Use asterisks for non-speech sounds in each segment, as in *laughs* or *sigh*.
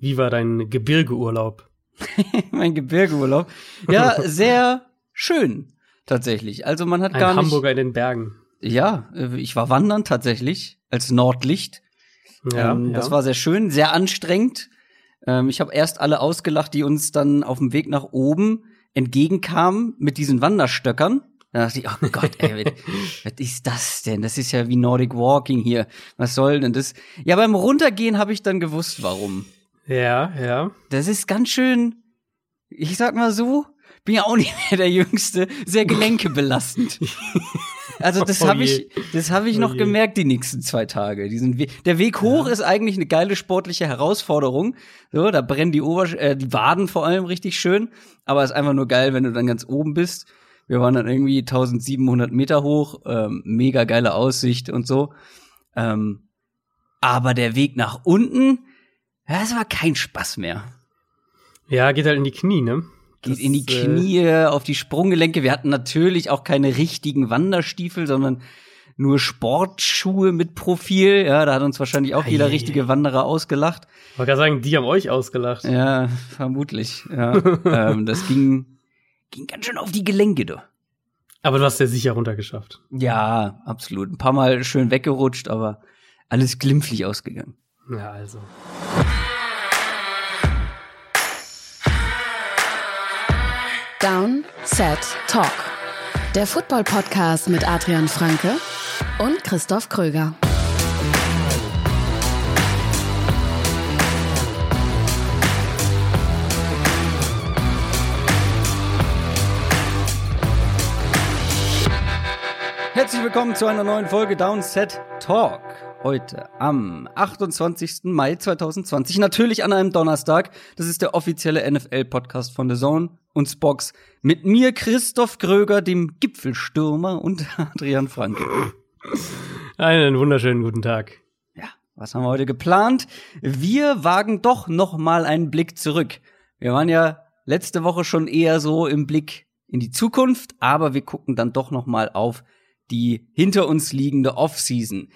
Wie war dein Gebirgeurlaub? *laughs* mein Gebirgeurlaub? Ja, sehr schön, tatsächlich. Also man hat Ein gar nicht. Hamburger in den Bergen. Ja, äh, ich war wandern tatsächlich als Nordlicht. Ja, ähm, ja. Das war sehr schön, sehr anstrengend. Ähm, ich habe erst alle ausgelacht, die uns dann auf dem Weg nach oben entgegenkamen mit diesen Wanderstöckern. Da dachte ich, oh Gott, ey, *laughs* was, was ist das denn? Das ist ja wie Nordic Walking hier. Was soll denn das? Ja, beim Runtergehen habe ich dann gewusst, warum. Ja, ja. Das ist ganz schön, ich sag mal so, bin ja auch nicht mehr der Jüngste, sehr gelenkebelastend. *laughs* Also das Oh habe ich, das habe ich Oh noch je. gemerkt die nächsten zwei Tage. Diesen We der Weg hoch ist eigentlich eine geile sportliche Herausforderung. So, da brennen die Ober äh, die Waden vor allem richtig schön, aber ist einfach nur geil, wenn du dann ganz oben bist. Wir waren dann irgendwie 1700 Meter hoch, ähm, mega geile Aussicht und so. Ähm, aber der Weg nach unten, ja, das war kein Spaß mehr. Ja, geht halt in die Knie, ne? Geht Das, in die äh, Knie, auf die Sprunggelenke. Wir hatten natürlich auch keine richtigen Wanderstiefel, sondern nur Sportschuhe mit Profil. Ja, da hat uns wahrscheinlich auch jeder richtige Wanderer ausgelacht. Ich wollte gerade sagen, die haben euch ausgelacht. Ja, vermutlich. Ja, *laughs* ähm, das ging, ging ganz schön auf die Gelenke, du. Aber du hast ja sicher runtergeschafft. Ja, absolut. Ein paar Mal schön weggerutscht, aber alles glimpflich ausgegangen. Ja, also. Down, Set, Talk. Der Football-Podcast mit Adrian Franke und Christoph Kröger. Herzlich willkommen zu einer neuen Folge Downset Talk. Heute am 28. Mai 2020, natürlich an einem Donnerstag. Das ist der offizielle NFL-Podcast von The Zone und Spox. Mit mir Christoph Gröger, dem Gipfelstürmer und *laughs* Adrian Franke. Einen wunderschönen guten Tag. Ja, was haben wir heute geplant? Wir wagen doch noch mal einen Blick zurück. Wir waren ja letzte Woche schon eher so im Blick in die Zukunft, aber wir gucken dann doch noch mal auf die hinter uns liegende Offseason.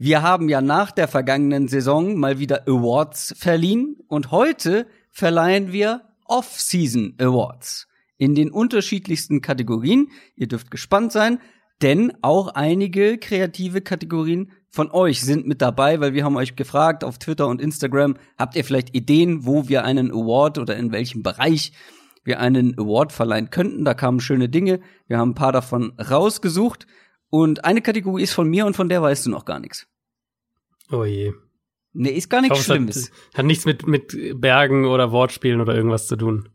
Wir haben ja nach der vergangenen Saison mal wieder Awards verliehen und heute verleihen wir Off-Season Awards in den unterschiedlichsten Kategorien. Ihr dürft gespannt sein, denn auch einige kreative Kategorien von euch sind mit dabei, weil wir haben euch gefragt auf Twitter und Instagram, habt ihr vielleicht Ideen, wo wir einen Award oder in welchem Bereich wir einen Award verleihen könnten? Da kamen schöne Dinge. Wir haben ein paar davon rausgesucht. Und eine Kategorie ist von mir und von der weißt du noch gar nichts. Oh je. Nee, ist gar Ich nichts hoffe, Schlimmes. Hat, hat nichts mit, mit Bergen oder Wortspielen oder irgendwas zu tun.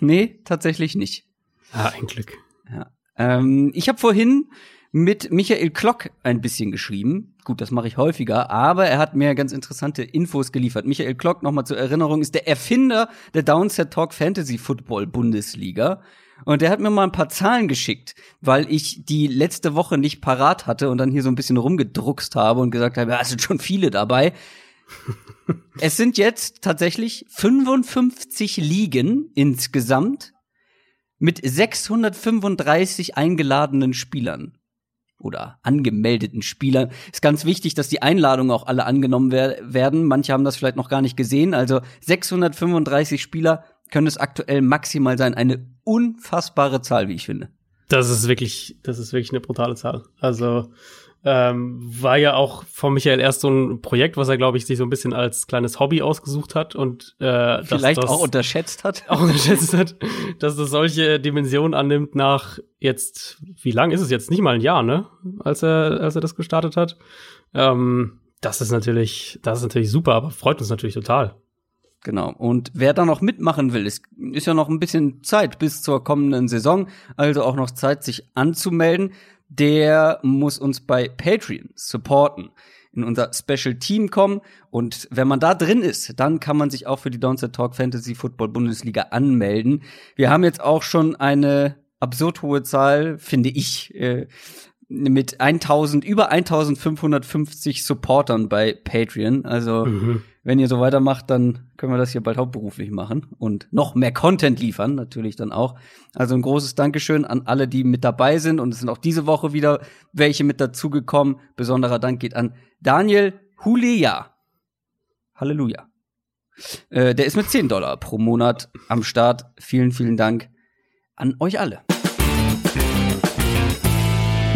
Nee, tatsächlich nicht. Ah, ein Glück. Ja. Ähm, ich habe vorhin mit Michael Klock ein bisschen geschrieben. Gut, das mache ich häufiger, aber er hat mir ganz interessante Infos geliefert. Michael Klock, nochmal zur Erinnerung, ist der Erfinder der Downset Talk Fantasy Football Bundesliga. Und der hat mir mal ein paar Zahlen geschickt, weil ich die letzte Woche nicht parat hatte und dann hier so ein bisschen rumgedruckst habe und gesagt habe, ja, es sind schon viele dabei. *laughs* es sind jetzt tatsächlich 55 Ligen insgesamt mit 635 eingeladenen Spielern oder angemeldeten Spielern. Ist ganz wichtig, dass die Einladungen auch alle angenommen wer werden. Manche haben das vielleicht noch gar nicht gesehen. Also 635 Spieler können es aktuell maximal sein. Eine unfassbare Zahl, wie ich finde. Das ist wirklich, das ist wirklich eine brutale Zahl. Also ähm, war ja auch von Michael erst so ein Projekt, was er, glaube ich, sich so ein bisschen als kleines Hobby ausgesucht hat und äh, Vielleicht das auch unterschätzt hat. *laughs* auch unterschätzt hat, dass das solche Dimensionen annimmt nach jetzt, wie lang ist es jetzt? Nicht mal ein Jahr, ne? Als er, als er das gestartet hat. Ähm, das ist natürlich, das ist natürlich super, aber freut uns natürlich total. Genau. Und wer da noch mitmachen will, ist, ist ja noch ein bisschen Zeit bis zur kommenden Saison, also auch noch Zeit, sich anzumelden. Der muss uns bei Patreon supporten, in unser Special Team kommen. Und wenn man da drin ist, dann kann man sich auch für die Downset Talk Fantasy Football Bundesliga anmelden. Wir haben jetzt auch schon eine absurd hohe Zahl, finde ich, äh, mit 1000, über 1550 Supportern bei Patreon. Also, Mhm. wenn ihr so weitermacht, dann können wir das hier bald hauptberuflich machen und noch mehr Content liefern, natürlich dann auch. Also ein großes Dankeschön an alle, die mit dabei sind. Und es sind auch diese Woche wieder welche mit dazugekommen. Besonderer Dank geht an Daniel Huleja. Halleluja. Äh, der ist mit 10 Dollar pro Monat am Start. Vielen, vielen Dank an euch alle.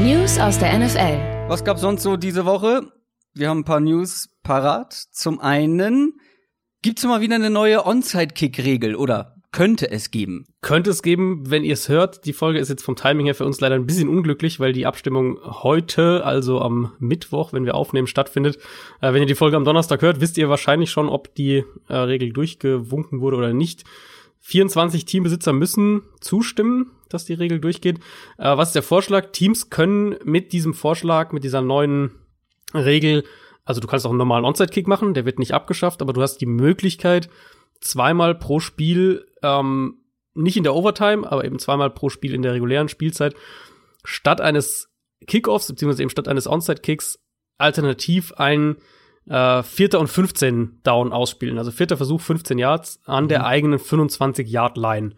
News aus der NFL. Was gab sonst so diese Woche? Wir haben ein paar News parat. Zum einen gibt's mal wieder eine neue Onside-Kick-Regel oder könnte es geben? Könnte es geben, wenn ihr es hört. Die Folge ist jetzt vom Timing her für uns leider ein bisschen unglücklich, weil die Abstimmung heute, also am Mittwoch, wenn wir aufnehmen, stattfindet. Äh, wenn ihr die Folge am Donnerstag hört, wisst ihr wahrscheinlich schon, ob die äh, Regel durchgewunken wurde oder nicht. 24 Teambesitzer müssen zustimmen, dass die Regel durchgeht. Äh, was ist der Vorschlag? Teams können mit diesem Vorschlag, mit dieser neuen Regel, also du kannst auch einen normalen Onside-Kick machen, der wird nicht abgeschafft, aber du hast die Möglichkeit, zweimal pro Spiel, ähm, nicht in der Overtime, aber eben zweimal pro Spiel in der regulären Spielzeit, statt eines Kickoffs, beziehungsweise eben statt eines Onside-Kicks, alternativ ein äh, Vierter und 15 Down ausspielen. Also vierter Versuch, 15 Yards an der mhm. eigenen 25-Yard-Line.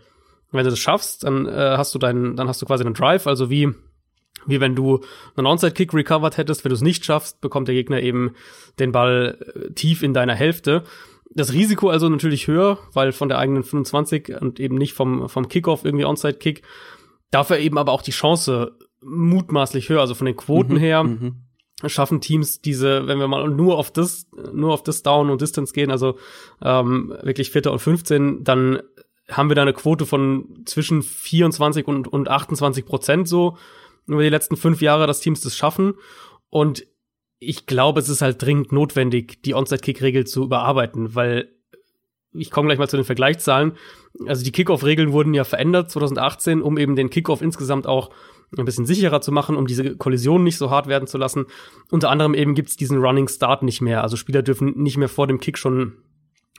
Wenn du das schaffst, dann äh, hast du deinen, dann hast du quasi einen Drive, also wie wie wenn du einen Onside-Kick recovered hättest. Wenn du es nicht schaffst, bekommt der Gegner eben den Ball äh, tief in deiner Hälfte das Risiko also natürlich höher, weil von der eigenen 25 und eben nicht vom, vom Kickoff irgendwie Onside-Kick. Dafür eben aber auch die Chance mutmaßlich höher, also von den Quoten mhm, her. Mhm. Schaffen Teams diese, wenn wir mal nur auf das, nur auf das Down und Distance gehen, also ähm, wirklich Vierter und 15, dann haben wir da eine Quote von zwischen 24 und, und 28 Prozent so über die letzten fünf Jahre, dass Teams das schaffen. Und ich glaube, es ist halt dringend notwendig, die Onside-Kick-Regel zu überarbeiten, weil ich komme gleich mal zu den Vergleichszahlen. Also die Kickoff-Regeln wurden ja verändert 2018, um eben den Kickoff insgesamt auch ein bisschen sicherer zu machen, um diese Kollisionen nicht so hart werden zu lassen. Unter anderem eben gibt's diesen Running Start nicht mehr. Also Spieler dürfen nicht mehr vor dem Kick schon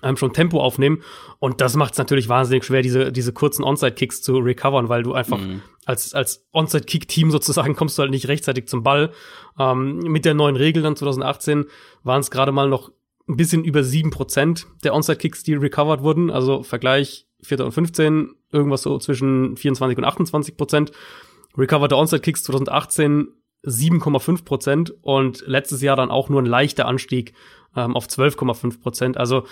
einem schon Tempo aufnehmen. Und das macht es natürlich wahnsinnig schwer, diese, diese kurzen Onside-Kicks zu recovern, weil du einfach mhm. als, als Onside-Kick-Team sozusagen *laughs* kommst du halt nicht rechtzeitig zum Ball. Ähm, mit der neuen Regel dann 2018 waren es gerade mal noch ein bisschen über sieben Prozent der Onside-Kicks, die recovered wurden. Also Vergleich 4. und 15, irgendwas so zwischen 24 und 28 Prozent. Recovered Onside-Kicks 2018 7,5 Prozent und letztes Jahr dann auch nur ein leichter Anstieg ähm, auf 12,5 Prozent. Also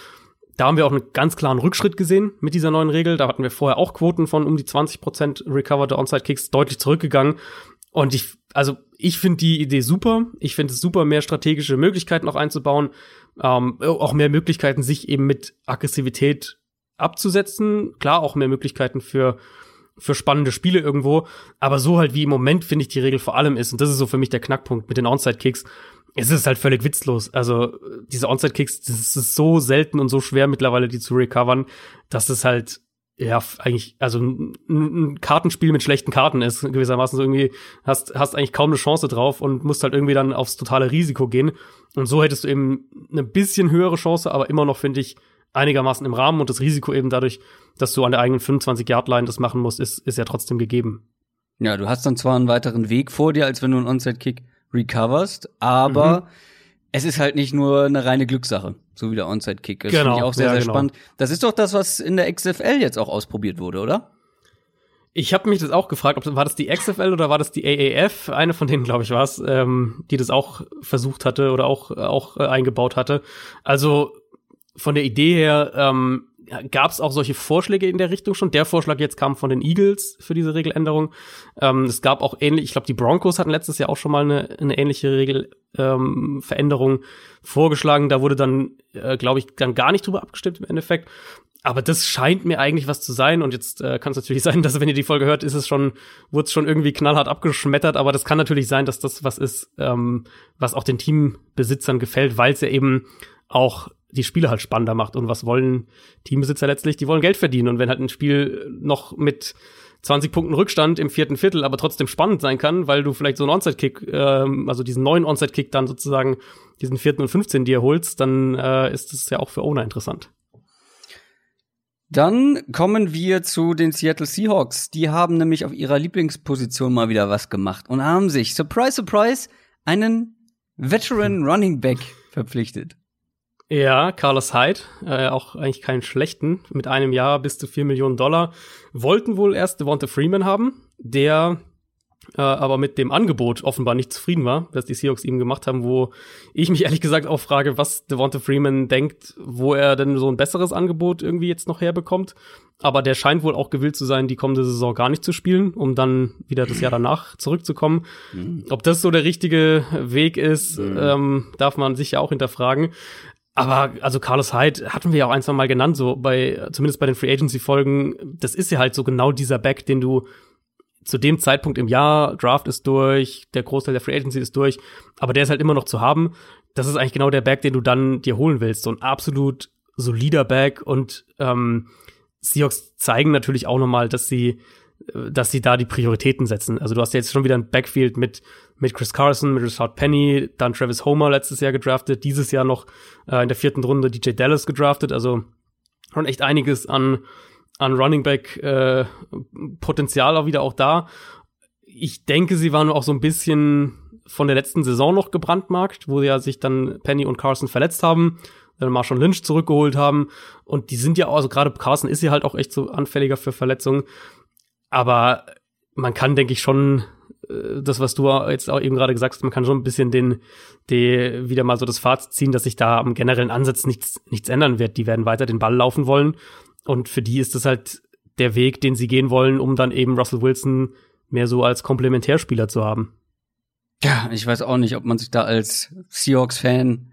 da haben wir auch einen ganz klaren Rückschritt gesehen mit dieser neuen Regel. Da hatten wir vorher auch Quoten von um die 20 Prozent recovered Onside Kicks deutlich zurückgegangen. Und ich, also ich finde die Idee super. Ich finde es super, mehr strategische Möglichkeiten auch einzubauen, ähm, auch mehr Möglichkeiten, sich eben mit Aggressivität abzusetzen. Klar, auch mehr Möglichkeiten für für spannende Spiele irgendwo, aber so halt wie im Moment finde ich die Regel vor allem ist und das ist so für mich der Knackpunkt mit den Onside Kicks es ist halt völlig witzlos. Also diese Onside-Kicks, das ist so selten und so schwer mittlerweile, die zu recovern, dass es halt ja eigentlich also ein, ein Kartenspiel mit schlechten Karten ist gewissermaßen so irgendwie hast hast eigentlich kaum eine Chance drauf und musst halt irgendwie dann aufs totale Risiko gehen und so hättest du eben eine bisschen höhere Chance, aber immer noch finde ich einigermaßen im Rahmen und das Risiko eben dadurch, dass du an der eigenen 25 Yard Line das machen musst, ist ist ja trotzdem gegeben. Ja, du hast dann zwar einen weiteren Weg vor dir, als wenn du einen Onside Kick recoverst, aber mhm. es ist halt nicht nur eine reine Glückssache, so wie der Onside-Kick. Das genau. finde ich auch sehr, ja, sehr genau. spannend. Das ist doch das, was in der XFL jetzt auch ausprobiert wurde, oder? Ich habe mich das auch gefragt, ob war das die XFL oder war das die AAF? Eine von denen, glaube ich, war es, ähm, die das auch versucht hatte oder auch auch äh, eingebaut hatte. Also von der Idee her ähm, gab es auch solche Vorschläge in der Richtung schon. Der Vorschlag jetzt kam von den Eagles für diese Regeländerung. Ähm, es gab auch ähnlich, ich glaube, die Broncos hatten letztes Jahr auch schon mal eine, eine ähnliche Regelveränderung ähm, vorgeschlagen. Da wurde dann, äh, glaube ich, dann gar nicht drüber abgestimmt im Endeffekt. Aber das scheint mir eigentlich was zu sein. Und jetzt äh, kann es natürlich *laughs* sein, dass wenn ihr die Folge hört, ist es schon, wurde es schon irgendwie knallhart abgeschmettert. Aber das kann natürlich sein, dass das was ist, ähm, was auch den Teambesitzern gefällt, weil es ja eben auch die Spiele halt spannender macht. Und was wollen Teambesitzer letztlich? Die wollen Geld verdienen. Und wenn halt ein Spiel noch mit 20 Punkten Rückstand im vierten Viertel, aber trotzdem spannend sein kann, weil du vielleicht so einen Onside-Kick, ähm, also diesen neuen Onside-Kick dann sozusagen, diesen vierten und 15 dir holst, dann äh, ist das ja auch für Owner interessant. Dann kommen wir zu den Seattle Seahawks. Die haben nämlich auf ihrer Lieblingsposition mal wieder was gemacht und haben sich, surprise, surprise, einen Veteran Running Back verpflichtet. Ja, Carlos Hyde, äh, auch eigentlich keinen schlechten, mit einem Jahr bis zu vier Millionen Dollar. Wollten wohl erst Devonta Freeman haben, der äh, aber mit dem Angebot offenbar nicht zufrieden war, das die Seahawks ihm gemacht haben, wo ich mich *laughs* ehrlich gesagt auch frage, was Devonta Freeman denkt, wo er denn so ein besseres Angebot irgendwie jetzt noch herbekommt. Aber der scheint wohl auch gewillt zu sein, die kommende Saison gar nicht zu spielen, um dann wieder das Jahr danach zurückzukommen. Mhm. Ob das so der richtige Weg ist, mhm. ähm, darf man sich ja auch hinterfragen. Aber also Carlos Hyde hatten wir ja auch ein, zwei Mal genannt, so bei, zumindest bei den Free Agency Folgen. Das ist ja halt so genau dieser Back, den du zu dem Zeitpunkt im Jahr, Draft ist durch, der Großteil der Free Agency ist durch, aber der ist halt immer noch zu haben. Das ist eigentlich genau der Back, den du dann dir holen willst. So ein absolut solider Back und ähm, Seahawks zeigen natürlich auch nochmal, dass sie, äh, dass sie da die Prioritäten setzen. Also du hast jetzt schon wieder ein Backfield mit mit Chris Carson, mit Richard Penny, dann Travis Homer letztes Jahr gedraftet, dieses Jahr noch äh, in der vierten Runde DJ Dallas gedraftet. Also schon echt einiges an an Running Back äh, Potenzial auch wieder auch da. Ich denke, sie waren auch so ein bisschen von der letzten Saison noch gebrandmarkt, wo ja sich dann Penny und Carson verletzt haben, dann Marshall Lynch zurückgeholt haben und die sind ja auch, also gerade Carson ist ja halt auch echt so anfälliger für Verletzungen, aber man kann, denke ich, schon das, was du jetzt auch eben gerade gesagt hast, man kann schon ein bisschen den, die, wieder mal so das Fazit ziehen, dass sich da am generellen Ansatz nichts, nichts ändern wird. Die werden weiter den Ball laufen wollen und für die ist das halt der Weg, den sie gehen wollen, um dann eben Russell Wilson mehr so als Komplementärspieler zu haben. Ja, ich weiß auch nicht, ob man sich da als Seahawks-Fan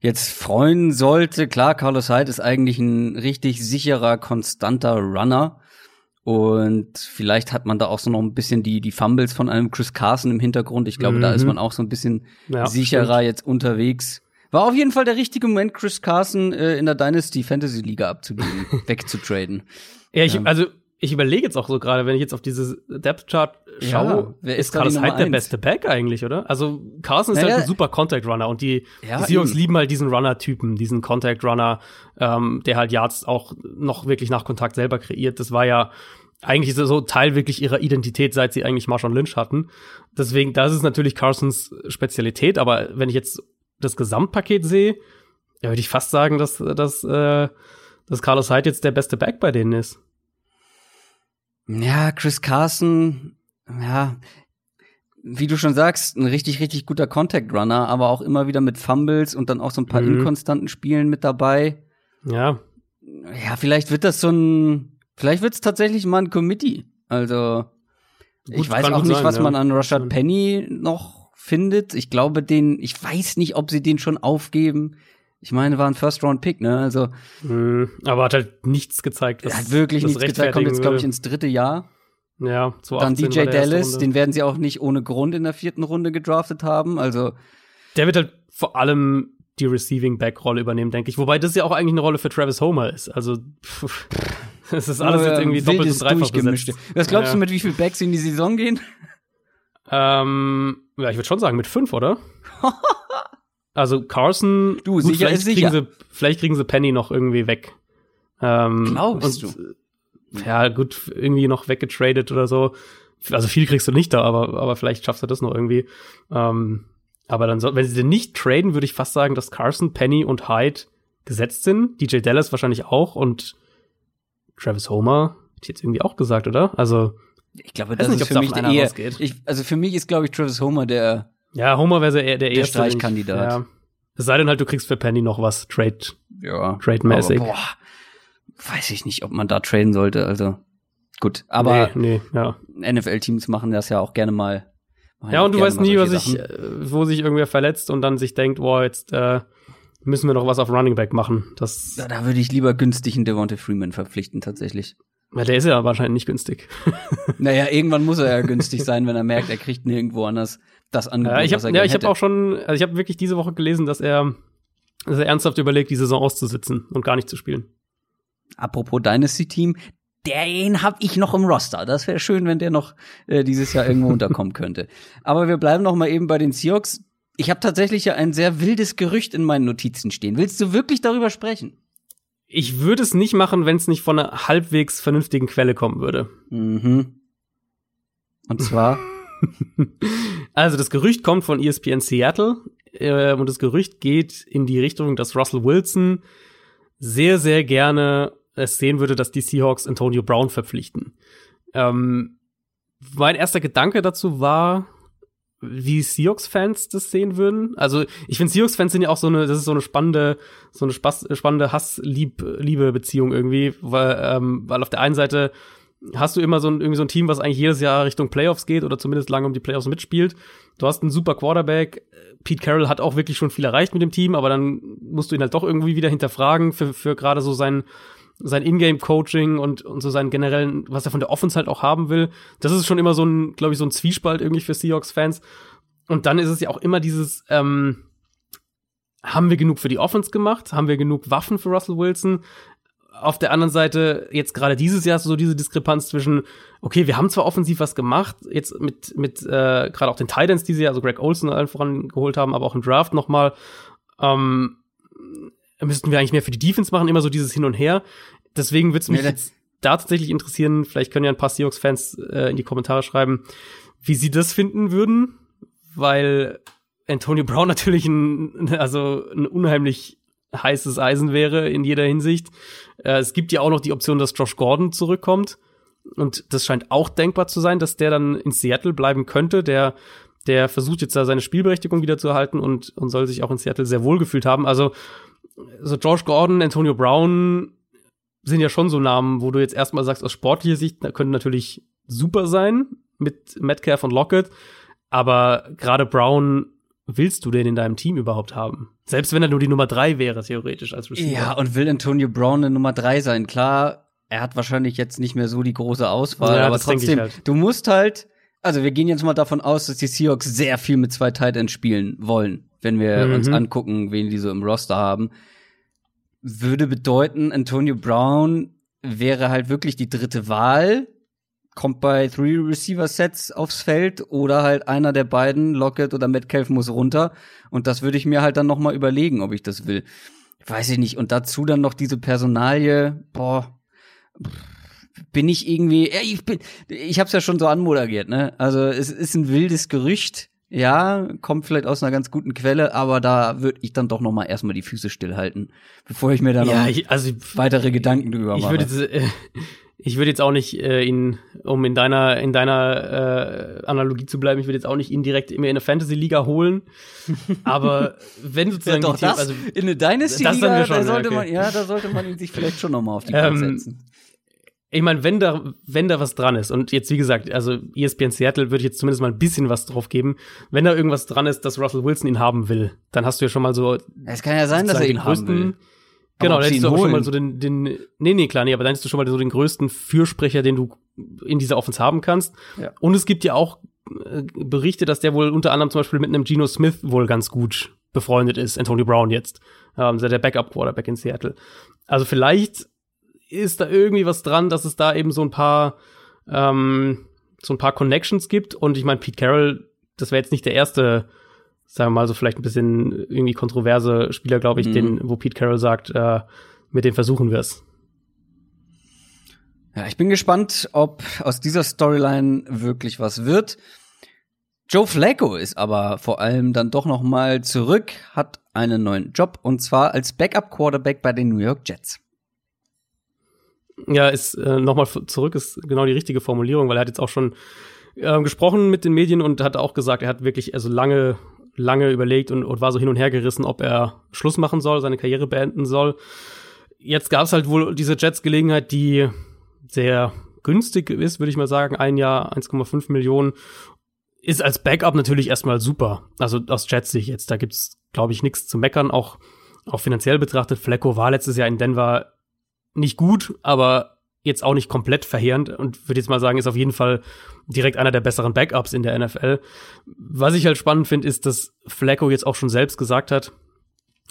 jetzt freuen sollte. Klar, Carlos Hyde ist eigentlich ein richtig sicherer, konstanter Runner. Und vielleicht hat man da auch so noch ein bisschen die, die Fumbles von einem Chris Carson im Hintergrund. Ich glaube, mhm. da ist mhm. man auch so ein bisschen ja, sicherer stimmt. jetzt unterwegs. War auf jeden Fall der richtige Moment, Chris Carson äh, in der Dynasty Fantasy Liga abzugeben, *laughs* wegzutraden. Ja, ich, also ich überlege jetzt auch so gerade, wenn ich jetzt auf dieses Depth Chart schaue, ja, wer ist, ist Carlos Hyde der beste Back eigentlich, oder? Also Carson ist naja, halt ein super Contact Runner und die, ja, die Seahawks lieben halt diesen Runner-Typen, diesen Contact Runner, ähm, der halt Yards auch noch wirklich nach Kontakt selber kreiert. Das war ja eigentlich so Teil wirklich ihrer Identität, seit sie eigentlich Marshawn Lynch hatten. Deswegen, das ist natürlich Carsons Spezialität, aber wenn ich jetzt das Gesamtpaket sehe, ja, würde ich fast sagen, dass, dass, äh, dass Carlos Hyde jetzt der beste Back bei denen ist. Ja, Chris Carson, ja, wie du schon sagst, ein richtig, richtig guter Contact Runner, aber auch immer wieder mit Fumbles und dann auch so ein paar mhm. inkonstanten Spielen mit dabei. Ja. Ja, vielleicht wird das so ein, vielleicht wird es tatsächlich mal ein Committee. Also, Gut, ich weiß auch nicht, sein, was ja. man an Rashad Penny noch findet. Ich glaube, den, ich weiß nicht, ob sie den schon aufgeben. Ich meine, war ein First-Round-Pick, ne? Also. Mhm, aber hat halt nichts gezeigt. Was, hat wirklich nichts gezeigt. Kommt jetzt, glaube ich, ins dritte Jahr. Ja, so Dann DJ Dallas, den werden sie auch nicht ohne Grund in der vierten Runde gedraftet haben. Also. Der wird halt vor allem die Receiving Back Rolle übernehmen, denke ich. Wobei das ja auch eigentlich eine Rolle für Travis Homer ist. Also pff, *laughs* das ist alles jetzt irgendwie doppelt und dreifach gemischt. Was glaubst ja. du, mit wie viel Backs in die Saison gehen? Ähm, ja, ich würde schon sagen mit fünf, oder? *laughs* also Carson, du, gut, sicher vielleicht, kriegen sicher. Sie, vielleicht kriegen sie Penny noch irgendwie weg. Ähm, Glaubst und, du? Ja, gut, irgendwie noch weggetradet oder so. Also viel kriegst du nicht da, aber, aber vielleicht schaffst du das noch irgendwie. Ähm, aber dann, so, wenn sie den nicht traden, würde ich fast sagen, dass Carson, Penny und Hyde gesetzt sind. DJ Dallas wahrscheinlich auch und Travis Homer, hätte ich jetzt irgendwie auch gesagt, oder? Also ich glaube, das nicht, ist für mich der eher, ich, also für mich ist, glaube ich, Travis Homer der Ja, Homer wäre der, der erste Streichkandidat. Ja. Es sei denn halt, du kriegst für Penny noch was, Trade, ja, Trade-mäßig. Boah, weiß ich nicht, ob man da traden sollte, also gut. Aber nee, nee, ja. NFL-Teams machen das ja auch gerne mal. Ja, und du weißt nie, was sich, äh, wo sich irgendwer verletzt und dann sich denkt, boah, jetzt äh, müssen wir noch was auf Running Back machen. Das da, da würde ich lieber günstig einen Devonta Freeman verpflichten, tatsächlich. Ja, der ist ja wahrscheinlich nicht günstig. *laughs* naja, irgendwann muss er ja günstig sein, wenn er merkt, er kriegt nirgendwo anders das Angebot, ja, ich hab, was er Ja, ich habe auch schon, also ich habe wirklich diese Woche gelesen, dass er, dass er ernsthaft überlegt, die Saison auszusitzen und gar nicht zu spielen. Apropos Dynasty-Team, den hab ich noch im Roster. Das wäre schön, wenn der noch äh, dieses Jahr irgendwo unterkommen *laughs* könnte. Aber wir bleiben noch mal eben bei den Seahawks. Ich habe tatsächlich ja ein sehr wildes Gerücht in meinen Notizen stehen. Willst du wirklich darüber sprechen? ich würde es nicht machen, wenn es nicht von einer halbwegs vernünftigen Quelle kommen würde. Mhm. Und zwar? *laughs* *laughs* also das Gerücht kommt von ESPN Seattle äh, und das Gerücht geht in die Richtung, dass Russell Wilson sehr, sehr gerne es sehen würde, dass die Seahawks Antonio Brown verpflichten. Ähm, mein erster Gedanke dazu war, wie Seahawks-Fans das sehen würden. Also ich finde, Seahawks-Fans sind ja auch so eine, das ist so eine spannende, so eine spannende Hass-Liebe-Beziehung irgendwie, weil, ähm, weil auf der einen Seite hast du immer so ein, irgendwie so ein Team, was eigentlich jedes Jahr Richtung Playoffs geht oder zumindest lange um die Playoffs mitspielt. Du hast einen super Quarterback. Pete Carroll hat auch wirklich schon viel erreicht mit dem Team, aber dann musst du ihn halt doch irgendwie wieder hinterfragen für, für gerade so sein, sein Ingame-Coaching und, und so seinen generellen, was er von der Offense halt auch haben will. Das ist schon immer so ein, glaube ich, so ein Zwiespalt irgendwie für Seahawks-Fans. Und dann ist es ja auch immer dieses, ähm, haben wir genug für die Offense gemacht? Haben wir genug Waffen für Russell Wilson? Auf der anderen Seite, jetzt gerade dieses Jahr so diese Diskrepanz zwischen, okay, wir haben zwar offensiv was gemacht, jetzt mit, mit äh, gerade auch den Titans, die sie, also Greg Olson allen voran geholt haben, aber auch im Draft nochmal. Ähm, müssten wir eigentlich mehr für die Defense machen, immer so dieses Hin und Her. Deswegen würde es mich ja, jetzt da tatsächlich interessieren, vielleicht können ja ein paar Seahawks-Fans äh, in die Kommentare schreiben, wie sie das finden würden, weil Antonio Brown *laughs* natürlich ein, also ein unheimlich heißes Eisen wäre in jeder Hinsicht. Äh, es gibt ja auch noch die Option, dass Josh Gordon zurückkommt. Und das scheint auch denkbar zu sein, dass der dann in Seattle bleiben könnte. Der, der versucht jetzt da seine Spielberechtigung wieder zu erhalten und, und soll sich auch in Seattle sehr wohl gefühlt haben. Also so George Gordon, Antonio Brown sind ja schon so Namen, wo du jetzt erstmal sagst, aus sportlicher Sicht können natürlich super sein mit Metcalf und Lockett, aber gerade Brown willst du den in deinem Team überhaupt haben? Selbst wenn er nur die Nummer drei wäre, theoretisch als Receiver. Ja, und will Antonio Brown eine Nummer drei sein? Klar, er hat wahrscheinlich jetzt nicht mehr so die große Auswahl, ja, aber trotzdem, halt. du musst halt, also wir gehen jetzt mal davon aus, dass die Seahawks sehr viel mit zwei Titans spielen wollen wenn wir mhm. uns angucken, wen die so im Roster haben, würde bedeuten, Antonio Brown wäre halt wirklich die dritte Wahl, kommt bei Three Receiver Sets aufs Feld oder halt einer der beiden, Lockett oder Metcalf muss runter und das würde ich mir halt dann noch mal überlegen, ob ich das will. Weiß ich nicht und dazu dann noch diese Personalie, boah, bin ich irgendwie, ja, ich bin, ich hab's ja schon so anmoderiert, ne? Also es ist ein wildes Gerücht ja, kommt vielleicht aus einer ganz guten Quelle, aber da würde ich dann doch noch mal erstmal die Füße stillhalten, bevor ich mir dann ja, ich, also, weitere Gedanken drüber mache. Ich würde äh, ich würde jetzt auch nicht äh, ihn, um in deiner in deiner äh, Analogie zu bleiben, ich würde jetzt auch nicht ihn direkt immer in eine Fantasy Liga holen. *laughs* Aber wenn sozusagen ja, doch, das, also in eine Dynasty Liga, da sollte okay. man ja, da sollte man ihn sich vielleicht schon noch mal auf die Karte ähm, setzen ich meine, wenn da, wenn da was dran ist, und jetzt, wie gesagt, also ESPN Seattle würde ich jetzt zumindest mal ein bisschen was drauf geben, wenn da irgendwas dran ist, dass Russell Wilson ihn haben will, dann hast du ja schon mal so. Es kann ja sein, dass er ihn haben will. Genau, dann hättest du aber schon mal so den, den, nee, nee, klar, nee, aber dann hättest du schon mal so den größten Fürsprecher, den du in dieser Offense haben kannst. Ja. Und es gibt ja auch äh, Berichte, dass der wohl unter anderem zum Beispiel mit einem Geno Smith wohl ganz gut befreundet ist, Antonio Brown jetzt, ähm, der Backup-Quarterback in Seattle. Also vielleicht ist da irgendwie was dran, dass es da eben so ein paar ähm, so ein paar Connections gibt. Und ich meine, Pete Carroll, das wäre jetzt nicht der erste, sagen wir mal so vielleicht ein bisschen irgendwie kontroverse Spieler, glaube ich, mhm. den, wo Pete Carroll sagt, äh, mit dem versuchen wir es. Ja, ich bin gespannt, ob aus dieser Storyline wirklich was wird. Joe Flacco ist aber vor allem dann doch noch mal zurück, hat einen neuen Job und zwar als Backup Quarterback bei den New York Jets. Ja, ist äh, nochmal zurück, ist genau die richtige Formulierung, weil er hat jetzt auch schon äh, gesprochen mit den Medien und hat auch gesagt, er hat wirklich also lange, lange überlegt und, und war so hin und her gerissen, ob er Schluss machen soll, seine Karriere beenden soll. Jetzt gab es halt wohl diese Jets-Gelegenheit, die sehr günstig ist, würde ich mal sagen. Ein Jahr 1,5 Millionen ist als Backup natürlich erstmal super. Also aus Jets Sicht jetzt, da gibt's glaube ich nichts zu meckern, auch auch finanziell betrachtet. Flecko war letztes Jahr in Denver nicht gut, aber jetzt auch nicht komplett verheerend und würde jetzt mal sagen, ist auf jeden Fall direkt einer der besseren Backups in der NFL. Was ich halt spannend finde, ist, dass Flacco jetzt auch schon selbst gesagt hat,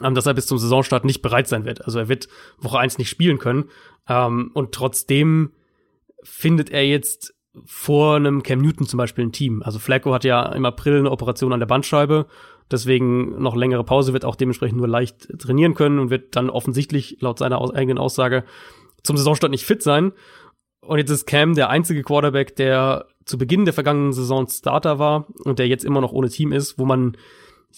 ähm, dass er bis zum Saisonstart nicht bereit sein wird. Also er wird Woche eins nicht spielen können. Ähm, und trotzdem findet er jetzt vor einem Cam Newton zum Beispiel ein Team. Also Flacco hat ja im April eine Operation an der Bandscheibe deswegen noch längere Pause, wird auch dementsprechend nur leicht trainieren können und wird dann offensichtlich laut seiner eigenen Aussage zum Saisonstart nicht fit sein. Und jetzt ist Cam der einzige Quarterback, der zu Beginn der vergangenen Saison Starter war und der jetzt immer noch ohne Team ist, wo man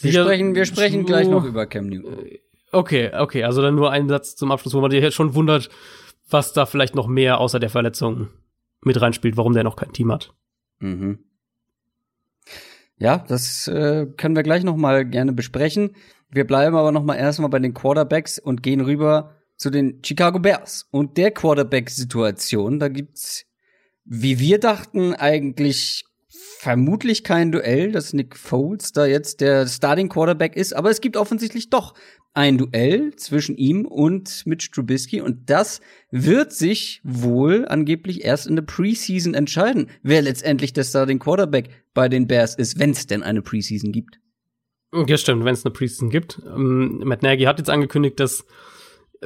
wir sprechen, wir sprechen gleich noch über Cam Newton. Äh, okay, okay, also dann nur ein Satz zum Abschluss, wo man sich jetzt schon wundert, was da vielleicht noch mehr außer der Verletzung mit reinspielt, warum der noch kein Team hat. Mhm. Ja, das äh, können wir gleich noch mal gerne besprechen. Wir bleiben aber noch mal erstmal bei den Quarterbacks und gehen rüber zu den Chicago Bears und der Quarterback-Situation. Da gibt's, wie wir dachten, eigentlich vermutlich kein Duell, dass Nick Foles da jetzt der Starting Quarterback ist, aber es gibt offensichtlich doch ein Duell zwischen ihm und Mitch Trubisky und das wird sich wohl angeblich erst in der Preseason entscheiden, wer letztendlich der Starting Quarterback bei den Bears ist, wenn es denn eine Preseason gibt. Ja, stimmt, wenn es eine Preseason gibt. Ähm, Matt Nagy hat jetzt angekündigt, dass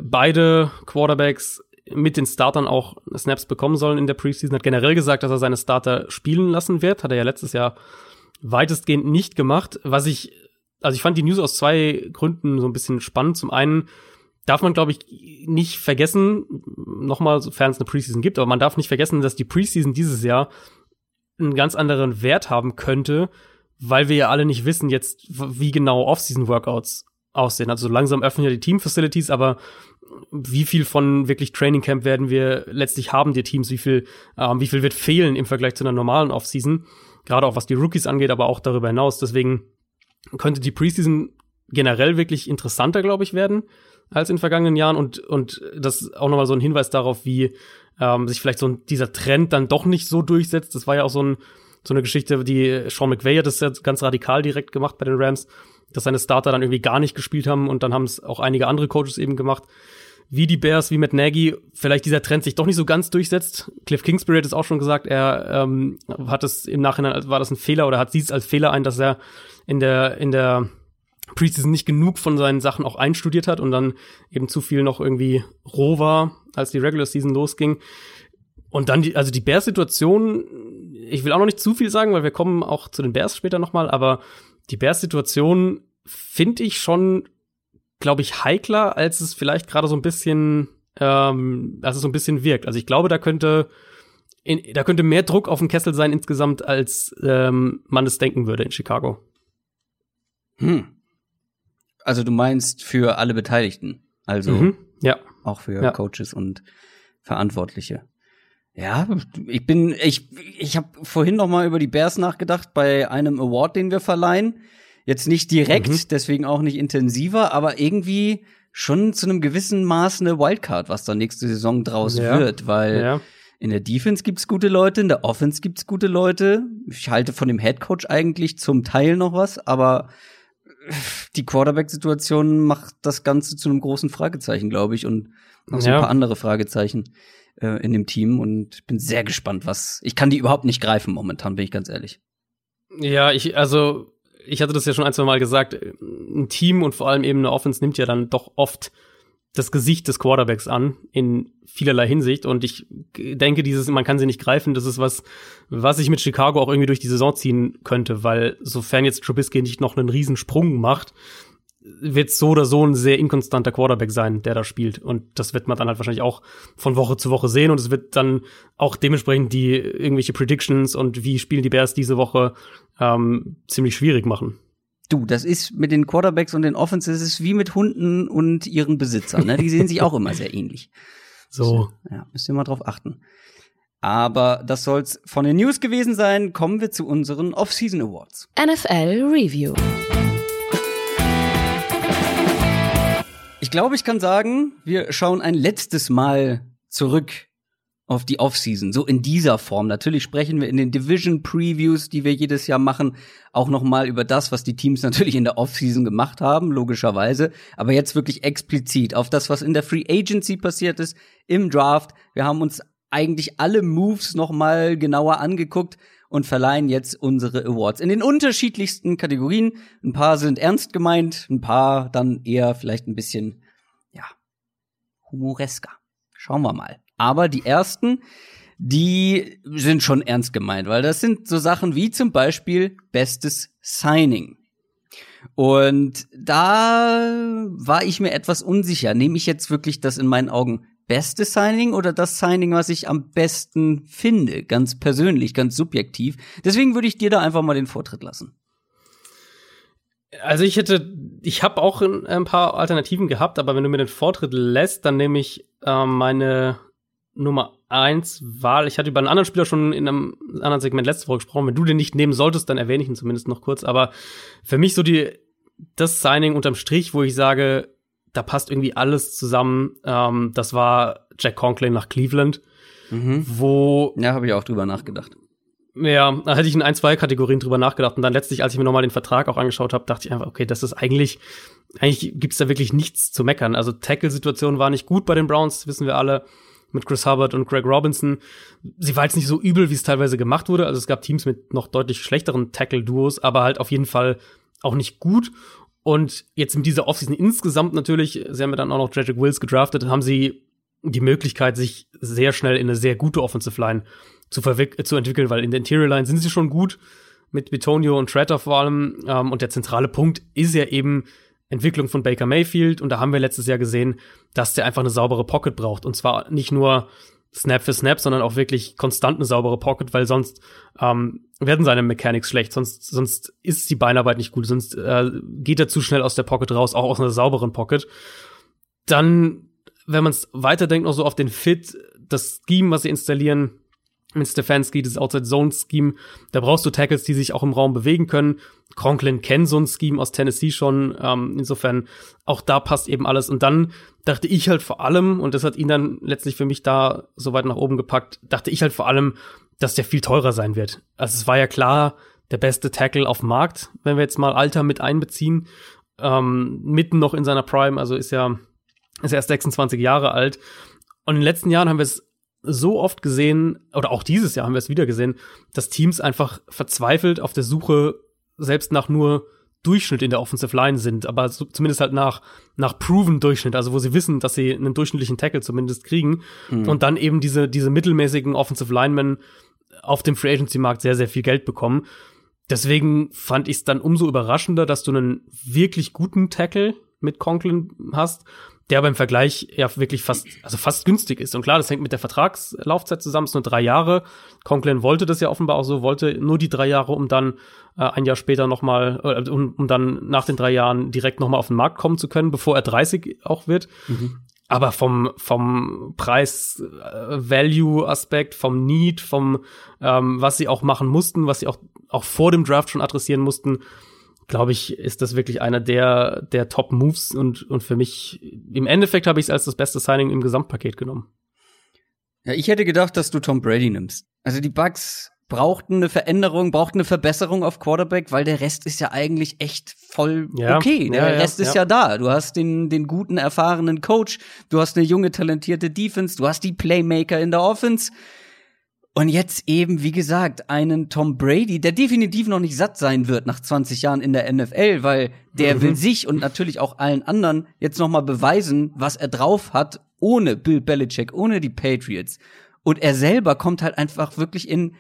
beide Quarterbacks mit den Startern auch Snaps bekommen sollen in der Preseason. Hat generell gesagt, dass er seine Starter spielen lassen wird. Hat er ja letztes Jahr weitestgehend nicht gemacht. Was ich, also ich fand die News aus zwei Gründen so ein bisschen spannend. Zum einen darf man, glaube ich, nicht vergessen, nochmal, sofern es eine Preseason gibt, aber man darf nicht vergessen, dass die Preseason dieses Jahr einen ganz anderen Wert haben könnte, weil wir ja alle nicht wissen jetzt, wie genau Off-Season-Workouts aussehen. Also langsam öffnen ja die Team-Facilities, aber wie viel von wirklich Training Camp werden wir letztlich haben, die Teams, wie viel, ähm, wie viel wird fehlen im Vergleich zu einer normalen Offseason, gerade auch was die Rookies angeht, aber auch darüber hinaus. Deswegen könnte die Preseason generell wirklich interessanter, glaube ich, werden als in vergangenen Jahren und und das auch nochmal so ein Hinweis darauf, wie ähm, sich vielleicht so ein, dieser Trend dann doch nicht so durchsetzt. Das war ja auch so ein so eine Geschichte, die Sean McVay hat das ja ganz radikal direkt gemacht bei den Rams, dass seine Starter dann irgendwie gar nicht gespielt haben und dann haben es auch einige andere Coaches eben gemacht wie die Bears, wie Matt Nagy, vielleicht dieser Trend sich doch nicht so ganz durchsetzt. Cliff Kingsbury hat es auch schon gesagt, er ähm, hat es im Nachhinein, war das ein Fehler oder hat sieht es als Fehler ein, dass er in der, in der Preseason nicht genug von seinen Sachen auch einstudiert hat und dann eben zu viel noch irgendwie roh war, als die Regular Season losging. Und dann die, also die Bears-Situation, ich will auch noch nicht zu viel sagen, weil wir kommen auch zu den Bears später nochmal, aber die Bears-Situation finde ich schon glaube ich, heikler, als es vielleicht gerade so ein bisschen, ähm, als es so ein bisschen wirkt. Also ich glaube, da könnte, in, da könnte mehr Druck auf dem Kessel sein insgesamt, als ähm, man es denken würde in Chicago. Hm. Also du meinst für alle Beteiligten, also mhm, ja. auch für ja. Coaches und Verantwortliche. Ja, ich bin, ich, ich habe vorhin noch mal über die Bears nachgedacht bei einem Award, den wir verleihen. Jetzt nicht direkt, mhm. deswegen auch nicht intensiver, aber irgendwie schon zu einem gewissen Maß eine Wildcard, was da nächste Saison draus ja. wird, weil ja. in der Defense gibt's gute Leute, in der Offense gibt's gute Leute. Ich halte von dem Headcoach eigentlich zum Teil noch was, aber die Quarterback-Situation macht das Ganze zu einem großen Fragezeichen, glaube ich, und noch so ja. ein paar andere Fragezeichen äh, in dem Team und bin sehr gespannt, was. Ich kann die überhaupt nicht greifen momentan, bin ich ganz ehrlich. Ja, ich, also ich hatte das ja schon ein, zwei Mal gesagt, ein Team und vor allem eben eine Offense nimmt ja dann doch oft das Gesicht des Quarterbacks an in vielerlei Hinsicht und ich denke, dieses man kann sie nicht greifen, das ist was was ich mit Chicago auch irgendwie durch die Saison ziehen könnte, weil sofern jetzt Trubisky nicht noch einen Riesensprung macht, wird so oder so ein sehr inkonstanter Quarterback sein, der da spielt. Und das wird man dann halt wahrscheinlich auch von Woche zu Woche sehen. Und es wird dann auch dementsprechend die irgendwelche Predictions und wie spielen die Bears diese Woche ähm, ziemlich schwierig machen. Du, das ist mit den Quarterbacks und den Offenses ist wie mit Hunden und ihren Besitzern. Ne? Die sehen sich auch immer sehr ähnlich. *laughs* So. Ja, müsst ihr mal drauf achten. Aber das soll's von den News gewesen sein. Kommen wir zu unseren Off-Season Awards. NFL Review. Ich glaube, ich kann sagen, wir schauen ein letztes Mal zurück auf die Offseason, so in dieser Form. Natürlich sprechen wir in den Division Previews, die wir jedes Jahr machen, auch noch mal über das, was die Teams *laughs* natürlich in der Offseason gemacht haben, logischerweise, aber jetzt wirklich explizit auf das, was in der Free Agency passiert ist, im Draft. Wir haben uns eigentlich alle Moves noch mal genauer angeguckt und verleihen jetzt unsere Awards in den unterschiedlichsten Kategorien. Ein paar sind ernst gemeint, ein paar dann eher vielleicht ein bisschen, humoresker. Schauen wir mal. Aber die ersten, die sind schon ernst gemeint, weil das sind so Sachen wie zum Beispiel bestes Signing. Und da war ich mir etwas unsicher. Nehme ich jetzt wirklich das in meinen Augen beste Signing oder das Signing, was ich am besten finde, ganz persönlich, ganz subjektiv. Deswegen würde ich dir da einfach mal den Vortritt lassen. Also ich hätte, ich habe auch ein paar Alternativen gehabt, aber wenn du mir den Vortritt lässt, dann nehme ich äh, meine Nummer eins Wahl. Ich hatte über einen anderen Spieler schon in einem anderen Segment letzte Woche gesprochen. Wenn du den nicht nehmen solltest, dann erwähne ich ihn zumindest noch kurz. Aber für mich so die, das Signing unterm Strich, wo ich sage, da passt irgendwie alles zusammen. Ähm, das war Jack Conklin nach Cleveland, Mhm. wo Ja, habe ich auch drüber nachgedacht. Ja, da hätte ich in ein, zwei Kategorien drüber nachgedacht und dann letztlich, als ich mir nochmal den Vertrag auch angeschaut habe, dachte ich einfach, okay, das ist eigentlich, eigentlich gibt's da wirklich nichts zu meckern. Also Tackle-Situation war nicht gut bei den Browns, wissen wir alle, mit Chris Hubbard und Greg Robinson. Sie war jetzt nicht so übel, wie es teilweise gemacht wurde. Also es gab Teams mit noch deutlich schlechteren Tackle-Duos, aber halt auf jeden Fall auch nicht gut. Und jetzt in dieser Offseason insgesamt natürlich, sie haben ja dann auch noch Jedrick Wills gedraftet, haben sie die Möglichkeit, sich sehr schnell in eine sehr gute Offensive Line zu, verwick- zu entwickeln, weil in der Interior Line sind sie schon gut, mit Bitonio und Tretter vor allem. Ähm, und der zentrale Punkt ist ja eben Entwicklung von Baker Mayfield. Und da haben wir letztes Jahr gesehen, dass der einfach eine saubere Pocket braucht. Und zwar nicht nur Snap für Snap, sondern auch wirklich konstant eine saubere Pocket, weil sonst ähm, werden seine Mechanics schlecht, sonst, sonst ist die Beinarbeit nicht gut, sonst äh, geht er zu schnell aus der Pocket raus, auch aus einer sauberen Pocket. Dann, wenn man es weiterdenkt, noch so auf den Fit, das Scheme, was sie installieren, mit Stefanski, das Outside-Zone-Scheme, da brauchst du Tackles, die sich auch im Raum bewegen können. Conklin kennt so ein Scheme aus Tennessee schon. Ähm, insofern, auch da passt eben alles. Und dann dachte ich halt vor allem, und das hat ihn dann letztlich für mich da so weit nach oben gepackt, dachte ich halt vor allem, dass der viel teurer sein wird. Also es war ja klar, der beste Tackle auf dem Markt, wenn wir jetzt mal Alter mit einbeziehen. Ähm, mitten noch in seiner Prime, also ist ja, ist erst 26 Jahre alt. Und in den letzten Jahren haben wir es so oft gesehen, oder auch dieses Jahr haben wir es wieder gesehen, dass Teams einfach verzweifelt auf der Suche selbst nach nur Durchschnitt in der Offensive Line sind, aber so, zumindest halt nach, nach proven Durchschnitt, also wo sie wissen, dass sie einen durchschnittlichen Tackle zumindest kriegen Mhm. und dann eben diese, diese mittelmäßigen Offensive Linemen auf dem Free Agency Markt sehr, sehr viel Geld bekommen. Deswegen fand ich es dann umso überraschender, dass du einen wirklich guten Tackle mit Conklin hast, der aber im Vergleich ja wirklich fast, also fast günstig ist. Und klar, das hängt mit der Vertragslaufzeit zusammen, es sind nur drei Jahre. Conklin wollte das ja offenbar auch so, wollte nur die drei Jahre, um dann äh, ein Jahr später nochmal, äh, um, um dann nach den drei Jahren direkt nochmal auf den Markt kommen zu können, bevor er 30 auch wird. Aber vom, vom Preis-Value-Aspekt, vom Need, vom, ähm, was sie auch machen mussten, was sie auch, auch vor dem Draft schon adressieren mussten, glaube ich, ist das wirklich einer der, der Top-Moves und, und für mich, im Endeffekt habe ich es als das beste Signing im Gesamtpaket genommen. Ja, ich hätte gedacht, dass du Tom Brady nimmst. Also die Bucks brauchten eine Veränderung, brauchten eine Verbesserung auf Quarterback, weil der Rest ist ja eigentlich echt voll Ja, okay. Der ja, ja, Rest ist ja. ja da. Du hast den, den guten, erfahrenen Coach, du hast eine junge, talentierte Defense, du hast die Playmaker in der Offense. Und jetzt eben, wie gesagt, einen Tom Brady, der definitiv noch nicht satt sein wird nach 20 Jahren in der NFL, weil der Mhm. will sich und natürlich auch allen anderen jetzt noch mal beweisen, was er drauf hat, ohne Bill Belichick, ohne die Patriots. Und er selber kommt halt einfach wirklich in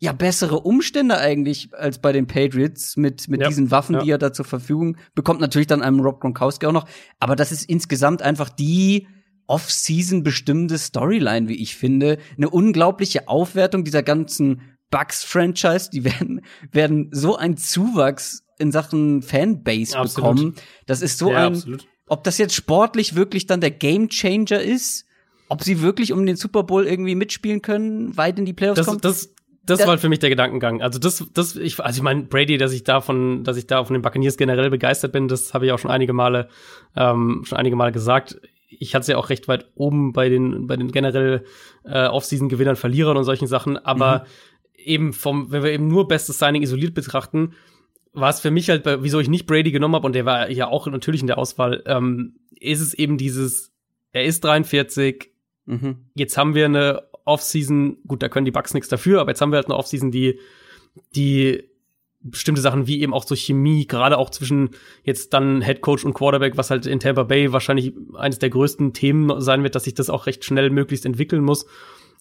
ja bessere Umstände eigentlich als bei den Patriots mit mit Ja, diesen Waffen, ja. die er da zur Verfügung bekommt. Natürlich dann einem Rob Gronkowski auch noch, aber das ist insgesamt einfach die Off-Season bestimmte Storyline, wie ich finde, eine unglaubliche Aufwertung dieser ganzen Bucks-Franchise. Die werden werden so einen Zuwachs in Sachen Fanbase Absolut. bekommen. Das ist so Ja, ein absolut. ob das jetzt sportlich wirklich dann der Gamechanger ist, ob sie wirklich um den Super Bowl irgendwie mitspielen können, weit in die Playoffs Das, kommen. das, das Da- war für mich der Gedankengang. Also das, das, ich, also ich meine, Brady, dass ich davon, dass ich da von den Buccaneers generell begeistert bin, das habe ich auch schon einige Male, ähm, schon einige Male gesagt. Ich hatte es ja auch recht weit oben bei den, bei den generell äh, Offseason-Gewinnern, Verlierern und solchen Sachen. Aber eben vom, wenn wir eben nur bestes Signing isoliert betrachten, war es für mich halt, wieso ich nicht Brady genommen habe und der war ja auch natürlich in der Auswahl, ähm, ist es eben dieses, er ist 43, mhm. jetzt haben wir eine Offseason, gut, da können die Bucks nichts dafür, aber jetzt haben wir halt eine Offseason, die, die bestimmte Sachen wie eben auch so Chemie, gerade auch zwischen jetzt dann Head Coach und Quarterback, was halt in Tampa Bay wahrscheinlich eines der größten Themen sein wird, dass sich das auch recht schnell möglichst entwickeln muss.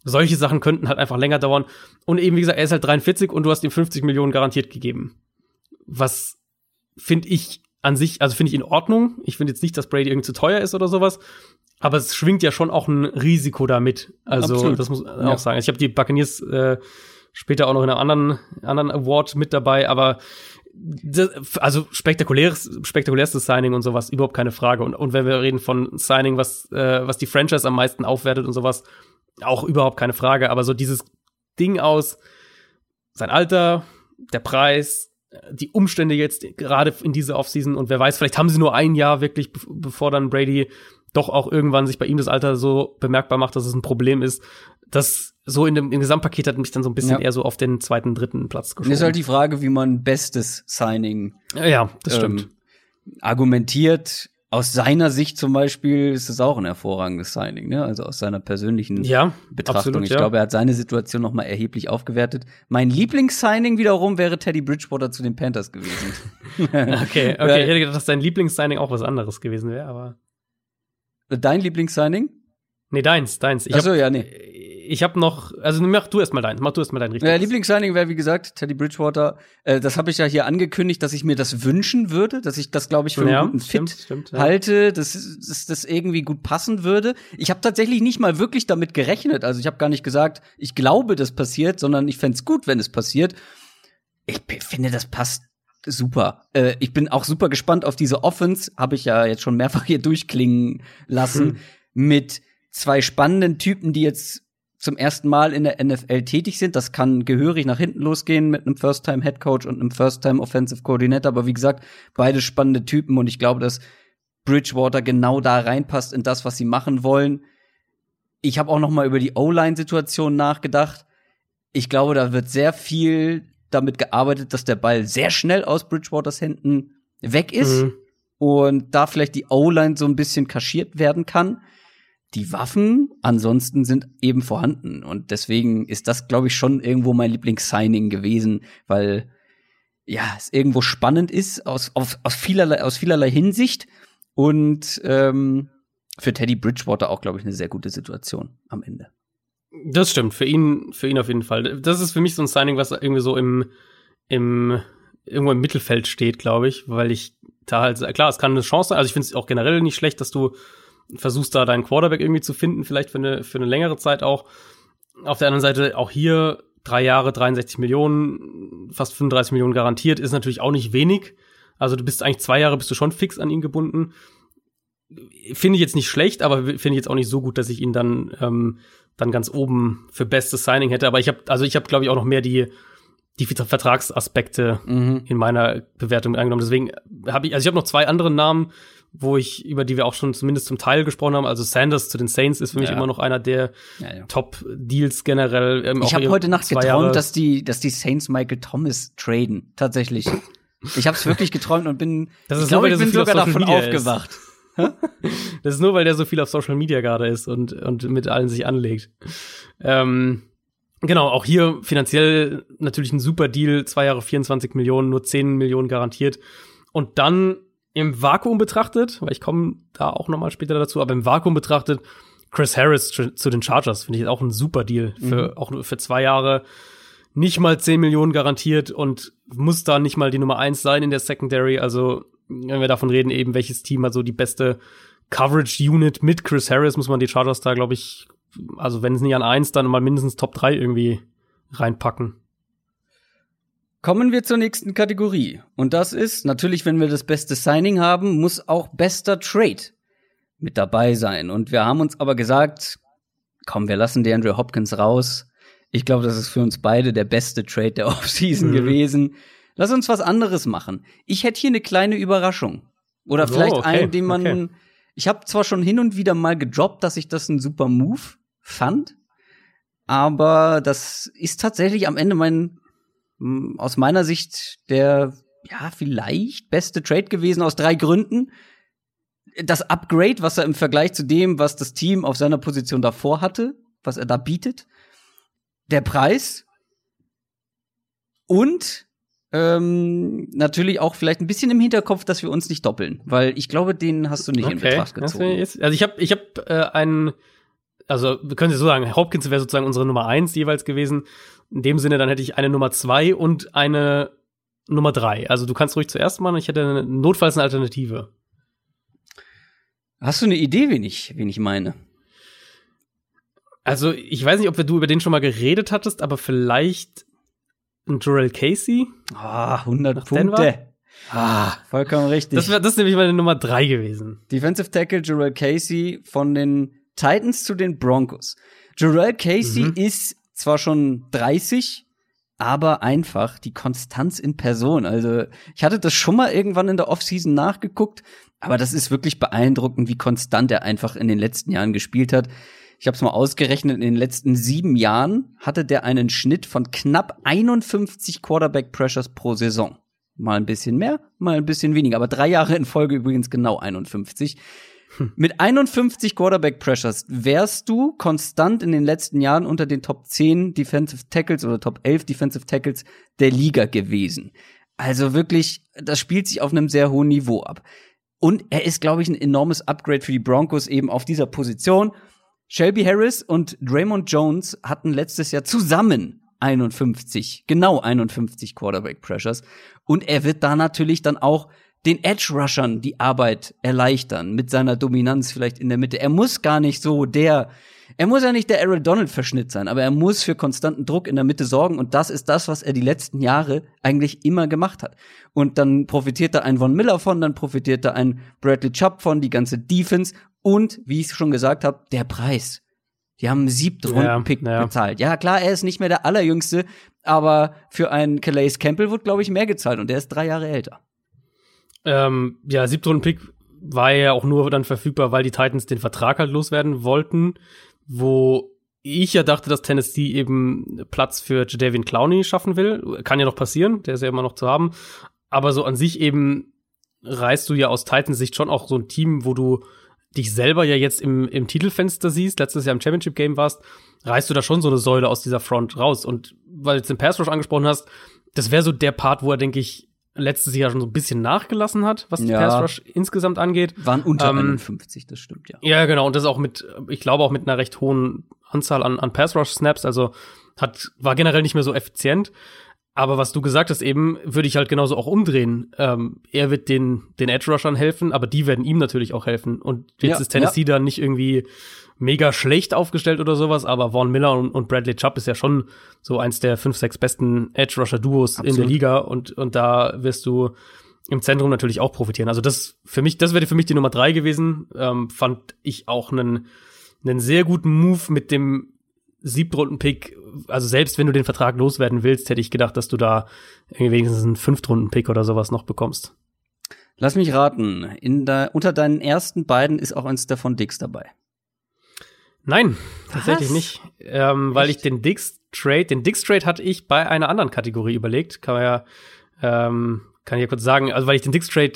Solche Sachen könnten halt einfach länger dauern. Und eben, wie gesagt, er ist halt 43 und du hast ihm 50 Millionen garantiert gegeben. Was finde ich an sich, also finde ich in Ordnung. Ich finde jetzt nicht, dass Brady irgendwie zu teuer ist oder sowas. Aber es schwingt ja schon auch ein Risiko damit. Also, Absolut. das muss man Ja. auch sagen. Ich habe die Buccaneers äh, später auch noch in einem anderen, anderen Award mit dabei, aber das, also spektakuläres, spektakulärstes Signing und sowas, überhaupt keine Frage. Und, und wenn wir reden von Signing, was, äh, was die Franchise am meisten aufwertet und sowas, auch überhaupt keine Frage, aber so dieses Ding aus sein Alter, der Preis, die Umstände jetzt gerade in dieser Offseason und wer weiß, vielleicht haben sie nur ein Jahr wirklich, bevor dann Brady doch auch irgendwann sich bei ihm das Alter so bemerkbar macht, dass es ein Problem ist. Das so in dem im Gesamtpaket hat mich dann so ein bisschen ja. eher so auf den zweiten, dritten Platz geschoben. ist halt die Frage, wie man bestes Signing ja, das stimmt. Ähm, argumentiert aus seiner Sicht zum Beispiel ist es auch ein hervorragendes Signing, ne? Also aus seiner persönlichen ja, Betrachtung. Absolut, ich ja. glaube, er hat seine Situation noch mal erheblich aufgewertet. Mein Lieblingssigning wiederum wäre Teddy Bridgewater zu den Panthers gewesen. *laughs* okay, *laughs* okay. ich hätte gedacht, dass dein Lieblingssigning auch was anderes gewesen wäre, aber. Dein Lieblingssigning? Nee, deins, deins. Ich Ach so, hab, ja, nee ich habe noch, also mach du erst mal dein, mach du erst mal dein richtiges. Ja, Lieblingssigning wäre wie gesagt Teddy Bridgewater. Äh, das habe ich ja hier angekündigt, dass ich mir das wünschen würde, dass ich das glaube ich für einen ja, guten stimmt, Fit stimmt, ja. halte, dass, dass das irgendwie gut passen würde. Ich habe tatsächlich nicht mal wirklich damit gerechnet. Also ich habe gar nicht gesagt, ich glaube, das passiert, sondern ich fände es gut, wenn es passiert. Ich finde, das passt super. Äh, ich bin auch super gespannt auf diese Offense, habe ich ja jetzt schon mehrfach hier durchklingen lassen, hm. mit zwei spannenden Typen, die jetzt zum ersten Mal in der NFL tätig sind. Das kann gehörig nach hinten losgehen mit einem First-Time-Head Coach und einem First-Time Offensive Coordinator. Aber wie gesagt, beide spannende Typen und ich glaube, dass Bridgewater genau da reinpasst in das, was sie machen wollen. Ich habe auch noch mal über die O-Line-Situation nachgedacht. Ich glaube, da wird sehr viel damit gearbeitet, dass der Ball sehr schnell aus Bridgewaters Händen weg ist mhm. und da vielleicht die O-Line so ein bisschen kaschiert werden kann die Waffen ansonsten sind eben vorhanden. Und deswegen ist das, glaube ich, schon irgendwo mein Lieblingssigning gewesen, weil ja, es irgendwo spannend ist aus, aus, aus, vielerlei, aus vielerlei Hinsicht. Und ähm, für Teddy Bridgewater auch, glaube ich, eine sehr gute Situation am Ende. Das stimmt, für ihn, für ihn auf jeden Fall. Das ist für mich so ein Signing, was irgendwie so im, im, irgendwo im Mittelfeld steht, glaube ich, weil ich da halt, klar, es kann eine Chance sein. Also ich finde es auch generell nicht schlecht, dass du versuchst da deinen Quarterback irgendwie zu finden, vielleicht für eine, für eine längere Zeit auch. Auf der anderen Seite auch hier drei Jahre, 63 Millionen, fast 35 Millionen garantiert, ist natürlich auch nicht wenig. Also du bist eigentlich zwei Jahre bist du schon fix an ihn gebunden. Finde ich jetzt nicht schlecht, aber finde ich jetzt auch nicht so gut, dass ich ihn dann ähm, dann ganz oben für bestes Signing hätte. Aber ich habe also ich habe glaube ich auch noch mehr die die Vertragsaspekte mhm. in meiner Bewertung angenommen. Deswegen habe ich also ich habe noch zwei andere Namen, wo ich, über die wir auch schon zumindest zum Teil gesprochen haben. Also Sanders zu den Saints ist für mich ja. immer noch einer der ja, ja. Top-Deals generell. Ähm, ich habe heute Nacht geträumt, Jahre. dass die, dass die Saints Michael Thomas traden. Tatsächlich. ich habe es wirklich geträumt und bin, das ist ich glaube, ich bin so sogar davon aufgewacht. *laughs* das ist nur, weil der so viel auf Social Media gerade ist und, und mit allen sich anlegt. Ähm, genau, auch hier finanziell natürlich ein super Deal. Zwei Jahre 24 Millionen, nur 10 Millionen garantiert. Und dann im Vakuum betrachtet, weil ich komme da auch noch mal später dazu, aber im Vakuum betrachtet, Chris Harris zu den Chargers finde ich auch ein super Deal für mhm. auch nur für zwei Jahre nicht mal 10 Millionen garantiert und muss da nicht mal die Nummer eins sein in der Secondary. Also, wenn wir davon reden, eben welches Team also die beste Coverage Unit mit Chris Harris, muss man die Chargers da, glaube ich, also wenn es nicht an eins, dann mal mindestens Top 3 irgendwie reinpacken. Kommen wir zur nächsten Kategorie. Und das ist natürlich, wenn wir das beste Signing haben, muss auch bester Trade mit dabei sein. Und wir haben uns aber gesagt, komm, wir lassen DeAndre Hopkins raus. Ich glaube, das ist für uns beide der beste Trade der *laughs* Offseason mhm. gewesen. Lass uns was anderes machen. Ich hätte hier eine kleine Überraschung. Oder oh, vielleicht okay, einen, den man. Okay. Ich habe zwar schon hin und wieder mal gedroppt, dass ich das ein super Move fand, aber das ist tatsächlich am Ende mein aus meiner Sicht der, ja, vielleicht beste Trade gewesen aus drei Gründen. Das Upgrade, was er im Vergleich zu dem, was das Team auf seiner Position davor hatte, was er da bietet. Der Preis. Und ähm, natürlich auch vielleicht ein bisschen im Hinterkopf, dass wir uns nicht doppeln, weil ich glaube, den hast du nicht okay. in Betracht gezogen. also ich habe ich hab, äh, einen, also wir können so sagen, Hopkins wäre sozusagen unsere Nummer eins jeweils gewesen in dem Sinne, dann hätte ich eine Nummer zwei und eine Nummer drei. Also du kannst ruhig zuerst machen, ich hätte eine, notfalls eine Alternative. Hast du eine Idee, wen ich, wen ich meine? Also, ich weiß nicht, ob du über den schon mal geredet hattest, aber vielleicht ein Jorel Casey. Ah, 100 Punkte. Ah, vollkommen richtig. Das, wäre das ist nämlich meine Nummer drei gewesen. Defensive Tackle Jorel Casey von den Titans zu den Broncos. Jarrell Casey mhm. ist zwar schon 30, aber einfach die Konstanz in Person. Also ich hatte das schon mal irgendwann in der Offseason nachgeguckt, aber das ist wirklich beeindruckend, wie konstant er einfach in den letzten Jahren gespielt hat. Ich habe es mal ausgerechnet, in den letzten sieben Jahren hatte der einen Schnitt von knapp 51 Quarterback Pressures pro Saison. Mal ein bisschen mehr, mal ein bisschen weniger, aber drei Jahre in Folge übrigens genau 51. Hm. Mit 51 Quarterback Pressures wärst du konstant in den letzten Jahren unter den Top 10 Defensive Tackles oder Top 11 Defensive Tackles der Liga gewesen. Also wirklich, das spielt sich auf einem sehr hohen Niveau ab. Und er ist, glaube ich, ein enormes Upgrade für die Broncos eben auf dieser Position. Shelby Harris und Draymond Jones hatten letztes Jahr zusammen 51, genau 51 Quarterback Pressures. Und er wird da natürlich dann auch den Edge Rushern die Arbeit erleichtern mit seiner Dominanz vielleicht in der Mitte. Er muss gar nicht so der, er muss ja nicht der Aaron Donald Verschnitt sein, aber er muss für konstanten Druck in der Mitte sorgen und das ist das, was er die letzten Jahre eigentlich immer gemacht hat. Und dann profitiert da ein Von Miller von, dann profitiert da ein Bradley Chubb von, die ganze Defense und, wie ich schon gesagt habe, der Preis. Die haben einen siebten Rundenpick ja, ja. bezahlt. Ja, klar, er ist nicht mehr der allerjüngste, aber für einen Calais Campbell wird, glaube ich, mehr gezahlt und der ist drei Jahre älter. Ähm, ja, siebten Rundenpick war ja auch nur dann verfügbar, weil die Titans den Vertrag halt loswerden wollten, wo ich ja dachte, dass Tennessee eben Platz für Jadavian Clowney schaffen will. Kann ja noch passieren, der ist ja immer noch zu haben. Aber so an sich eben reißt du ja aus Titans Sicht schon auch so ein Team, wo du dich selber ja jetzt im, im Titelfenster siehst, letztes Jahr im Championship Game warst, reißt du da schon so eine Säule aus dieser Front raus. Und weil du jetzt den Pass Rush angesprochen hast, das wäre so der Part, wo er, denke ich, letztes Jahr schon so ein bisschen nachgelassen hat, was ja. Pass Rush insgesamt angeht. Waren unter ähm, 51, das stimmt, ja. Ja, genau. Und das auch mit, ich glaube auch mit einer recht hohen Anzahl an, an Pass Rush Snaps. Also hat, war generell nicht mehr so effizient. Aber was du gesagt hast, eben, würde ich halt genauso auch umdrehen. Ähm, er wird den, den Edge Rushern helfen, aber die werden ihm natürlich auch helfen. Und jetzt ja, ist Tennessee ja. da nicht irgendwie mega schlecht aufgestellt oder sowas, aber Vaughn Miller und, und Bradley Chubb ist ja schon so eins der fünf, sechs besten Edge Rusher Duos Absolut. in der Liga und, und da wirst du im Zentrum natürlich auch profitieren. Also das für mich, das wäre für mich die Nummer drei gewesen. Ähm, fand ich auch einen, einen sehr guten Move mit dem Siebtrunden-Pick, also selbst wenn du den Vertrag loswerden willst, hätte ich gedacht, dass du da wenigstens einen Fünftrunden-Pick oder sowas noch bekommst. Lass mich raten, in der, unter deinen ersten beiden ist auch ein Stefan Dix dabei. Nein, tatsächlich Was? nicht. Ähm, weil ich den Dix-Trade, den Dix-Trade hatte ich bei einer anderen Kategorie überlegt. Kann man ja, ähm, kann ich ja kurz sagen, also weil ich den Dix-Trade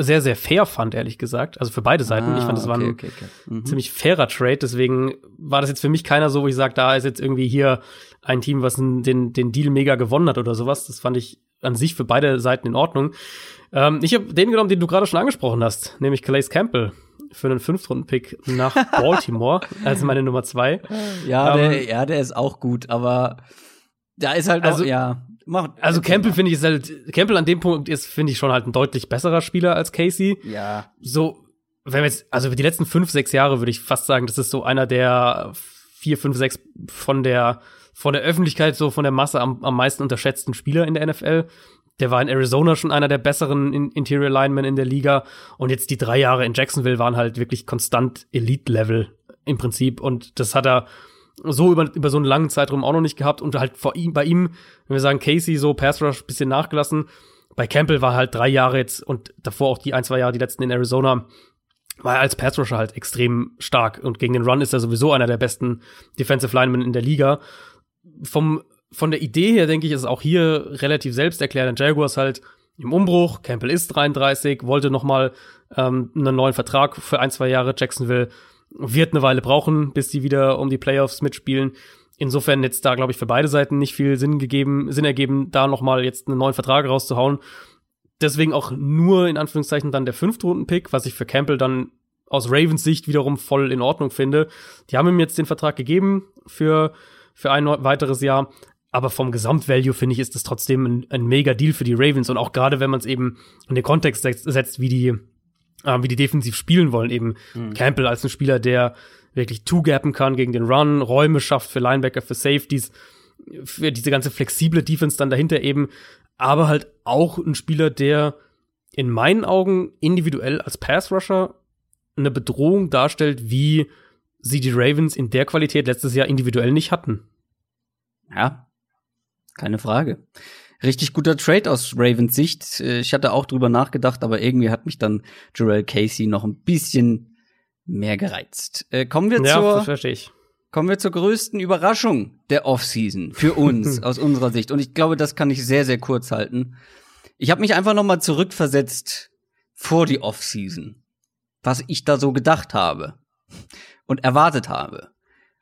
sehr, sehr fair fand, ehrlich gesagt. Also für beide Seiten. Ah, ich fand, das okay, war ein okay, okay. Mhm. ziemlich fairer Trade. Deswegen war das jetzt für mich keiner so, wo ich sage, da ist jetzt irgendwie hier ein Team, was den, den Deal mega gewonnen hat oder sowas. Das fand ich an sich für beide Seiten in Ordnung. Ähm, ich habe den genommen, den du gerade schon angesprochen hast, nämlich Calais Campbell für einen Fünftrunden-Pick nach Baltimore *laughs* als meine Nummer zwei. Ja, ähm, der, ja, der ist auch gut, aber da ist halt also, auch, ja. Mach, also Campbell finde ich ist halt, Campbell an dem Punkt ist, finde ich schon halt ein deutlich besserer Spieler als Casey. Ja. So, wenn wir jetzt, also die letzten fünf, sechs Jahre würde ich fast sagen, das ist so einer der vier, fünf, sechs von der, von der Öffentlichkeit, so von der Masse am, am meisten unterschätzten Spieler in der NFL. Der war in Arizona schon einer der besseren Interior Linemen in der Liga. Und jetzt die drei Jahre in Jacksonville waren halt wirklich konstant Elite-Level im Prinzip. Und das hat er so über, über so einen langen Zeitraum auch noch nicht gehabt und halt vor ihm, bei ihm, wenn wir sagen, Casey so Pass Rush bisschen nachgelassen. Bei Campbell war halt drei Jahre jetzt und davor auch die ein, zwei Jahre, die letzten in Arizona, war er als Pass Rusher halt extrem stark und gegen den Run ist er sowieso einer der besten Defensive Linemen in der Liga. Vom, von der Idee her denke ich, ist auch hier relativ selbsterklärend. Jaguars halt im Umbruch, Campbell ist 33, wollte noch mal ähm, einen neuen Vertrag für ein, zwei Jahre. Jacksonville wird eine Weile brauchen, bis die wieder um die Playoffs mitspielen. Insofern jetzt da, glaube ich, für beide Seiten nicht viel Sinn gegeben, Sinn ergeben, da noch mal jetzt einen neuen Vertrag rauszuhauen. Deswegen auch nur in Anführungszeichen dann der Fünftrunden-Pick, was ich für Campbell dann aus Ravens Sicht wiederum voll in Ordnung finde. Die haben ihm jetzt den Vertrag gegeben für, für ein weiteres Jahr. Aber vom Gesamtvalue finde ich, ist das trotzdem ein, ein mega Deal für die Ravens. Und auch gerade wenn man es eben in den Kontext setzt, wie die äh, wie die defensiv spielen wollen. Eben mhm. Campbell als ein Spieler, der wirklich two-gappen kann gegen den Run, Räume schafft für Linebacker, für Safeties, für diese ganze flexible Defense dann dahinter eben, aber halt auch ein Spieler, der in meinen Augen individuell als Pass-Rusher eine Bedrohung darstellt, wie sie die Ravens in der Qualität letztes Jahr individuell nicht hatten. Ja, keine Frage. Richtig guter Trade aus Ravens Sicht. Äh, ich hatte auch drüber nachgedacht, aber irgendwie hat mich dann Jarrell Casey noch ein bisschen mehr gereizt. Äh, kommen wir Ja, zur verstehe ich. Kommen wir zur größten Überraschung der Offseason für uns *laughs* aus unserer Sicht. Und ich glaube, das kann ich sehr, sehr kurz halten. Ich habe mich einfach noch mal zurückversetzt vor die Offseason, was ich da so gedacht habe und erwartet habe.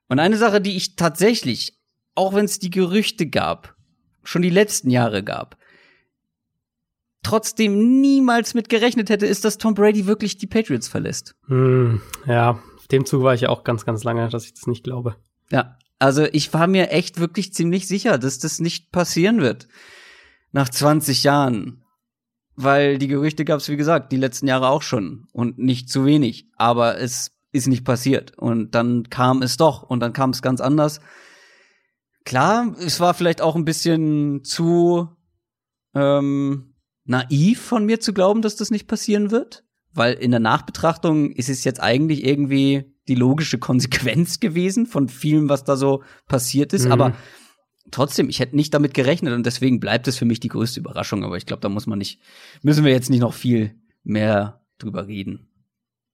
Und eine Sache, die ich tatsächlich, auch wenn es die Gerüchte gab, schon die letzten Jahre gab, trotzdem niemals mit gerechnet hätte, ist, dass Tom Brady wirklich die Patriots verlässt. Hm, ja, dem Zug war ich ja auch ganz, ganz lange, dass ich das nicht glaube. Ja, also ich war mir echt wirklich ziemlich sicher, dass das nicht passieren wird. Nach 20 Jahren. Weil die Gerüchte gab es, wie gesagt, die letzten Jahre auch schon. Und nicht zu wenig. Aber es ist nicht passiert. Und dann kam es doch. Und dann kam es ganz anders. Klar, es war vielleicht auch ein bisschen zu ähm, naiv von mir zu glauben, dass das nicht passieren wird. Weil in der Nachbetrachtung ist es jetzt eigentlich irgendwie die logische Konsequenz gewesen von vielem, was da so passiert ist. Mhm. Aber trotzdem, ich hätte nicht damit gerechnet und deswegen bleibt es für mich die größte Überraschung. Aber ich glaube, da muss man nicht, müssen wir jetzt nicht noch viel mehr drüber reden.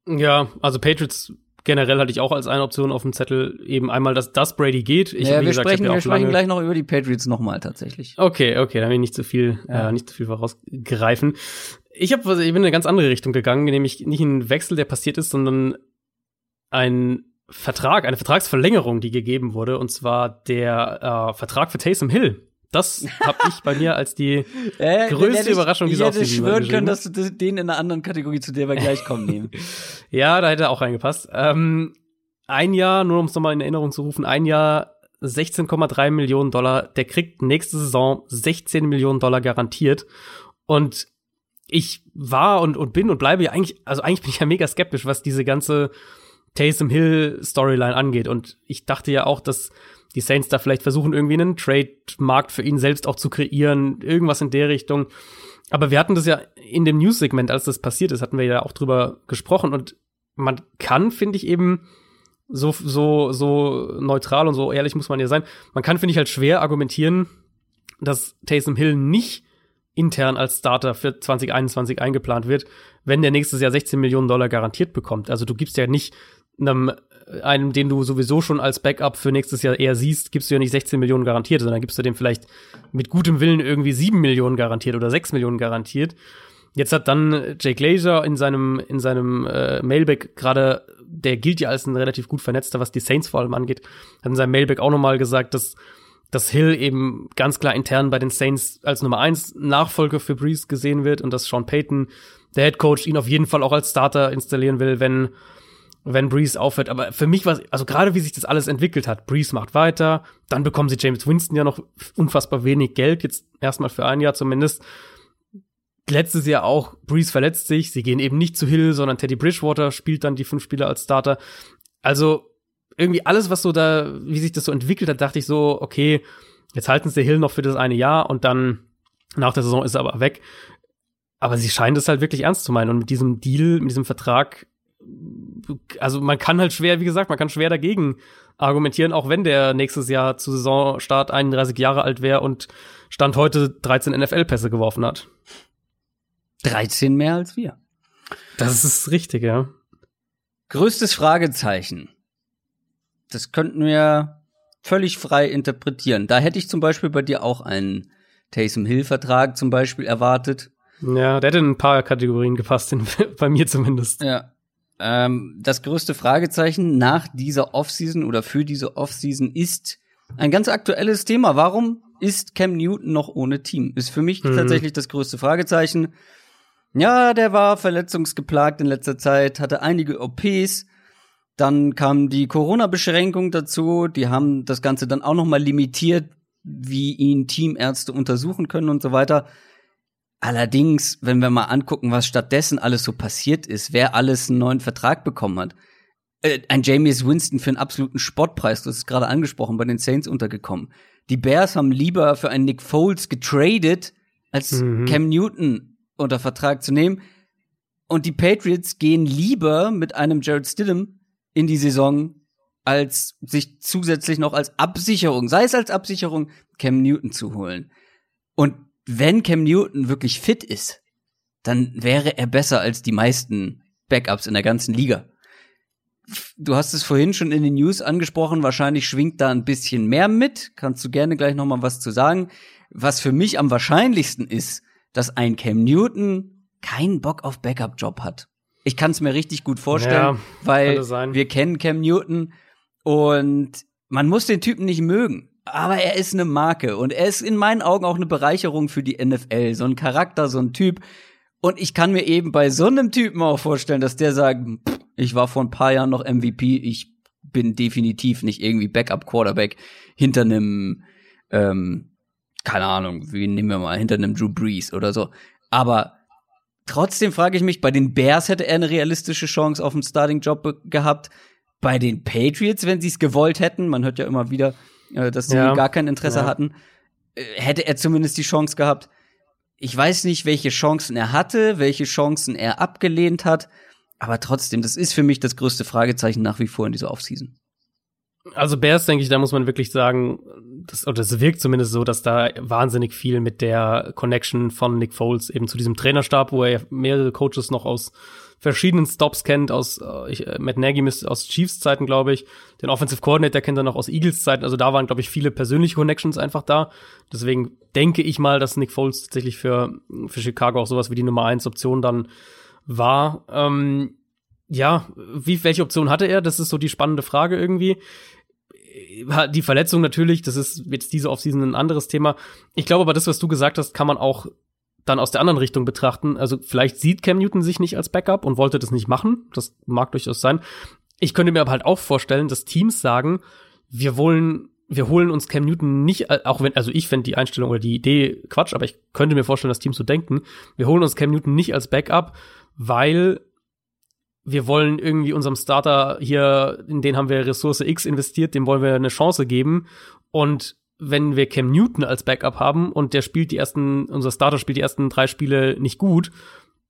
Ja, also Patriots generell hatte ich auch als eine Option auf dem Zettel eben einmal, dass das Brady geht. Ich, ja, wir gesagt, sprechen, wir sprechen gleich noch über die Patriots nochmal tatsächlich. Okay, okay, dann will ich nicht zu viel, Ja. äh, nicht zu viel vorausgreifen. Ich habe, ich bin in eine ganz andere Richtung gegangen, nämlich nicht ein Wechsel, der passiert ist, sondern ein Vertrag, eine Vertragsverlängerung, die gegeben wurde, und zwar der äh, Vertrag für Taysom Hill. Das habe ich bei mir als die *laughs* Äh, Größte hätte ich- Überraschung Ich dieser hätte Offseason schwören geschrieben. können, dass du den in einer anderen Kategorie, zu der wir gleich kommen, nehmen. *laughs* Ja, da hätte er auch reingepasst. Ähm, ein Jahr, nur um es nochmal in Erinnerung zu rufen, ein Jahr 16,3 Millionen Dollar. Der kriegt nächste Saison 16 Millionen Dollar garantiert. Und ich war und, und bin und bleibe ja eigentlich, also eigentlich bin ich ja mega skeptisch, was diese ganze Taysom Hill Storyline angeht. Und ich dachte ja auch, dass die Saints da vielleicht versuchen, irgendwie einen Trade-Markt für ihn selbst auch zu kreieren, irgendwas in der Richtung. Aber wir hatten das ja in dem News-Segment, als das passiert ist, hatten wir ja auch drüber gesprochen und man kann, finde ich eben, so, so, so neutral und so ehrlich muss man ja sein, man kann, finde ich, halt schwer argumentieren, dass Taysom Hill nicht intern als Starter für 2021 eingeplant wird, wenn der nächstes Jahr 16 Millionen Dollar garantiert bekommt. Also du gibst ja nicht einem, einem, den du sowieso schon als Backup für nächstes Jahr eher siehst, gibst du ja nicht 16 Millionen garantiert, sondern gibst du dem vielleicht mit gutem Willen irgendwie 7 Millionen garantiert oder 6 Millionen garantiert. Jetzt hat dann Jake Glazer in seinem, in seinem äh, Mailback gerade, der gilt ja als ein relativ gut vernetzter, was die Saints vor allem angeht, hat in seinem Mailback auch nochmal gesagt, dass, dass Hill eben ganz klar intern bei den Saints als Nummer eins Nachfolger für Breeze gesehen wird und dass Sean Payton, der Head Coach, ihn auf jeden Fall auch als Starter installieren will, wenn, wenn Breeze aufhört. Aber für mich war also gerade wie sich das alles entwickelt hat, Breeze macht weiter, dann bekommen sie James Winston ja noch unfassbar wenig Geld, jetzt erstmal für ein Jahr zumindest letztes Jahr auch, Breeze verletzt sich, sie gehen eben nicht zu Hill, sondern Teddy Bridgewater spielt dann die fünf Spieler als Starter. Also irgendwie alles, was so da, wie sich das so entwickelt hat, dachte ich so, okay, jetzt halten sie Hill noch für das eine Jahr und dann nach der Saison ist er aber weg. Aber sie scheinen das halt wirklich ernst zu meinen und mit diesem Deal, mit diesem Vertrag, also man kann halt schwer, wie gesagt, man kann schwer dagegen argumentieren, auch wenn der nächstes Jahr zu Saisonstart 31 Jahre alt wäre und Stand heute 13 NFL-Pässe geworfen hat. 13 mehr als wir. Das ist richtig, ja. Größtes Fragezeichen. Das könnten wir völlig frei interpretieren. Da hätte ich zum Beispiel bei dir auch einen Taysom Hill-Vertrag zum Beispiel erwartet. Ja, der hätte in ein paar Kategorien gepasst, *laughs* bei mir zumindest. Ja. Ähm, das größte Fragezeichen nach dieser Offseason oder für diese Offseason ist ein ganz aktuelles Thema. Warum ist Cam Newton noch ohne Team? Ist für mich Mhm. tatsächlich das größte Fragezeichen. Ja, der war verletzungsgeplagt in letzter Zeit, hatte einige OPs. Dann kam die Corona-Beschränkung dazu. Die haben das Ganze dann auch noch mal limitiert, wie ihn Teamärzte untersuchen können und so weiter. Allerdings, wenn wir mal angucken, was stattdessen alles so passiert ist, wer alles einen neuen Vertrag bekommen hat. Äh, ein Jameis Winston für einen absoluten Spottpreis, das ist gerade angesprochen, bei den Saints untergekommen. Die Bears haben lieber für einen Nick Foles getradet, als Mhm. Cam Newton unter Vertrag zu nehmen. Und die Patriots gehen lieber mit einem Jared Stidham in die Saison, als sich zusätzlich noch als Absicherung, sei es als Absicherung, Cam Newton zu holen. Und wenn Cam Newton wirklich fit ist, dann wäre er besser als die meisten Backups in der ganzen Liga. Du hast es vorhin schon in den News angesprochen, wahrscheinlich schwingt da ein bisschen mehr mit. Kannst du gerne gleich noch mal was zu sagen. Was für mich am wahrscheinlichsten ist, dass ein Cam Newton keinen Bock auf Backup-Job hat. Ich kann es mir richtig gut vorstellen, Ja, weil wir kennen Cam Newton und man muss den Typen nicht mögen. Aber er ist eine Marke und er ist in meinen Augen auch eine Bereicherung für die NFL. So ein Charakter, so ein Typ. Und ich kann mir eben bei so einem Typen auch vorstellen, dass der sagt, "Pff, ich war vor ein paar Jahren noch MVP, ich bin definitiv nicht irgendwie Backup-Quarterback hinter einem, ähm, keine Ahnung, wie nehmen wir mal, hinter einem Drew Brees oder so. Aber trotzdem frage ich mich, bei den Bears hätte er eine realistische Chance auf einen Starting-Job gehabt. Bei den Patriots, wenn sie es gewollt hätten, man hört ja immer wieder, dass sie Ja. gar kein Interesse Ja. hatten, äh, hätte er zumindest die Chance gehabt. Ich weiß nicht, welche Chancen er hatte, welche Chancen er abgelehnt hat, aber trotzdem, das ist für mich das größte Fragezeichen nach wie vor in dieser Offseason. Also Bears, denke ich, da muss man wirklich sagen, das, oder es wirkt zumindest so, dass da wahnsinnig viel mit der Connection von Nick Foles eben zu diesem Trainerstab, wo er mehrere Coaches noch aus verschiedenen Stops kennt, aus äh, ich, äh, Matt Nagy aus Chiefs Zeiten, glaube ich, den Offensive Coordinator kennt er noch aus Eagles Zeiten, also da waren, glaube ich, viele persönliche Connections einfach da. Deswegen denke ich mal, dass Nick Foles tatsächlich für, für Chicago auch sowas wie die Nummer eins Option dann war. Ähm, ja, wie, welche Option hatte er? Das ist so die spannende Frage irgendwie. Die Verletzung natürlich, das ist jetzt diese Offseason ein anderes Thema. Ich glaube aber, das, was du gesagt hast, kann man auch dann aus der anderen Richtung betrachten. Also vielleicht sieht Cam Newton sich nicht als Backup und wollte das nicht machen. Das mag durchaus sein. Ich könnte mir aber halt auch vorstellen, dass Teams sagen, wir wollen, wir holen uns Cam Newton nicht, äh, auch wenn, also ich fände die Einstellung oder die Idee Quatsch, aber ich könnte mir vorstellen, dass Teams so denken, wir holen uns Cam Newton nicht als Backup, weil wir wollen irgendwie unserem Starter hier, in den haben wir Ressource X investiert, dem wollen wir eine Chance geben. Und wenn wir Cam Newton als Backup haben und der spielt die ersten, unser Starter spielt die ersten drei Spiele nicht gut,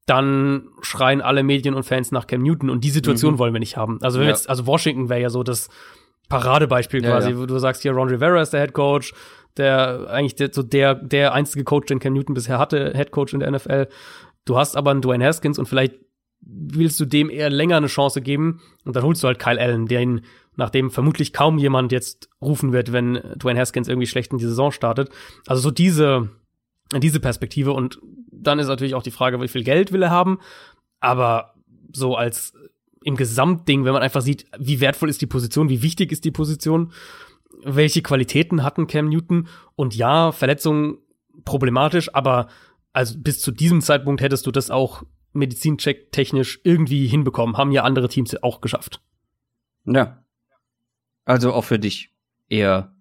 dann schreien alle Medien und Fans nach Cam Newton und die Situation Mhm. wollen wir nicht haben. Also wenn Ja. wir jetzt, also Washington wäre ja so das Paradebeispiel Ja, quasi, ja. wo du sagst hier Ron Rivera ist der Head Coach, der eigentlich der, so der der einzige Coach, den Cam Newton bisher hatte, Head Coach in der NFL. Du hast aber einen Dwayne Haskins und vielleicht willst du dem eher länger eine Chance geben und dann holst du halt Kyle Allen, der ihn, nachdem vermutlich kaum jemand jetzt rufen wird, wenn Dwayne Haskins irgendwie schlecht in die Saison startet. Also so diese, diese Perspektive und dann ist natürlich auch die Frage, wie viel Geld will er haben, aber so als im Gesamtding, wenn man einfach sieht, wie wertvoll ist die Position, wie wichtig ist die Position, welche Qualitäten hatten Cam Newton und ja, Verletzungen problematisch, aber also bis zu diesem Zeitpunkt hättest du das auch medizincheck technisch irgendwie hinbekommen, haben ja andere Teams auch geschafft. Ja. Also auch für dich eher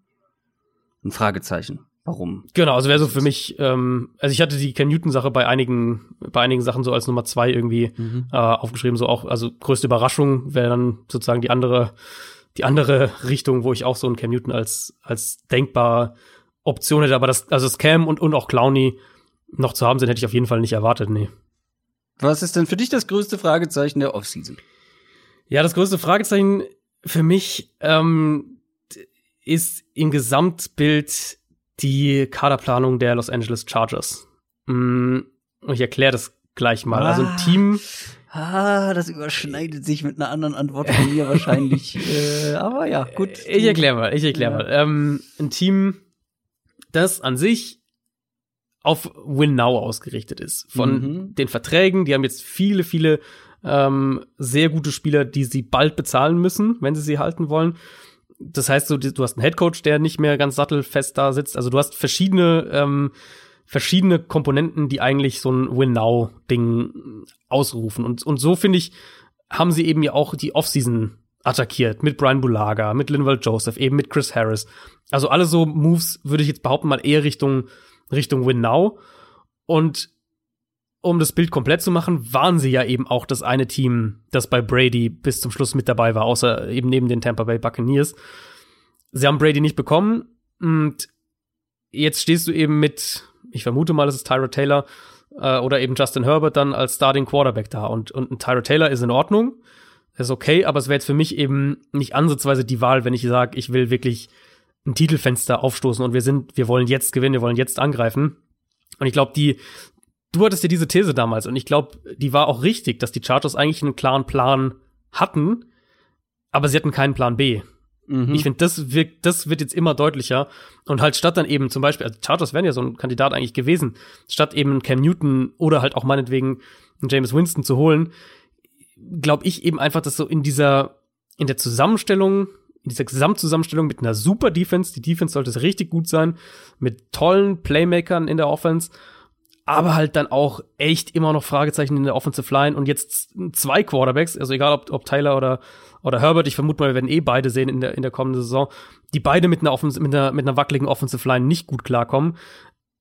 ein Fragezeichen. Warum? Genau, also wäre so für mich, ähm, also ich hatte die Cam Newton-Sache bei einigen, bei einigen Sachen so als Nummer zwei irgendwie äh, aufgeschrieben, so auch, also größte Überraschung wäre dann sozusagen die andere, die andere Richtung, wo ich auch so einen Cam Newton als, als denkbare Option hätte, aber das, also das Cam und, und auch Clowny noch zu haben sind, hätte ich auf jeden Fall nicht erwartet, nee. Was ist denn für dich das größte Fragezeichen der Offseason? Ja, das größte Fragezeichen für mich ähm, ist im Gesamtbild die Kaderplanung der Los Angeles Chargers. Mm, und ich erkläre das gleich mal. Also ein Ah. Team, Ah, das überschneidet sich mit einer anderen Antwort von mir wahrscheinlich. *laughs* äh, aber ja, gut. ich erkläre mal, ich erkläre Ja. mal. Ähm, ein Team, das an sich auf Win Now ausgerichtet ist. Von Mhm. den Verträgen, die haben jetzt viele, viele ähm, sehr gute Spieler, die sie bald bezahlen müssen, wenn sie sie halten wollen. Das heißt, du, du hast einen Headcoach, der nicht mehr ganz sattelfest da sitzt. Also du hast verschiedene, ähm, verschiedene Komponenten, die eigentlich so ein Win-Now-Ding ausrufen. Und, und so finde ich, haben sie eben ja auch die Offseason attackiert mit Brian Bulaga, mit Linval Joseph, eben mit Chris Harris. Also alle so Moves würde ich jetzt behaupten mal eher Richtung Richtung Win Now. Und um das Bild komplett zu machen, waren sie ja eben auch das eine Team, das bei Brady bis zum Schluss mit dabei war, außer eben neben den Tampa Bay Buccaneers. Sie haben Brady nicht bekommen und jetzt stehst du eben mit, ich vermute mal, es ist Tyra Taylor äh, oder eben Justin Herbert dann als Starting Quarterback da und, und ein Tyra Taylor ist in Ordnung. ist okay, aber es wäre jetzt für mich eben nicht ansatzweise die Wahl, wenn ich sage, ich will wirklich ein Titelfenster aufstoßen und wir sind, wir wollen jetzt gewinnen, wir wollen jetzt angreifen. Und ich glaube, die, du hattest ja diese These damals und ich glaube, die war auch richtig, dass die Chargers eigentlich einen klaren Plan hatten, aber sie hatten keinen Plan B. Mhm. Ich finde, das wird, das wird jetzt immer deutlicher. Und halt statt dann eben zum Beispiel, also Chargers wären ja so ein Kandidat eigentlich gewesen, statt eben Cam Newton oder halt auch meinetwegen James Winston zu holen, glaube ich eben einfach, dass so in dieser, in der Zusammenstellung, in dieser Gesamtzusammenstellung mit einer super Defense, die Defense sollte richtig gut sein, mit tollen Playmakern in der Offense, aber halt dann auch echt immer noch Fragezeichen in der Offensive Line und jetzt zwei Quarterbacks, also egal ob, ob Tyler oder, oder Herbert, ich vermute mal, wir werden eh beide sehen in der, in der kommenden Saison, die beide mit einer, Offens mit einer, mit einer wackeligen Offensive Line nicht gut klarkommen.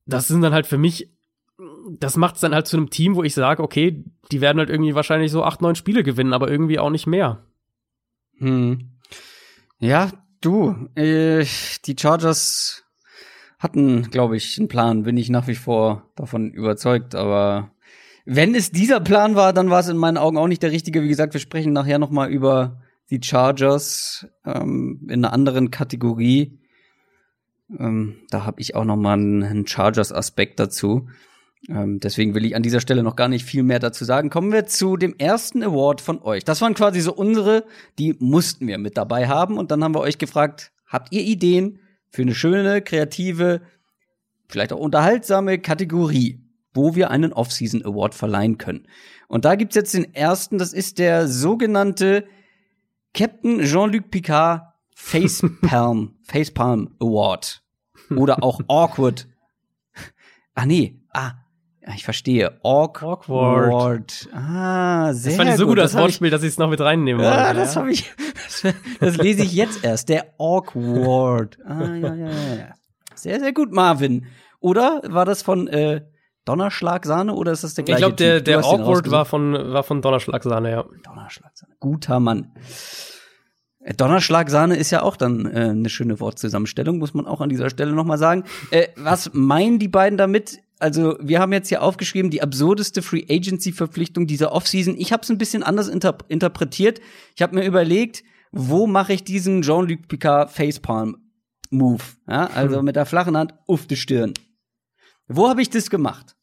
Das sind dann halt für mich, das macht es dann halt zu einem Team, wo ich sage, okay, die werden halt irgendwie wahrscheinlich so acht, neun Spiele gewinnen, aber irgendwie auch nicht mehr. Hm. Ja, du, äh, die Chargers hatten, glaube ich, einen Plan, bin ich nach wie vor davon überzeugt, aber wenn es dieser Plan war, dann war es in meinen Augen auch nicht der richtige. Wie gesagt, wir sprechen nachher noch mal über die Chargers ähm, in einer anderen Kategorie. Ähm, da habe ich auch noch mal einen, Chargers-Aspekt dazu. Ähm, deswegen will ich an dieser Stelle noch gar nicht viel mehr dazu sagen. Kommen wir zu dem ersten Award von euch. Das waren quasi so unsere, die mussten wir mit dabei haben. Und dann haben wir euch gefragt, habt ihr Ideen für eine schöne, kreative, vielleicht auch unterhaltsame Kategorie, wo wir einen Off-Season Award verleihen können? Und da gibt's jetzt den ersten, das ist der sogenannte Captain Jean-Luc Picard Facepalm, *laughs* Facepalm Award. Oder auch Awkward. Ah, nee. Ah, ich verstehe. Awk Awkward. Ah, sehr Das fand ich so gut als Das hab ich- Wortspiel, dass ich es noch mit reinnehmen wollte. Ah, das ja. habe ich. *laughs* Das lese ich jetzt erst. Der Awkward. Ah, ja, ja, ja. Sehr, sehr gut, Marvin. Oder war das von äh, Donnerschlagsahne oder ist das der Ich gleiche glaube, der, der Awkward war von, war von Donnerschlagsahne, ja. Donnerschlagsahne. Guter Mann. Äh, Donnerschlagsahne ist ja auch dann äh, eine schöne Wortzusammenstellung, muss man auch an dieser Stelle noch mal sagen. Äh, was meinen die beiden damit? Also, wir haben jetzt hier aufgeschrieben, die absurdeste Free Agency Verpflichtung dieser Offseason. Ich habe es ein bisschen anders inter interpretiert. Ich habe mir überlegt, wo mache ich diesen Jean-Luc Picard Facepalm Move? Ja, also mit der flachen Hand auf die Stirn. Wo habe ich das gemacht?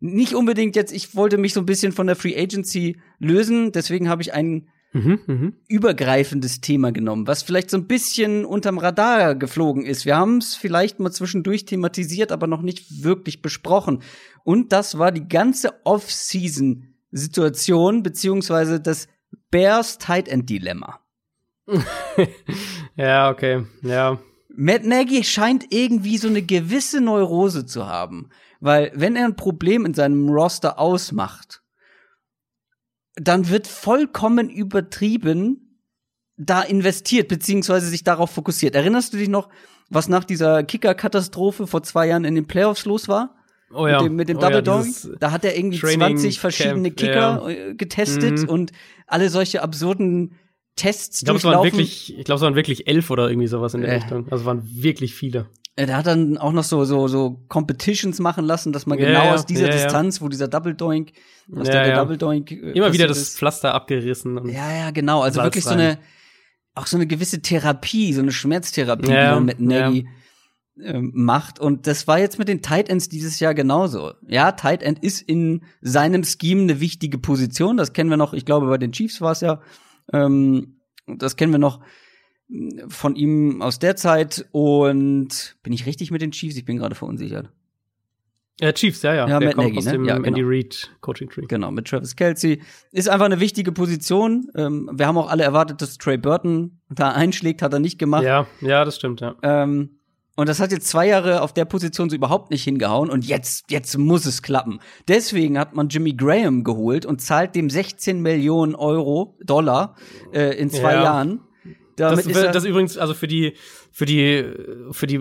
Nicht unbedingt jetzt, ich wollte mich so ein bisschen von der Free Agency lösen, deswegen habe ich ein Mhm, mhm. übergreifendes Thema genommen, was vielleicht so ein bisschen unterm Radar geflogen ist. Wir haben es vielleicht mal zwischendurch thematisiert, aber noch nicht wirklich besprochen. Und das war die ganze Off-Season-Situation, beziehungsweise das Bears Tight End Dilemma. *laughs* Ja, okay, ja. Matt Nagy scheint irgendwie so eine gewisse Neurose zu haben. Weil, wenn er ein Problem in seinem Roster ausmacht, dann wird vollkommen übertrieben da investiert, beziehungsweise sich darauf fokussiert. Erinnerst du dich noch, was nach dieser Kicker-Katastrophe vor zwei Jahren in den Playoffs los war? Oh ja. Mit dem, mit dem oh ja, Double dieses- Da hat er irgendwie Training 20 verschiedene Camp, Kicker äh, getestet Mhm. und alle solche absurden Tests Ich glaube, es waren durchlaufen. wirklich, ich glaube, es waren wirklich elf oder irgendwie sowas in der Äh. Richtung. Also es waren wirklich viele. Äh, Der hat dann auch noch so, so, so Competitions machen lassen, dass man Ja, genau ja, aus dieser ja. Distanz, wo dieser Double Doink, aus der der. Double Doink äh, Immer wieder das ist. Pflaster abgerissen. Ja, ja, genau. Also wirklich so rein. eine, auch so eine gewisse Therapie, so eine Schmerztherapie, die man mit. Nagy ähm, macht. Und das war jetzt mit den Tight Ends dieses Jahr genauso. Ja, Tight End ist in seinem Scheme eine wichtige Position. Das kennen wir noch, ich glaube, bei den Chiefs war es ja. Ähm, das kennen wir noch von ihm aus der Zeit. Und bin ich richtig mit den Chiefs? Ich bin gerade verunsichert. Ja, Chiefs, ja, ja. Ja, Der Matt kommt Nagy, aus ne? dem Ja, genau. Andy Reid Coaching Tree. Genau, mit Travis Kelsey. Ist einfach eine wichtige Position. Ähm, wir haben auch alle erwartet, dass Trey Burton da einschlägt, hat er nicht gemacht. Ja, ja, das stimmt, ja. Ähm, und das hat jetzt zwei Jahre auf der Position so überhaupt nicht hingehauen und jetzt, jetzt muss es klappen. Deswegen hat man Jimmy Graham geholt und zahlt dem 16 Millionen Euro, Dollar, äh, in zwei Ja. Jahren. Damit Das, ist das übrigens, also für die, für die, für die äh,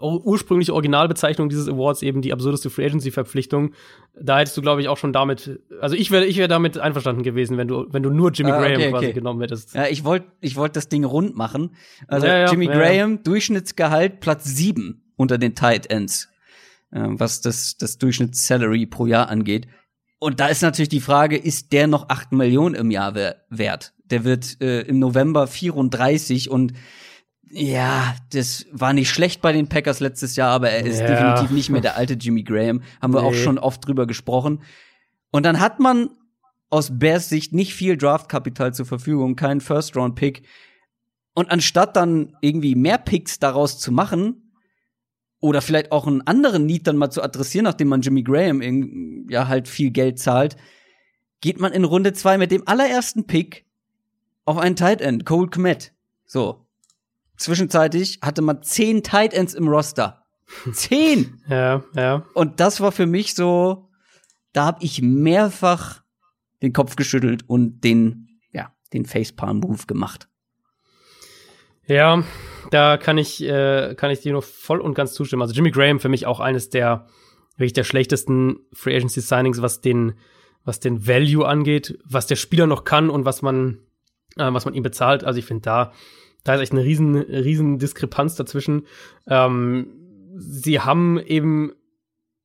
ursprüngliche Originalbezeichnung dieses Awards eben die absurdeste Free Agency Verpflichtung. Da hättest du, glaube ich, auch schon damit, also ich wäre, ich wäre damit einverstanden gewesen, wenn du, wenn du nur Jimmy Ah, Graham okay, quasi okay. genommen hättest. ja, ich wollte ich wollt das Ding rund machen. Also Ja, ja, Jimmy ja, ja. Graham, Durchschnittsgehalt Platz sieben unter den Tight Ends, äh, was das, das Durchschnittssalary pro Jahr angeht. Und da ist natürlich die Frage, ist der noch 8 Millionen im Jahr wer- wert? Der wird äh, im November 34 und ja, das war nicht schlecht bei den Packers letztes Jahr, aber er ist Ja. definitiv nicht mehr der *laughs* alte Jimmy Graham. Haben wir auch Nee. schon oft drüber gesprochen. Und dann hat man aus Bears Sicht nicht viel Draftkapital zur Verfügung, keinen First-Round-Pick. Und anstatt dann irgendwie mehr Picks daraus zu machen, oder vielleicht auch einen anderen Need dann mal zu adressieren, nachdem man Jimmy Graham irg- ja halt viel Geld zahlt, geht man in Runde zwei mit dem allerersten Pick auf einen Tight End, Cole Kmet. So. Zwischenzeitlich hatte man zehn Tight Ends im Roster. Zehn! *laughs* Ja, ja. Und das war für mich so, da habe ich mehrfach den Kopf geschüttelt und den, ja, den Facepalm-Move gemacht. Ja, da kann ich, äh, kann ich dir nur voll und ganz zustimmen. Also Jimmy Graham für mich auch eines der wirklich der schlechtesten Free Agency Signings, was den, was den Value angeht, was der Spieler noch kann und was man, äh, was man ihm bezahlt. Also ich finde da, da ist echt eine riesen, riesen Diskrepanz dazwischen. Ähm, sie haben eben,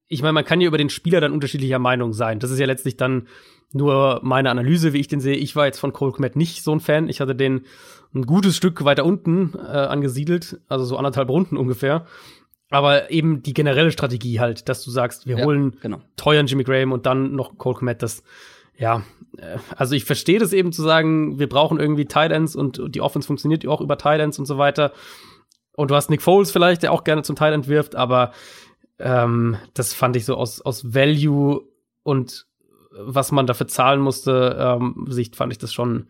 ich meine, man kann ja über den Spieler dann unterschiedlicher Meinung sein. Das ist ja letztlich dann nur meine Analyse, wie ich den sehe. Ich war jetzt von Cole Kmet nicht so ein Fan. Ich hatte den ein gutes Stück weiter unten äh, angesiedelt, also so anderthalb Runden ungefähr. Aber eben die generelle Strategie halt, dass du sagst, wir Ja, holen genau. teuren Jimmy Graham und dann noch Cole Kmet, das, ja, also ich verstehe das eben zu sagen, wir brauchen irgendwie Tight Ends und, die Offense funktioniert ja auch über Tight Ends und so weiter. Und du hast Nick Foles vielleicht, der auch gerne zum Tight End wirft, aber ähm, das fand ich so aus, aus Value und was man dafür zahlen musste, ähm, Sicht fand ich das schon,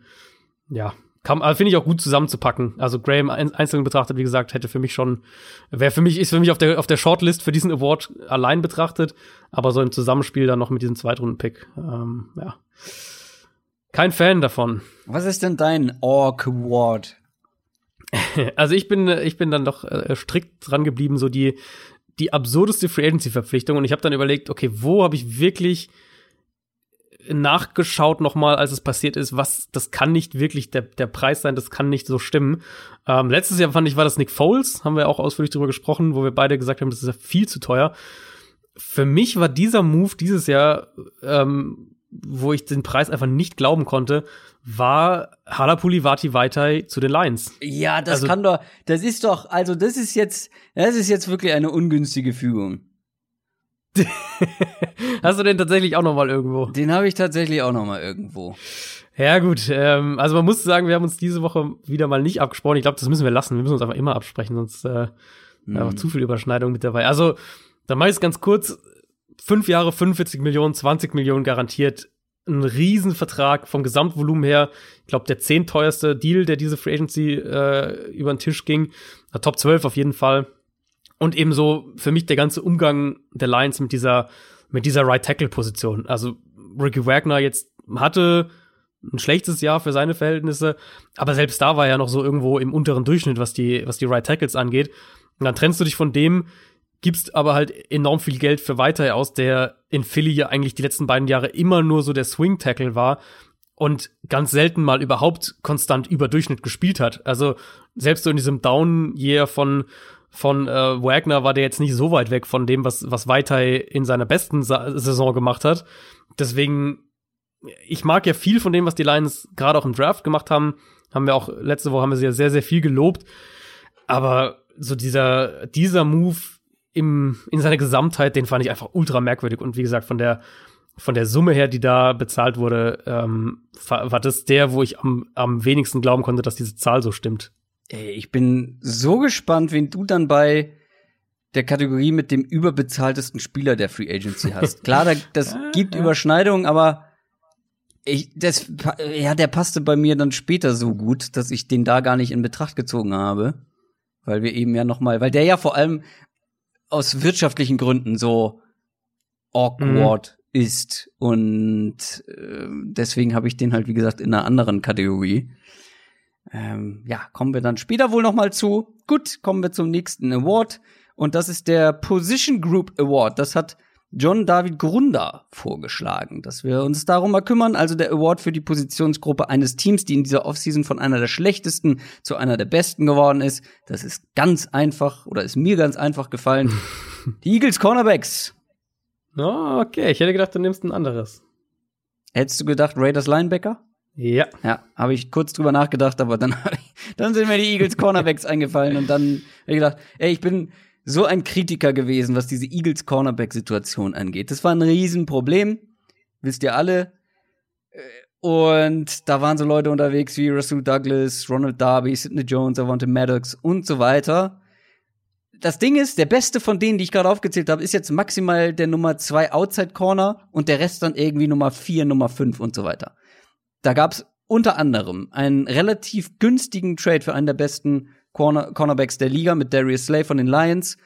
ja, finde ich auch gut zusammenzupacken. Also Graham ein, einzeln betrachtet, wie gesagt, hätte für mich schon, wäre für mich, ist für mich auf der, auf der Shortlist für diesen Award allein betrachtet, aber so im Zusammenspiel dann noch mit diesem Zweitrunden-Pick, ähm, ja. Kein Fan davon. Was ist denn dein Orc Award? *laughs* Also ich bin, ich bin dann doch äh, strikt dran geblieben, so die, die absurdeste Free Agency Verpflichtung und ich habe dann überlegt, okay, wo habe ich wirklich nachgeschaut nochmal, als es passiert ist, was, das kann nicht wirklich der, der Preis sein, das kann nicht so stimmen. Ähm, letztes Jahr fand ich, war das Nick Foles, haben wir auch ausführlich drüber gesprochen, wo wir beide gesagt haben, das ist ja viel zu teuer. Für mich war dieser Move dieses Jahr, ähm, wo ich den Preis einfach nicht glauben konnte, war Halapuli Vati Vaitai zu den Lions. Ja, das Also- kann doch, das ist doch, also das ist jetzt, das ist jetzt wirklich eine ungünstige Fügung. *laughs* Hast du den tatsächlich auch noch mal irgendwo? Den habe ich tatsächlich auch noch mal irgendwo. Ja, gut. Ähm, also man muss sagen, wir haben uns diese Woche wieder mal nicht abgesprochen. Ich glaube, das müssen wir lassen. Wir müssen uns einfach immer absprechen, sonst äh, Mhm. einfach zu viel Überschneidung mit dabei. Also, dann mach ich es ganz kurz. Fünf Jahre, 45 Millionen, 20 Millionen garantiert. Ein Riesenvertrag vom Gesamtvolumen her. Ich glaube, der zehnteuerste Deal, der diese Free Agency äh, über den Tisch ging. Na, Top 12 auf jeden Fall. Und ebenso für mich der ganze Umgang der Lions mit dieser, mit dieser Right Tackle Position. Also Ricky Wagner jetzt hatte ein schlechtes Jahr für seine Verhältnisse, aber selbst da war er ja noch so irgendwo im unteren Durchschnitt, was die, was die Right Tackles angeht. Und dann trennst du dich von dem, gibst aber halt enorm viel Geld für weiter aus, der in Philly ja eigentlich die letzten beiden Jahre immer nur so der Swing Tackle war und ganz selten mal überhaupt konstant über Durchschnitt gespielt hat. Also selbst so in diesem Down Year von von äh, Wagner war der jetzt nicht so weit weg von dem, was was Vaitai in seiner besten Sa Saison gemacht hat. Deswegen ich mag ja viel von dem, was die Lions gerade auch im Draft gemacht haben. Haben wir auch letzte Woche haben wir sie ja sehr sehr viel gelobt, aber so dieser dieser Move im in seiner Gesamtheit, den fand ich einfach ultra merkwürdig und wie gesagt von der von der Summe her, die da bezahlt wurde, ähm, war das der, wo ich am, am wenigsten glauben konnte, dass diese Zahl so stimmt. Ey, ich bin so gespannt, wen du dann bei der Kategorie mit dem überbezahltesten Spieler der Free Agency hast. Klar, da, das *laughs* gibt Überschneidungen, aber ich, das, ja, der passte bei mir dann später so gut, dass ich den da gar nicht in Betracht gezogen habe, weil wir eben ja noch mal, weil der ja vor allem aus wirtschaftlichen Gründen so awkward ist und äh, deswegen habe ich den halt wie gesagt in einer anderen Kategorie. Ähm, ja, kommen wir dann später wohl noch mal zu. Gut, kommen wir zum nächsten Award und das ist der Position Group Award. Das hat John David Grunder vorgeschlagen, dass wir uns darum mal kümmern. Also der Award für die Positionsgruppe eines Teams, die in dieser Offseason von einer der schlechtesten zu einer der besten geworden ist. Das ist ganz einfach oder ist mir ganz einfach gefallen. *laughs* die Eagles Cornerbacks. Oh, okay, ich hätte gedacht, du nimmst ein anderes. Hättest du gedacht Raiders Linebacker? Ja. Ja, habe ich kurz drüber nachgedacht, aber dann, *laughs* dann sind mir die Eagles Cornerbacks eingefallen und dann habe ich gedacht, ey, ich bin so ein Kritiker gewesen, was diese Eagles Cornerback Situation angeht. Das war ein Riesenproblem, wisst ihr alle. Und da waren so Leute unterwegs wie Russell Douglas, Ronald Darby, Sidney Jones, Avante Maddox und so weiter. Das Ding ist, der beste von denen, die ich gerade aufgezählt habe, ist jetzt maximal der Nummer zwei Outside Corner und der Rest dann irgendwie Nummer vier, Nummer fünf und so weiter. Da gab's unter anderem einen relativ günstigen Trade für einen der besten Corner Cornerbacks der Liga mit Darius Slay von den Lions.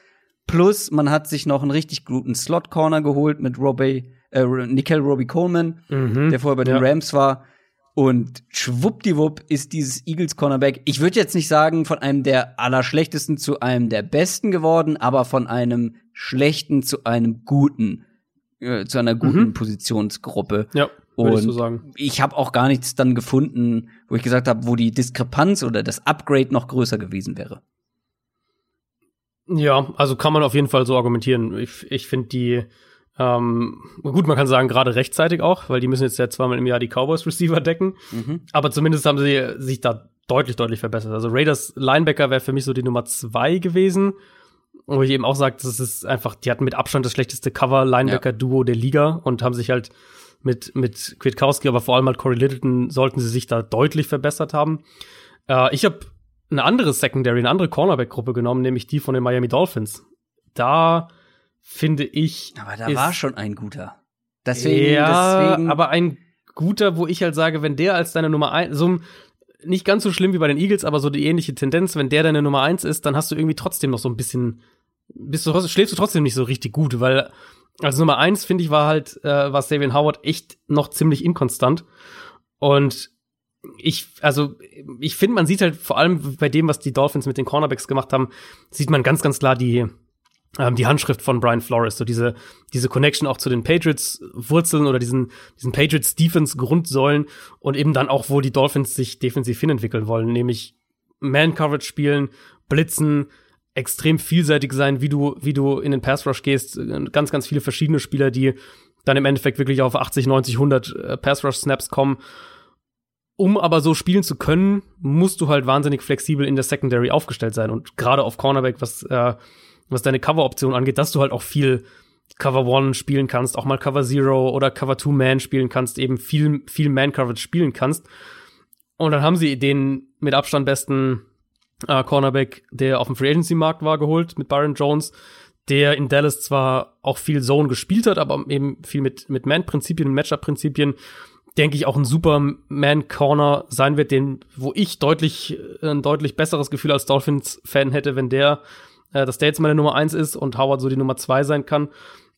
Plus, man hat sich noch einen richtig guten Slot-Corner geholt mit Robbie, äh, Nickel Robbie Coleman, Mhm. der vorher bei den Ja. Rams war. Und schwuppdiwupp ist dieses Eagles Cornerback, ich würde jetzt nicht sagen, von einem der allerschlechtesten zu einem der besten geworden, aber von einem schlechten zu einem guten, äh, zu einer guten Mhm. Positionsgruppe. Ja, würde ich Und so sagen. ich habe auch gar nichts dann gefunden, wo ich gesagt habe, wo die Diskrepanz oder das Upgrade noch größer gewesen wäre. Ja, also kann man auf jeden Fall so argumentieren. Ich, ich finde die, ähm, gut, man kann sagen, gerade rechtzeitig auch, weil die müssen jetzt ja zweimal im Jahr die Cowboys Receiver decken. Mhm. Aber zumindest haben sie sich da deutlich, deutlich verbessert. Also Raiders Linebacker wäre für mich so die Nummer zwei gewesen. Wo ich eben auch sage, das ist einfach, die hatten mit Abstand das schlechteste Cover-Linebacker-Duo der Liga und haben sich halt mit, mit Kwiatkowski, aber vor allem halt Corey Littleton, sollten sie sich da deutlich verbessert haben. Äh, ich habe eine andere Secondary, eine andere Cornerback-Gruppe genommen, nämlich die von den Miami Dolphins. Da finde ich. Aber da war schon ein guter. Deswegen, ja, deswegen aber ein guter, wo ich halt sage, wenn der als deine Nummer eins, so nicht ganz so schlimm wie bei den Eagles, aber so die ähnliche Tendenz, wenn der deine Nummer eins ist, dann hast du irgendwie trotzdem noch so ein bisschen, bist du, schläfst du trotzdem nicht so richtig gut, weil als Nummer eins, finde ich, war halt, äh, war Savian Howard echt noch ziemlich inkonstant. Und ich, also, ich finde, man sieht halt vor allem bei dem, was die Dolphins mit den Cornerbacks gemacht haben, sieht man ganz, ganz klar die, ähm, die Handschrift von Brian Flores, so diese, diese Connection auch zu den Patriots Wurzeln oder diesen, diesen Patriots Defense Grundsäulen und eben dann auch, wo die Dolphins sich defensiv hinentwickeln wollen, nämlich Man Coverage spielen, blitzen, extrem vielseitig sein, wie du, wie du in den Pass Rush gehst, ganz, ganz viele verschiedene Spieler, die dann im Endeffekt wirklich auf 80, 90, 100 äh, Pass Rush Snaps kommen. Um aber so spielen zu können, musst du halt wahnsinnig flexibel in der Secondary aufgestellt sein und gerade auf Cornerback, was äh, was deine Cover-Option angeht, dass du halt auch viel Cover One spielen kannst, auch mal Cover Zero oder Cover Two Man spielen kannst, eben viel, viel Man-Coverage spielen kannst. Und dann haben sie den mit Abstand besten äh, Cornerback, der auf dem Free Agency Markt war, geholt mit Byron Jones, der in Dallas zwar auch viel Zone gespielt hat, aber eben viel mit, mit Man-Prinzipien und Matchup-Prinzipien, denke ich, auch ein super Man-Corner sein wird, den, wo ich deutlich, äh, ein deutlich besseres Gefühl als Dolphins-Fan hätte, wenn der äh, dass der jetzt meine Nummer eins ist und Howard so die Nummer zwei sein kann.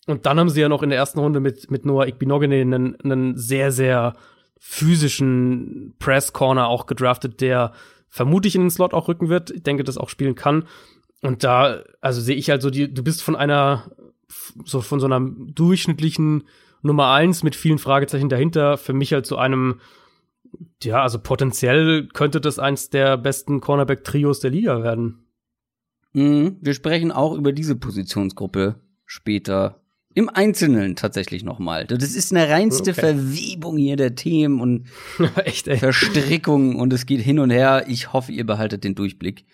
Und dann haben sie ja noch in der ersten Runde mit, mit Noah Igbinogene einen, einen sehr, sehr physischen Press-Corner auch gedraftet, der vermutlich in den Slot auch rücken wird. Ich denke, das auch spielen kann. Und da, also sehe ich halt so, die, du bist von einer, so von so einer durchschnittlichen Nummer eins mit vielen Fragezeichen dahinter, für mich halt zu einem, ja, also potenziell könnte das eins der besten Cornerback-Trios der Liga werden. Mhm. Wir sprechen auch über diese Positionsgruppe später im Einzelnen tatsächlich noch mal. Das ist eine reinste Okay. Verwebung hier der Themen und *laughs* Echt, ey. Verstrickungen und es geht hin und her. Ich hoffe, ihr behaltet den Durchblick.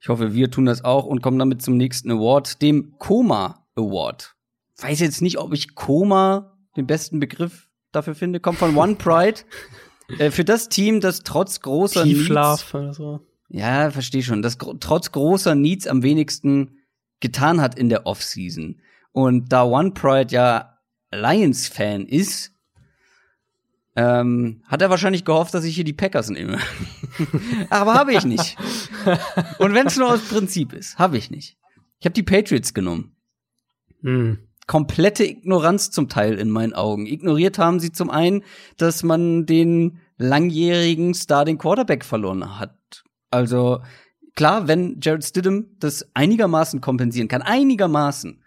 Ich hoffe, wir tun das auch und kommen damit zum nächsten Award, dem Koma Award. Weiß jetzt nicht, ob ich Koma den besten Begriff dafür finde. Kommt von One Pride. *laughs* äh, für das Team, das trotz großer Needs Tiefschlaf oder so. ja, verstehe schon. Das trotz großer Needs am wenigsten getan hat in der Offseason. Und da One Pride ja Lions-Fan ist, ähm, hat er wahrscheinlich gehofft, dass ich hier die Packers nehme. *laughs* Aber habe ich nicht. Und wenn es nur aus Prinzip ist, habe ich nicht. Ich habe die Patriots genommen. Hm. Komplette Ignoranz zum Teil in meinen Augen. Ignoriert haben sie zum einen, dass man den langjährigen Starting Quarterback verloren hat. Also klar, wenn Jared Stidham das einigermaßen kompensieren kann, einigermaßen,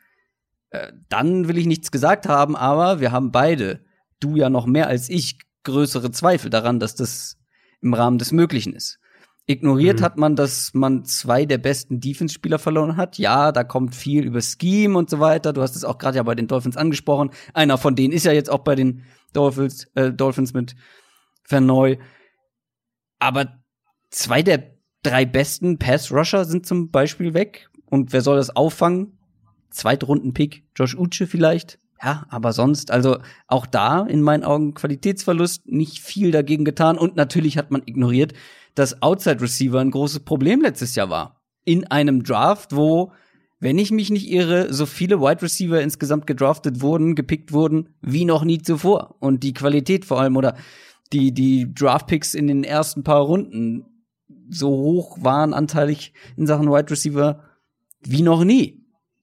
äh, dann will ich nichts gesagt haben, aber wir haben beide, du ja noch mehr als ich, größere Zweifel daran, dass das im Rahmen des Möglichen ist. Ignoriert Mhm. hat man, dass man zwei der besten Defense-Spieler verloren hat. Ja, da kommt viel über Scheme und so weiter. Du hast es auch gerade ja bei den Dolphins angesprochen. Einer von denen ist ja jetzt auch bei den Dolphins, äh, Dolphins mit verneu. Aber zwei der drei besten Pass-Rusher sind zum Beispiel weg. Und wer soll das auffangen? Zweitrunden-Pick, Josh Uche vielleicht. Ja, aber sonst, also auch da in meinen Augen Qualitätsverlust, nicht viel dagegen getan. Und natürlich hat man ignoriert, dass Outside Receiver ein großes Problem letztes Jahr war. In einem Draft, wo, wenn ich mich nicht irre, so viele Wide Receiver insgesamt gedraftet wurden, gepickt wurden, wie noch nie zuvor. Und die Qualität vor allem oder die, die Draft Picks in den ersten paar Runden so hoch waren anteilig in Sachen Wide Receiver wie noch nie.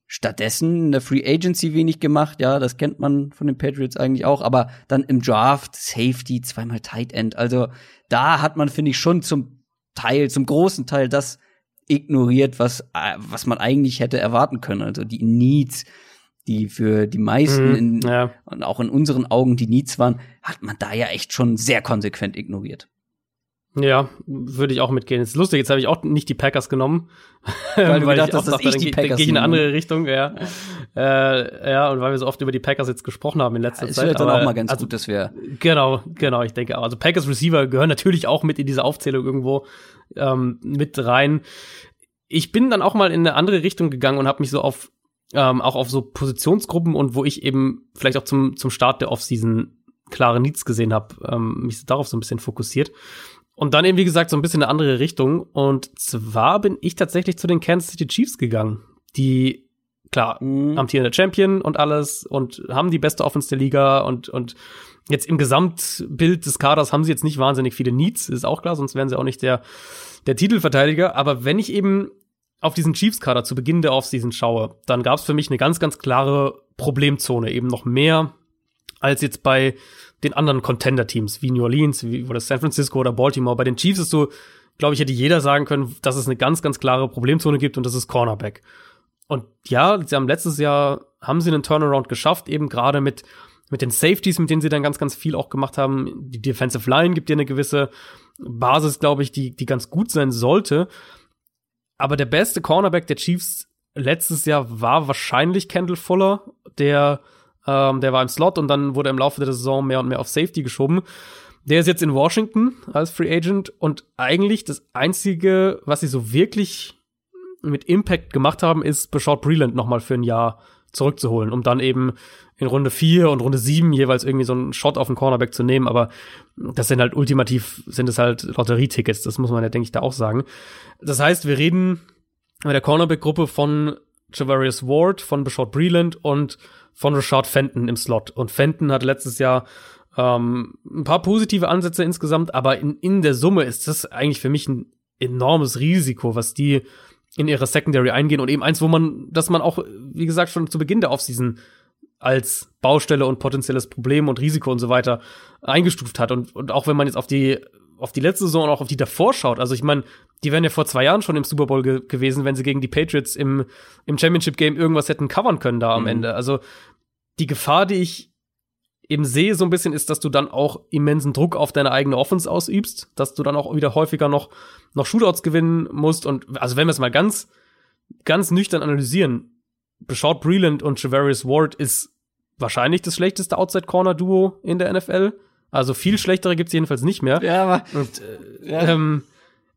Stattdessen in der Free Agency wenig gemacht, ja, das kennt man von den Patriots eigentlich auch, aber dann im Draft Safety, zweimal Tight End. Also da hat man, finde ich, schon zum Teil, zum großen Teil das ignoriert, was, äh, was man eigentlich hätte erwarten können. Also die Needs, die für die meisten Mhm, in, ja. und auch in unseren Augen die Needs waren, hat man da ja echt schon sehr konsequent ignoriert. Ja, würde ich auch mitgehen. Ist lustig, jetzt habe ich auch nicht die Packers genommen. Weil du *laughs* gedacht ich auch dass dachte, ich dann die geh- dann Packers gehe ich in eine andere Richtung, ja. Äh, ja, und weil wir so oft über die Packers jetzt gesprochen haben in letzter Es Zeit. wäre dann auch mal ganz also, gut, dass wir Genau, genau, ich denke auch. Also Packers Receiver gehören natürlich auch mit in diese Aufzählung irgendwo ähm, mit rein. Ich bin dann auch mal in eine andere Richtung gegangen und habe mich so auf ähm, auch auf so Positionsgruppen und wo ich eben vielleicht auch zum zum Start der Offseason klare Needs gesehen habe, ähm, mich darauf so ein bisschen fokussiert. Und dann eben, wie gesagt, so ein bisschen eine andere Richtung. Und zwar bin ich tatsächlich zu den Kansas City Chiefs gegangen, die, klar, Mhm. amtierender Champion und alles und haben die beste Offense der Liga und, und jetzt im Gesamtbild des Kaders haben sie jetzt nicht wahnsinnig viele Needs, ist auch klar, sonst wären sie auch nicht der, der Titelverteidiger. Aber wenn ich eben auf diesen Chiefs-Kader zu Beginn der Offseason schaue, dann gab es für mich eine ganz, ganz klare Problemzone, eben noch mehr als jetzt bei den anderen Contender-Teams wie New Orleans, wie oder San Francisco oder Baltimore. Bei den Chiefs ist so, glaube ich, hätte jeder sagen können, dass es eine ganz, ganz klare Problemzone gibt und das ist Cornerback. Und ja, sie haben letztes Jahr haben sie einen Turnaround geschafft, eben gerade mit mit den Safeties, mit denen sie dann ganz, ganz viel auch gemacht haben. Die Defensive Line gibt dir eine gewisse Basis, glaube ich, die die ganz gut sein sollte. Aber der beste Cornerback der Chiefs letztes Jahr war wahrscheinlich Kendall Fuller, der ähm, der war im Slot und dann wurde im Laufe der Saison mehr und mehr auf Safety geschoben. Der ist jetzt in Washington als Free Agent und eigentlich das einzige, was sie so wirklich mit Impact gemacht haben, ist Bashard Breland noch mal für ein Jahr zurückzuholen, um dann eben in Runde 4 und Runde 7 jeweils irgendwie so einen Shot auf den Cornerback zu nehmen, aber das sind halt ultimativ, sind es halt Lotterietickets, das muss man ja, denke ich, da auch sagen. Das heißt, wir reden bei der Cornerback-Gruppe von Javarius Ward, von Bashard Breland und von Rashad Fenton im Slot. Und Fenton hat letztes Jahr ähm, ein paar positive Ansätze insgesamt, aber in, in der Summe ist das eigentlich für mich ein enormes Risiko, was die in ihre Secondary eingehen und eben eins, wo man, dass man auch, wie gesagt, schon zu Beginn der Offseason als Baustelle und potenzielles Problem und Risiko und so weiter eingestuft hat. Und, und auch wenn man jetzt auf die, auf die letzte Saison und auch auf die davor schaut, also ich meine, die wären ja vor zwei Jahren schon im Super Bowl ge gewesen, wenn sie gegen die Patriots im, im Championship Game irgendwas hätten covern können da am Mhm. Ende. Also die Gefahr, die ich eben sehe so ein bisschen, ist, dass du dann auch immensen Druck auf deine eigene Offense ausübst, dass du dann auch wieder häufiger noch, noch Shootouts gewinnen musst. Und also wenn wir es mal ganz, ganz nüchtern analysieren, Bashard Breland und Javarius Ward ist wahrscheinlich das schlechteste Outside-Corner-Duo in der NFL. Also viel schlechtere gibt's jedenfalls nicht mehr. Ja, aber Und äh, ähm,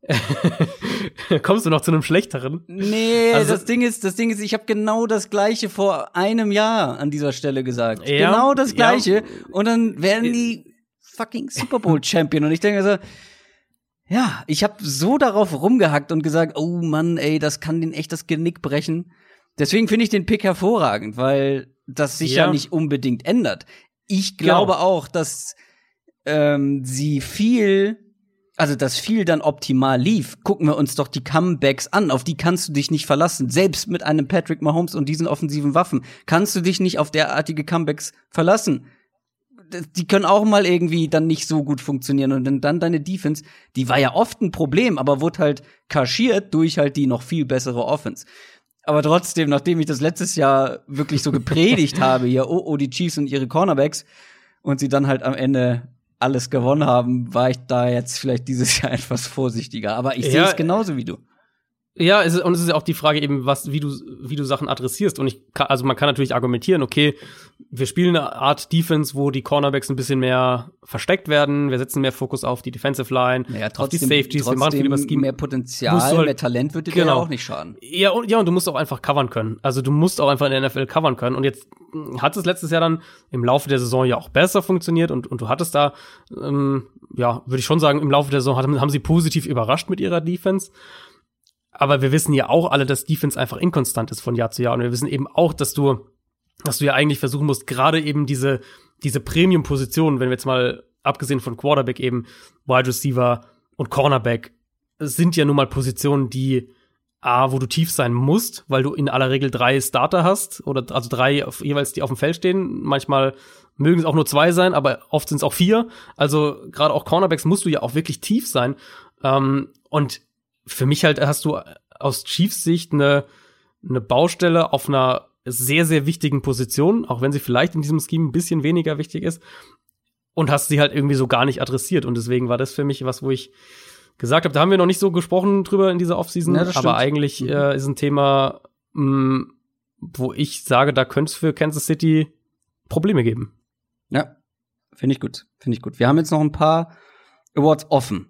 *laughs* kommst du noch zu einem schlechteren? nee, Also- das Ding ist, das Ding ist, ich habe genau das gleiche vor einem Jahr an dieser Stelle gesagt. Ja, genau das ja. gleiche und dann werden die fucking Super Bowl Champion und ich denke so ja, ich habe so darauf rumgehackt und gesagt, oh Mann, ey, das kann den echt das Genick brechen. Deswegen finde ich den Pick hervorragend, weil das sich ja, Ja. nicht unbedingt ändert. Ich glaube Genau. auch, dass ähm, sie viel, also dass viel dann optimal lief. Gucken wir uns doch die Comebacks an, auf die kannst du dich nicht verlassen. Selbst mit einem Patrick Mahomes und diesen offensiven Waffen kannst du dich nicht auf derartige Comebacks verlassen. Die können auch mal irgendwie dann nicht so gut funktionieren und dann, dann deine Defense, die war ja oft ein Problem, aber wurde halt kaschiert durch halt die noch viel bessere Offense. Aber trotzdem, nachdem ich das letztes Jahr wirklich so gepredigt *laughs* habe, hier, oh, oh, die Chiefs und ihre Cornerbacks, und sie dann halt am Ende alles gewonnen haben, war ich da jetzt vielleicht dieses Jahr *laughs* etwas vorsichtiger. Aber ich sehe Ja, es genauso wie du. Ja, es ist, und es ist ja auch die Frage eben, was, wie du, wie du Sachen adressierst. Und ich kann, also man kann natürlich argumentieren, okay, wir spielen eine Art Defense, wo die Cornerbacks ein bisschen mehr versteckt werden. Wir setzen mehr Fokus auf die Defensive Line, Naja, auf trotzdem, die Safeties. Wir machen viel über Scheme. mehr Potenzial, halt- mehr Talent würde dir Genau. ja auch nicht schaden. Ja, und, ja, und du musst auch einfach covern können. Also du musst auch einfach in der NFL covern können. Und jetzt mh, hat es letztes Jahr dann im Laufe der Saison ja auch besser funktioniert und, und du hattest da, ähm, ja, würde ich schon sagen, im Laufe der Saison haben sie positiv überrascht mit ihrer Defense. Aber wir wissen ja auch alle, dass Defense einfach inkonstant ist von Jahr zu Jahr. Und wir wissen eben auch, dass du, dass du ja eigentlich versuchen musst, gerade eben diese, diese Premium-Positionen, wenn wir jetzt mal abgesehen von Quarterback eben, Wide Receiver und Cornerback, sind ja nun mal Positionen, die A, wo du tief sein musst, weil du in aller Regel drei Starter hast oder also drei auf, jeweils, die auf dem Feld stehen. Manchmal mögen es auch nur zwei sein, aber oft sind es auch vier. Also gerade auch Cornerbacks musst du ja auch wirklich tief sein. Ähm, und für mich halt hast du aus Chiefs Sicht eine, eine Baustelle auf einer sehr, sehr wichtigen Position, auch wenn sie vielleicht in diesem Scheme ein bisschen weniger wichtig ist. Und hast sie halt irgendwie so gar nicht adressiert. Und deswegen war das für mich was, wo ich gesagt habe, da haben wir noch nicht so gesprochen drüber in dieser Offseason, Ja, aber stimmt. eigentlich Mhm. äh, ist ein Thema, mh, wo ich sage, da könnte es für Kansas City Probleme geben. Ja, finde ich gut, finde ich gut. Wir haben jetzt noch ein paar Awards offen.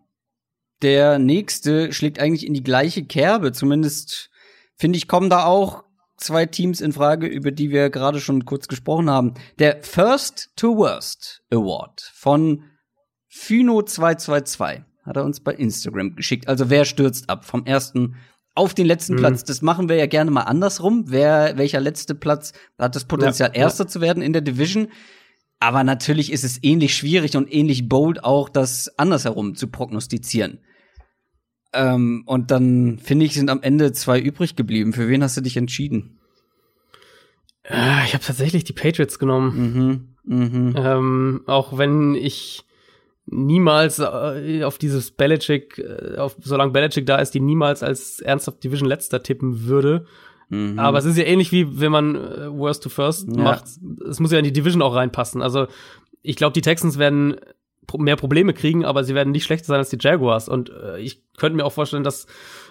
Der nächste schlägt eigentlich in die gleiche Kerbe. Zumindest finde ich, kommen da auch zwei Teams in Frage, über die wir gerade schon kurz gesprochen haben. Der First to Worst Award von Phyno222 hat er uns bei Instagram geschickt. Also wer stürzt ab vom ersten auf den letzten Mhm. Platz? Das machen wir ja gerne mal andersrum. Wer, welcher letzte Platz hat das Potenzial, Ja, ja. Erster zu werden in der Division? Aber natürlich ist es ähnlich schwierig und ähnlich bold auch, das andersherum zu prognostizieren. Ähm, und dann finde ich, sind am Ende zwei übrig geblieben. Für wen hast du dich entschieden? Äh, ich habe tatsächlich die Patriots genommen. Mhm, mhm. Ähm, auch wenn ich niemals äh, auf dieses Belichick, äh, auf, solange Belichick da ist, die niemals als ernsthaft Division letzter tippen würde. Mhm. Aber es ist ja ähnlich wie wenn man äh, Worst to First Ja. macht. Es muss ja in die Division auch reinpassen. Also ich glaube, die Texans werden mehr Probleme kriegen, aber sie werden nicht schlechter sein als die Jaguars. Und äh, ich könnte mir auch vorstellen, dass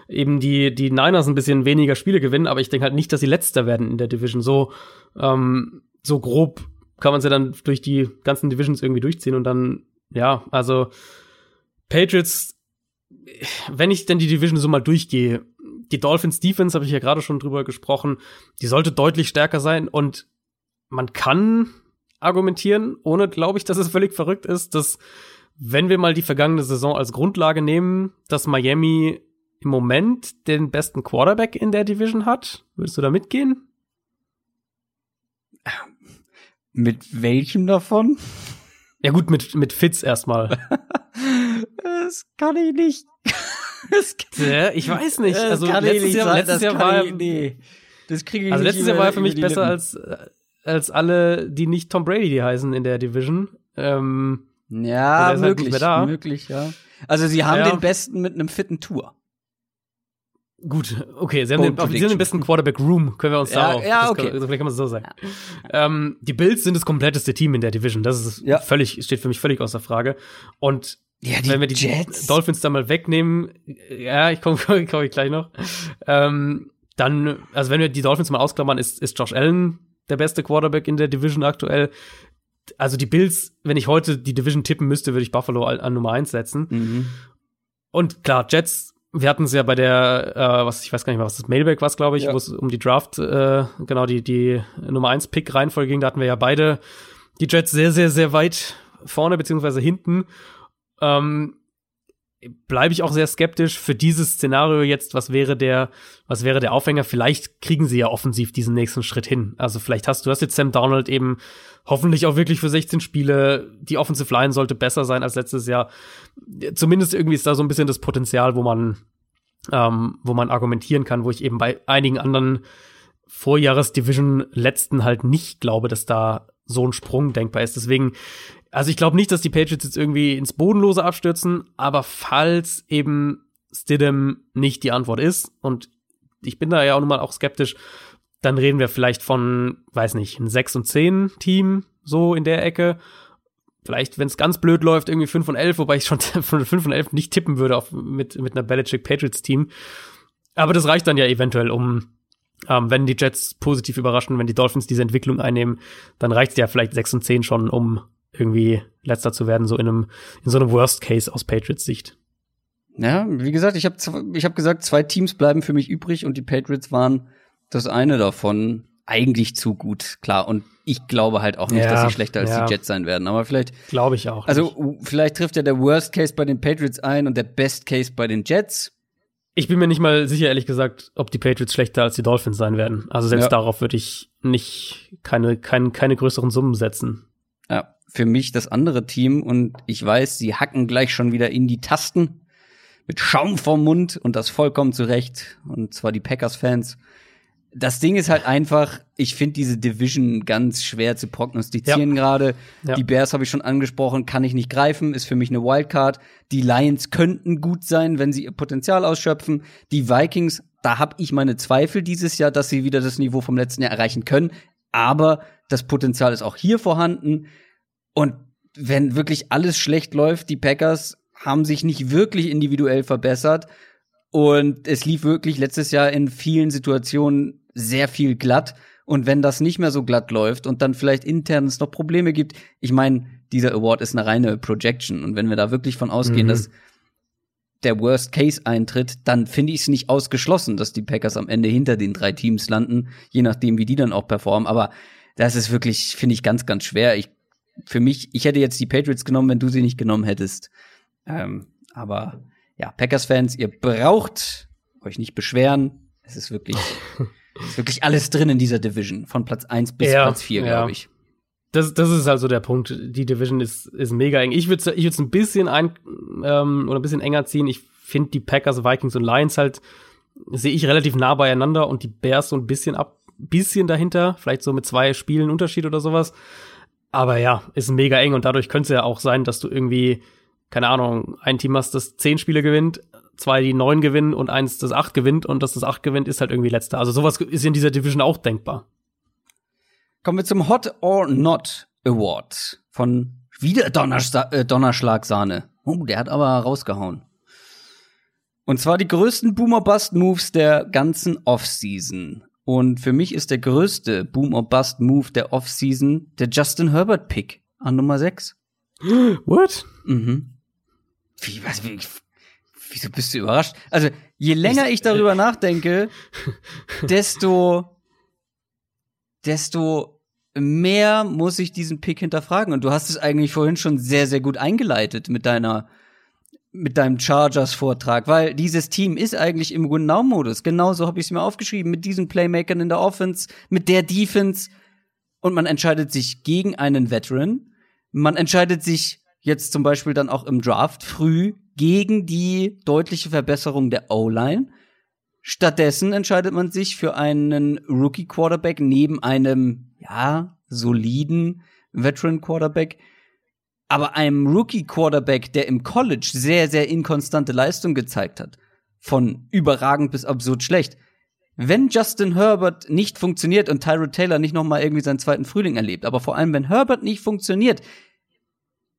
eben die, die Niners ein bisschen weniger Spiele gewinnen, aber ich denke halt nicht, dass sie letzter werden in der Division. So, ähm, so grob kann man sie dann durch die ganzen Divisions irgendwie durchziehen und dann, ja, also Patriots, wenn ich denn die Division so mal durchgehe, die Dolphins Defense, habe ich ja gerade schon drüber gesprochen, die sollte deutlich stärker sein und man kann argumentieren, ohne, glaube ich, dass es völlig verrückt ist, dass wenn wir mal die vergangene Saison als Grundlage nehmen, dass Miami im Moment den besten Quarterback in der Division hat. Würdest du da mitgehen? Mit welchem davon? Ja gut, mit, mit Fitz erstmal. *laughs* Das kann ich nicht. *laughs* Kann, ich weiß nicht. das Also letztes Jahr, letztes Das Jahr war ich, nee. Das kriege ich also letztes Jahr war er für mich besser als äh, als alle, die nicht Tom Brady die heißen in der Division. Ähm, Ja, halt möglich, da. möglich, ja. Also sie haben Ja. den besten mit einem fitten Tour. Gut, okay, sie haben, den, sie haben den besten Quarterback-Room, können wir uns Ja, darauf. ja, das okay. Kann, also vielleicht kann man es so sagen. Ähm, die Bills sind das kompletteste Team in der Division. Das ist Ja. völlig, steht für mich völlig außer Frage. Und Ja, wenn wir die Dolphins da mal wegnehmen, ja, ich komme *laughs* komm, komm ich gleich noch. Ähm, dann, also wenn wir die Dolphins mal ausklammern, ist, ist Josh Allen der beste Quarterback in der Division aktuell. Also die Bills, wenn ich heute die Division tippen müsste, würde ich Buffalo an, Nummer eins setzen. Mhm. Und klar, Jets, wir hatten es ja bei der, äh, was ich weiß gar nicht mehr, was das Mailback war, glaube ich, Ja. wo es um die Draft, äh, genau, die, die Nummer 1 Pick Reihenfolge ging, da hatten wir ja beide die Jets sehr, sehr, sehr weit vorne, beziehungsweise hinten. Ähm, bleibe ich auch sehr skeptisch für dieses Szenario jetzt, was wäre der, was wäre der Aufhänger? Vielleicht kriegen sie ja offensiv diesen nächsten Schritt hin. Also vielleicht hast du hast jetzt Sam Donald eben hoffentlich auch wirklich für 16 Spiele. Die Offensive Line sollte besser sein als letztes Jahr. Zumindest irgendwie ist da so ein bisschen das Potenzial, wo man, ähm, wo man argumentieren kann, wo ich eben bei einigen anderen Vorjahres-Division-Letzten halt nicht glaube, dass da so ein Sprung denkbar ist. Deswegen, also ich glaube nicht, dass die Patriots jetzt irgendwie ins Bodenlose abstürzen, aber falls eben Stidham nicht die Antwort ist und ich bin da ja auch nun mal auch skeptisch, dann reden wir vielleicht von, weiß nicht, ein 6 und 10 Team, so in der Ecke. Vielleicht, wenn es ganz blöd läuft, irgendwie 5 und 11, wobei ich schon *laughs* von 5 und 11 nicht tippen würde auf, mit, mit einer Belichick Patriots Team. Aber das reicht dann ja eventuell, um, ähm, wenn die Jets positiv überraschen, wenn die Dolphins diese Entwicklung einnehmen, dann reicht es ja vielleicht 6 und 10 schon, um irgendwie letzter zu werden, so in einem, in so einem Worst Case aus Patriots Sicht. Ja, wie gesagt, ich habe ich hab gesagt, zwei Teams bleiben für mich übrig und die Patriots waren das eine davon eigentlich zu gut, klar. Und ich glaube halt auch nicht, ja, dass sie schlechter als ja. die Jets sein werden. Aber vielleicht. Glaube ich auch. Also, nicht. vielleicht trifft ja der Worst Case bei den Patriots ein und der Best Case bei den Jets. Ich bin mir nicht mal sicher, ehrlich gesagt, ob die Patriots schlechter als die Dolphins sein werden. Also selbst ja. darauf würde ich nicht keine, keine, keine größeren Summen setzen. Ja, für mich das andere Team und ich weiß, sie hacken gleich schon wieder in die Tasten mit Schaum vorm Mund und das vollkommen zurecht. Und zwar die Packers-Fans. Das Ding ist halt einfach, ich finde diese Division ganz schwer zu prognostizieren ja. gerade. Ja. Die Bears habe ich schon angesprochen, kann ich nicht greifen, ist für mich eine Wildcard. Die Lions könnten gut sein, wenn sie ihr Potenzial ausschöpfen. Die Vikings, da habe ich meine Zweifel dieses Jahr, dass sie wieder das Niveau vom letzten Jahr erreichen können. Aber das Potenzial ist auch hier vorhanden. Und wenn wirklich alles schlecht läuft, die Packers haben sich nicht wirklich individuell verbessert. Und es lief wirklich letztes Jahr in vielen Situationen sehr viel glatt. Und wenn das nicht mehr so glatt läuft und dann vielleicht intern es noch Probleme gibt, ich meine, dieser Award ist eine reine Projection. Und wenn wir da wirklich von ausgehen, mhm. dass der Worst Case eintritt, dann finde ich es nicht ausgeschlossen, dass die Packers am Ende hinter den drei Teams landen, je nachdem, wie die dann auch performen. Aber das ist wirklich, finde ich, ganz, ganz schwer. Ich, für mich, ich hätte jetzt die Patriots genommen, wenn du sie nicht genommen hättest. Ähm, aber ja, Packers-Fans, ihr braucht euch nicht beschweren. Es ist wirklich, *laughs* es ist wirklich alles drin in dieser Division. Von Platz 1 bis ja, Platz 4, glaube ich. Das, das ist also der Punkt. Die Division ist, ist mega eng. Ich würde ich würde ein bisschen ein ähm, oder ein bisschen enger ziehen. Ich finde die Packers, Vikings und Lions halt sehe ich relativ nah beieinander und die Bears so ein bisschen ab, bisschen dahinter, vielleicht so mit zwei Spielen Unterschied oder sowas. Aber ja, ist mega eng und dadurch könnte es ja auch sein, dass du irgendwie keine Ahnung, ein Team hast, das zehn Spiele gewinnt, zwei, die neun gewinnen und eins, das acht gewinnt und das das acht gewinnt, ist halt irgendwie letzter. Also sowas ist in dieser Division auch denkbar. Kommen wir zum Hot or Not Award von wieder Donnersta äh, Donnerschlagsahne. Oh, der hat aber rausgehauen. Und zwar die größten Boomer-Bust-Moves der ganzen Offseason. Und für mich ist der größte Boomer-Bust-Move der Offseason der Justin Herbert-Pick an Nummer 6. What? Mhm. Wie, was, wie, wieso bist du überrascht? Also, je länger ich darüber nachdenke, desto, desto mehr muss ich diesen Pick hinterfragen. Und du hast es eigentlich vorhin schon sehr, sehr gut eingeleitet mit deiner, mit deinem Chargers-Vortrag, weil dieses Team ist eigentlich im Win-Now-Modus. Genauso habe ich es mir aufgeschrieben, mit diesen Playmakern in der Offense, mit der Defense. Und man entscheidet sich gegen einen Veteran. Man entscheidet sich jetzt zum Beispiel dann auch im Draft früh gegen die deutliche Verbesserung der O-Line. Stattdessen entscheidet man sich für einen Rookie Quarterback neben einem, ja, soliden Veteran Quarterback. Aber einem Rookie Quarterback, der im College sehr, sehr inkonstante Leistung gezeigt hat. Von überragend bis absurd schlecht. Wenn Justin Herbert nicht funktioniert und Tyrod Taylor nicht noch mal irgendwie seinen zweiten Frühling erlebt, aber vor allem wenn Herbert nicht funktioniert,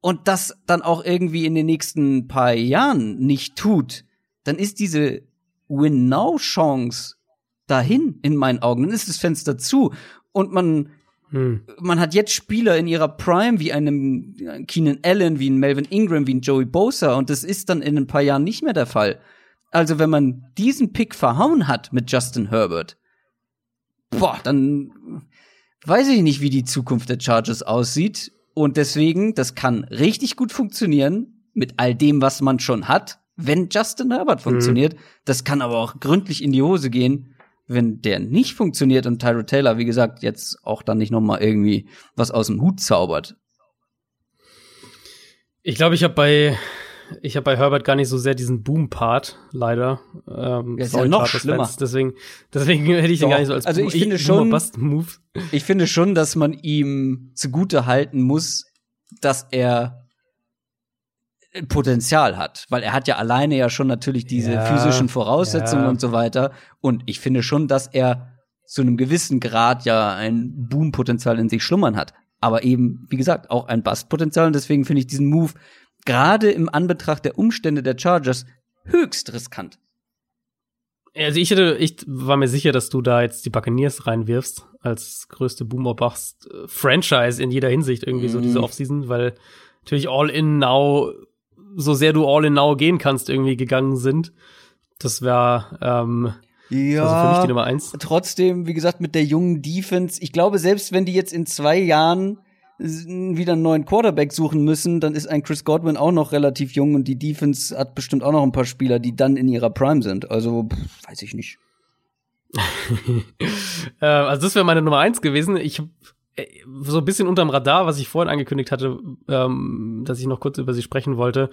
und das dann auch irgendwie in den nächsten paar Jahren nicht tut, dann ist diese Win-Now-Chance dahin in meinen Augen. Dann ist das Fenster zu und man hm. man hat jetzt Spieler in ihrer Prime wie einem Keenan Allen, wie ein Melvin Ingram, wie ein Joey Bosa und das ist dann in ein paar Jahren nicht mehr der Fall. Also wenn man diesen Pick verhauen hat mit Justin Herbert, boah, dann weiß ich nicht, wie die Zukunft der Chargers aussieht. Und deswegen, das kann richtig gut funktionieren mit all dem, was man schon hat, wenn Justin Herbert funktioniert. Mhm. Das kann aber auch gründlich in die Hose gehen, wenn der nicht funktioniert und Tyro Taylor, wie gesagt, jetzt auch dann nicht noch mal irgendwie was aus dem Hut zaubert. Ich glaube, ich habe bei ich habe bei Herbert gar nicht so sehr diesen Boom-Part, leider. Ähm, ja, ist ja noch schlimmer. Fans, deswegen, deswegen hätte ich Doch. den gar nicht so als also ich finde schon. Ich finde schon, dass man ihm zugute halten muss, dass er Potenzial hat, weil er hat ja alleine ja schon natürlich diese ja, physischen Voraussetzungen ja. und so weiter. Und ich finde schon, dass er zu einem gewissen Grad ja ein Boom-Potenzial in sich schlummern hat. Aber eben, wie gesagt, auch ein Bust-Potenzial. Und deswegen finde ich diesen Move gerade im Anbetracht der Umstände der Chargers höchst riskant. Also ich hätte, ich war mir sicher, dass du da jetzt die Buccaneers reinwirfst als größte Boomer Bust Franchise in jeder Hinsicht irgendwie mm. so diese mhm. Offseason, weil natürlich All in Now, so sehr du All in Now gehen kannst, irgendwie gegangen sind. Das wäre ähm, ja, also für mich die Nummer eins. Trotzdem, wie gesagt, mit der jungen Defense. Ich glaube, selbst wenn die jetzt in zwei Jahren wieder einen neuen Quarterback suchen müssen, dann ist ein Chris Godwin auch noch relativ jung und die Defense hat bestimmt auch noch ein paar Spieler, die dann in ihrer Prime sind. Also pff, weiß ich nicht. *laughs* äh, also das wäre meine Nummer eins gewesen. Ich so ein bisschen unterm Radar, was ich vorhin angekündigt hatte, ähm, dass ich noch kurz über sie sprechen wollte.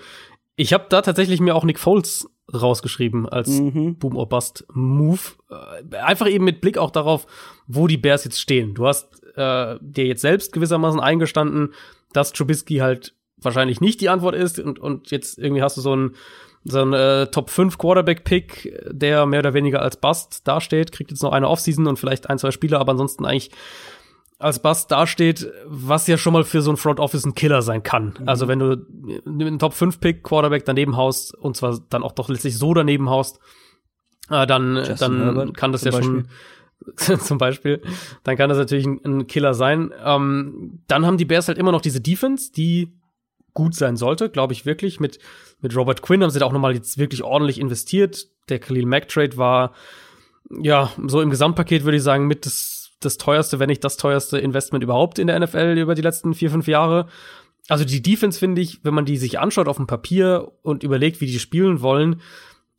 Ich habe da tatsächlich mir auch Nick Foles rausgeschrieben als mhm. Boom or Bust Move. Äh, einfach eben mit Blick auch darauf, wo die Bears jetzt stehen. Du hast äh, dir jetzt selbst gewissermaßen eingestanden, dass Trubisky halt wahrscheinlich nicht die Antwort ist und, und jetzt irgendwie hast du so einen so ein äh, Top 5 Quarterback Pick, der mehr oder weniger als Bust dasteht, kriegt jetzt noch eine Offseason und vielleicht ein, zwei Spieler, aber ansonsten eigentlich als Bust dasteht, was ja schon mal für so ein Front Office ein Killer sein kann. Mhm. Also wenn du einen Top 5 Pick Quarterback daneben haust und zwar dann auch doch letztlich so daneben haust, äh, dann dann Herbert, kann das ja Beispiel. schon *laughs* zum Beispiel, dann kann das natürlich ein, ein Killer sein. Ähm, dann haben die Bears halt immer noch diese Defense, die gut sein sollte, glaube ich wirklich. Mit, mit Robert Quinn haben sie da auch nochmal jetzt wirklich ordentlich investiert. Der Khalil Mack Trade war, ja, so im Gesamtpaket würde ich sagen, mit das, das teuerste, wenn nicht das teuerste Investment überhaupt in der NFL über die letzten vier, fünf Jahre. Also die Defense finde ich, wenn man die sich anschaut auf dem Papier und überlegt, wie die spielen wollen,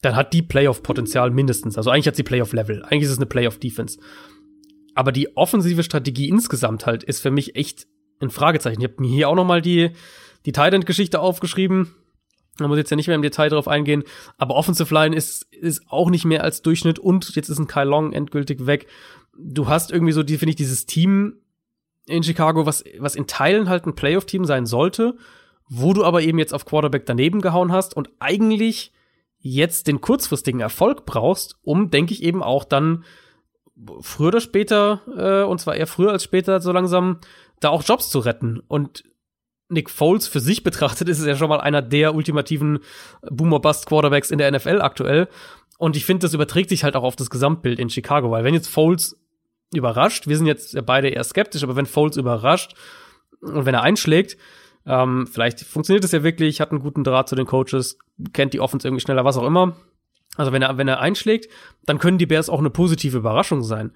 dann hat die Playoff-Potenzial mindestens. Also eigentlich hat sie Playoff-Level. Eigentlich ist es eine Playoff-Defense. Aber die offensive Strategie insgesamt halt ist für mich echt ein Fragezeichen. Ich habe mir hier auch noch mal die, die Titan-Geschichte aufgeschrieben. Da muss ich jetzt ja nicht mehr im Detail drauf eingehen. Aber Offensive Line ist, ist auch nicht mehr als Durchschnitt und jetzt ist ein Kyle Long endgültig weg. Du hast irgendwie so, die, finde ich, dieses Team in Chicago, was, was in Teilen halt ein Playoff-Team sein sollte, wo du aber eben jetzt auf Quarterback daneben gehauen hast und eigentlich jetzt den kurzfristigen Erfolg brauchst, um, denke ich, eben auch dann früher oder später, äh, und zwar eher früher als später, so langsam da auch Jobs zu retten. Und Nick Foles für sich betrachtet ist es ja schon mal einer der ultimativen Boomer-Bust-Quarterbacks in der NFL aktuell. Und ich finde, das überträgt sich halt auch auf das Gesamtbild in Chicago, weil wenn jetzt Foles überrascht, wir sind jetzt beide eher skeptisch, aber wenn Foles überrascht und wenn er einschlägt, ähm, vielleicht funktioniert es ja wirklich, hat einen guten Draht zu den Coaches, kennt die Offense irgendwie schneller, was auch immer. Also wenn er, wenn er einschlägt, dann können die Bears auch eine positive Überraschung sein.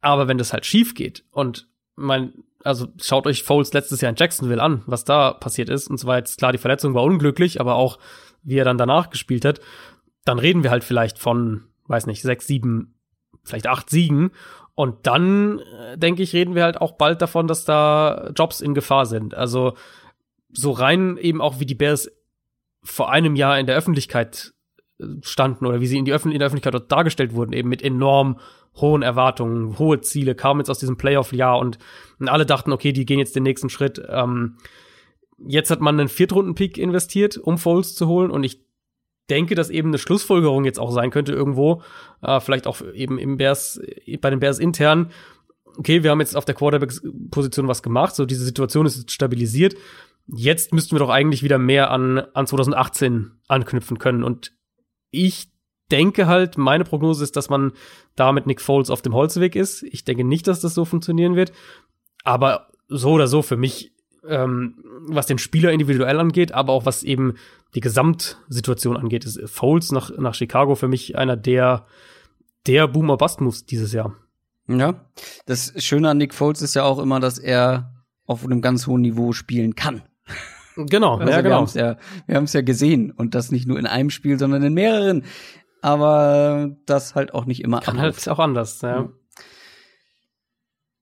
Aber wenn das halt schief geht und mein, also schaut euch Foles letztes Jahr in Jacksonville an, was da passiert ist. Und zwar jetzt klar, die Verletzung war unglücklich, aber auch wie er dann danach gespielt hat, dann reden wir halt vielleicht von, weiß nicht, sechs, sieben, vielleicht acht Siegen. Und dann, äh, denke ich, reden wir halt auch bald davon, dass da Jobs in Gefahr sind. Also so rein eben auch wie die Bears vor einem Jahr in der Öffentlichkeit äh, standen oder wie sie in, die Öffn in der Öffentlichkeit dort dargestellt wurden, eben mit enorm hohen Erwartungen, hohe Ziele, kamen jetzt aus diesem Playoff-Jahr und, und, alle dachten, okay, die gehen jetzt den nächsten Schritt. Ähm, jetzt hat man einen Viertrunden-Pick investiert, um Foles zu holen und ich denke, dass eben eine Schlussfolgerung jetzt auch sein könnte irgendwo, äh, vielleicht auch eben im Bears, bei den Bears intern. Okay, wir haben jetzt auf der Quarterback-Position was gemacht, so diese Situation ist jetzt stabilisiert jetzt müssten wir doch eigentlich wieder mehr an, an 2018 anknüpfen können. Und ich denke halt, meine Prognose ist, dass man da mit Nick Foles auf dem Holzweg ist. Ich denke nicht, dass das so funktionieren wird. Aber so oder so für mich, ähm, was den Spieler individuell angeht, aber auch was eben die Gesamtsituation angeht, ist Foles nach, nach Chicago für mich einer der, der Boomer-Bust-Moves dieses Jahr. Ja, das Schöne an Nick Foles ist ja auch immer, dass er auf einem ganz hohen Niveau spielen kann. Genau, also ja, genau. Wir haben es ja, ja gesehen und das nicht nur in einem Spiel, sondern in mehreren. Aber das halt auch nicht immer. Kann halt auch anders, ja.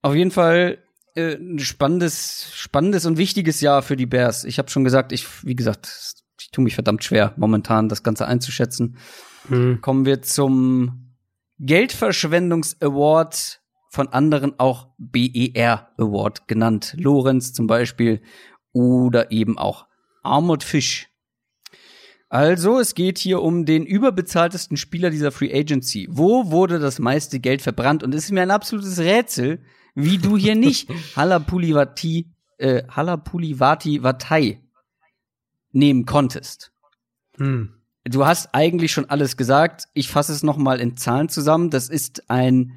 Auf jeden Fall äh, ein spannendes, spannendes und wichtiges Jahr für die Bears. Ich habe schon gesagt, ich, wie gesagt, ich tue mich verdammt schwer, momentan das Ganze einzuschätzen. Hm. Kommen wir zum Geldverschwendungs-Award von anderen auch BER Award genannt. Lorenz zum Beispiel oder eben auch Armored Fish. Also, es geht hier um den überbezahltesten Spieler dieser Free Agency. Wo wurde das meiste Geld verbrannt? Und es ist mir ein absolutes Rätsel, wie du hier nicht Halapulivati, äh, Halapulivati Vatai nehmen konntest. Hm. du hast eigentlich schon alles gesagt. Ich fasse es noch mal in Zahlen zusammen. Das ist ein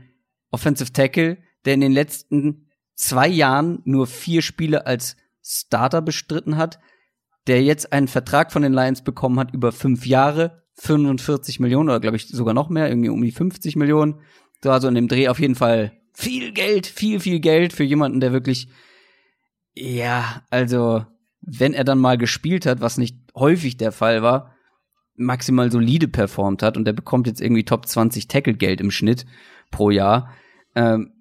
Offensive Tackle, der in den letzten zwei Jahren nur vier Spiele als Starter bestritten hat, der jetzt einen Vertrag von den Lions bekommen hat über fünf Jahre, 45 Millionen oder glaube ich sogar noch mehr, irgendwie um die 50 Millionen. So also in dem Dreh auf jeden Fall viel Geld, viel, viel Geld für jemanden, der wirklich, ja, also, wenn er dann mal gespielt hat, was nicht häufig der Fall war, maximal solide performt hat und der bekommt jetzt irgendwie Top 20 Tackle-Geld im Schnitt pro Jahr. Ähm,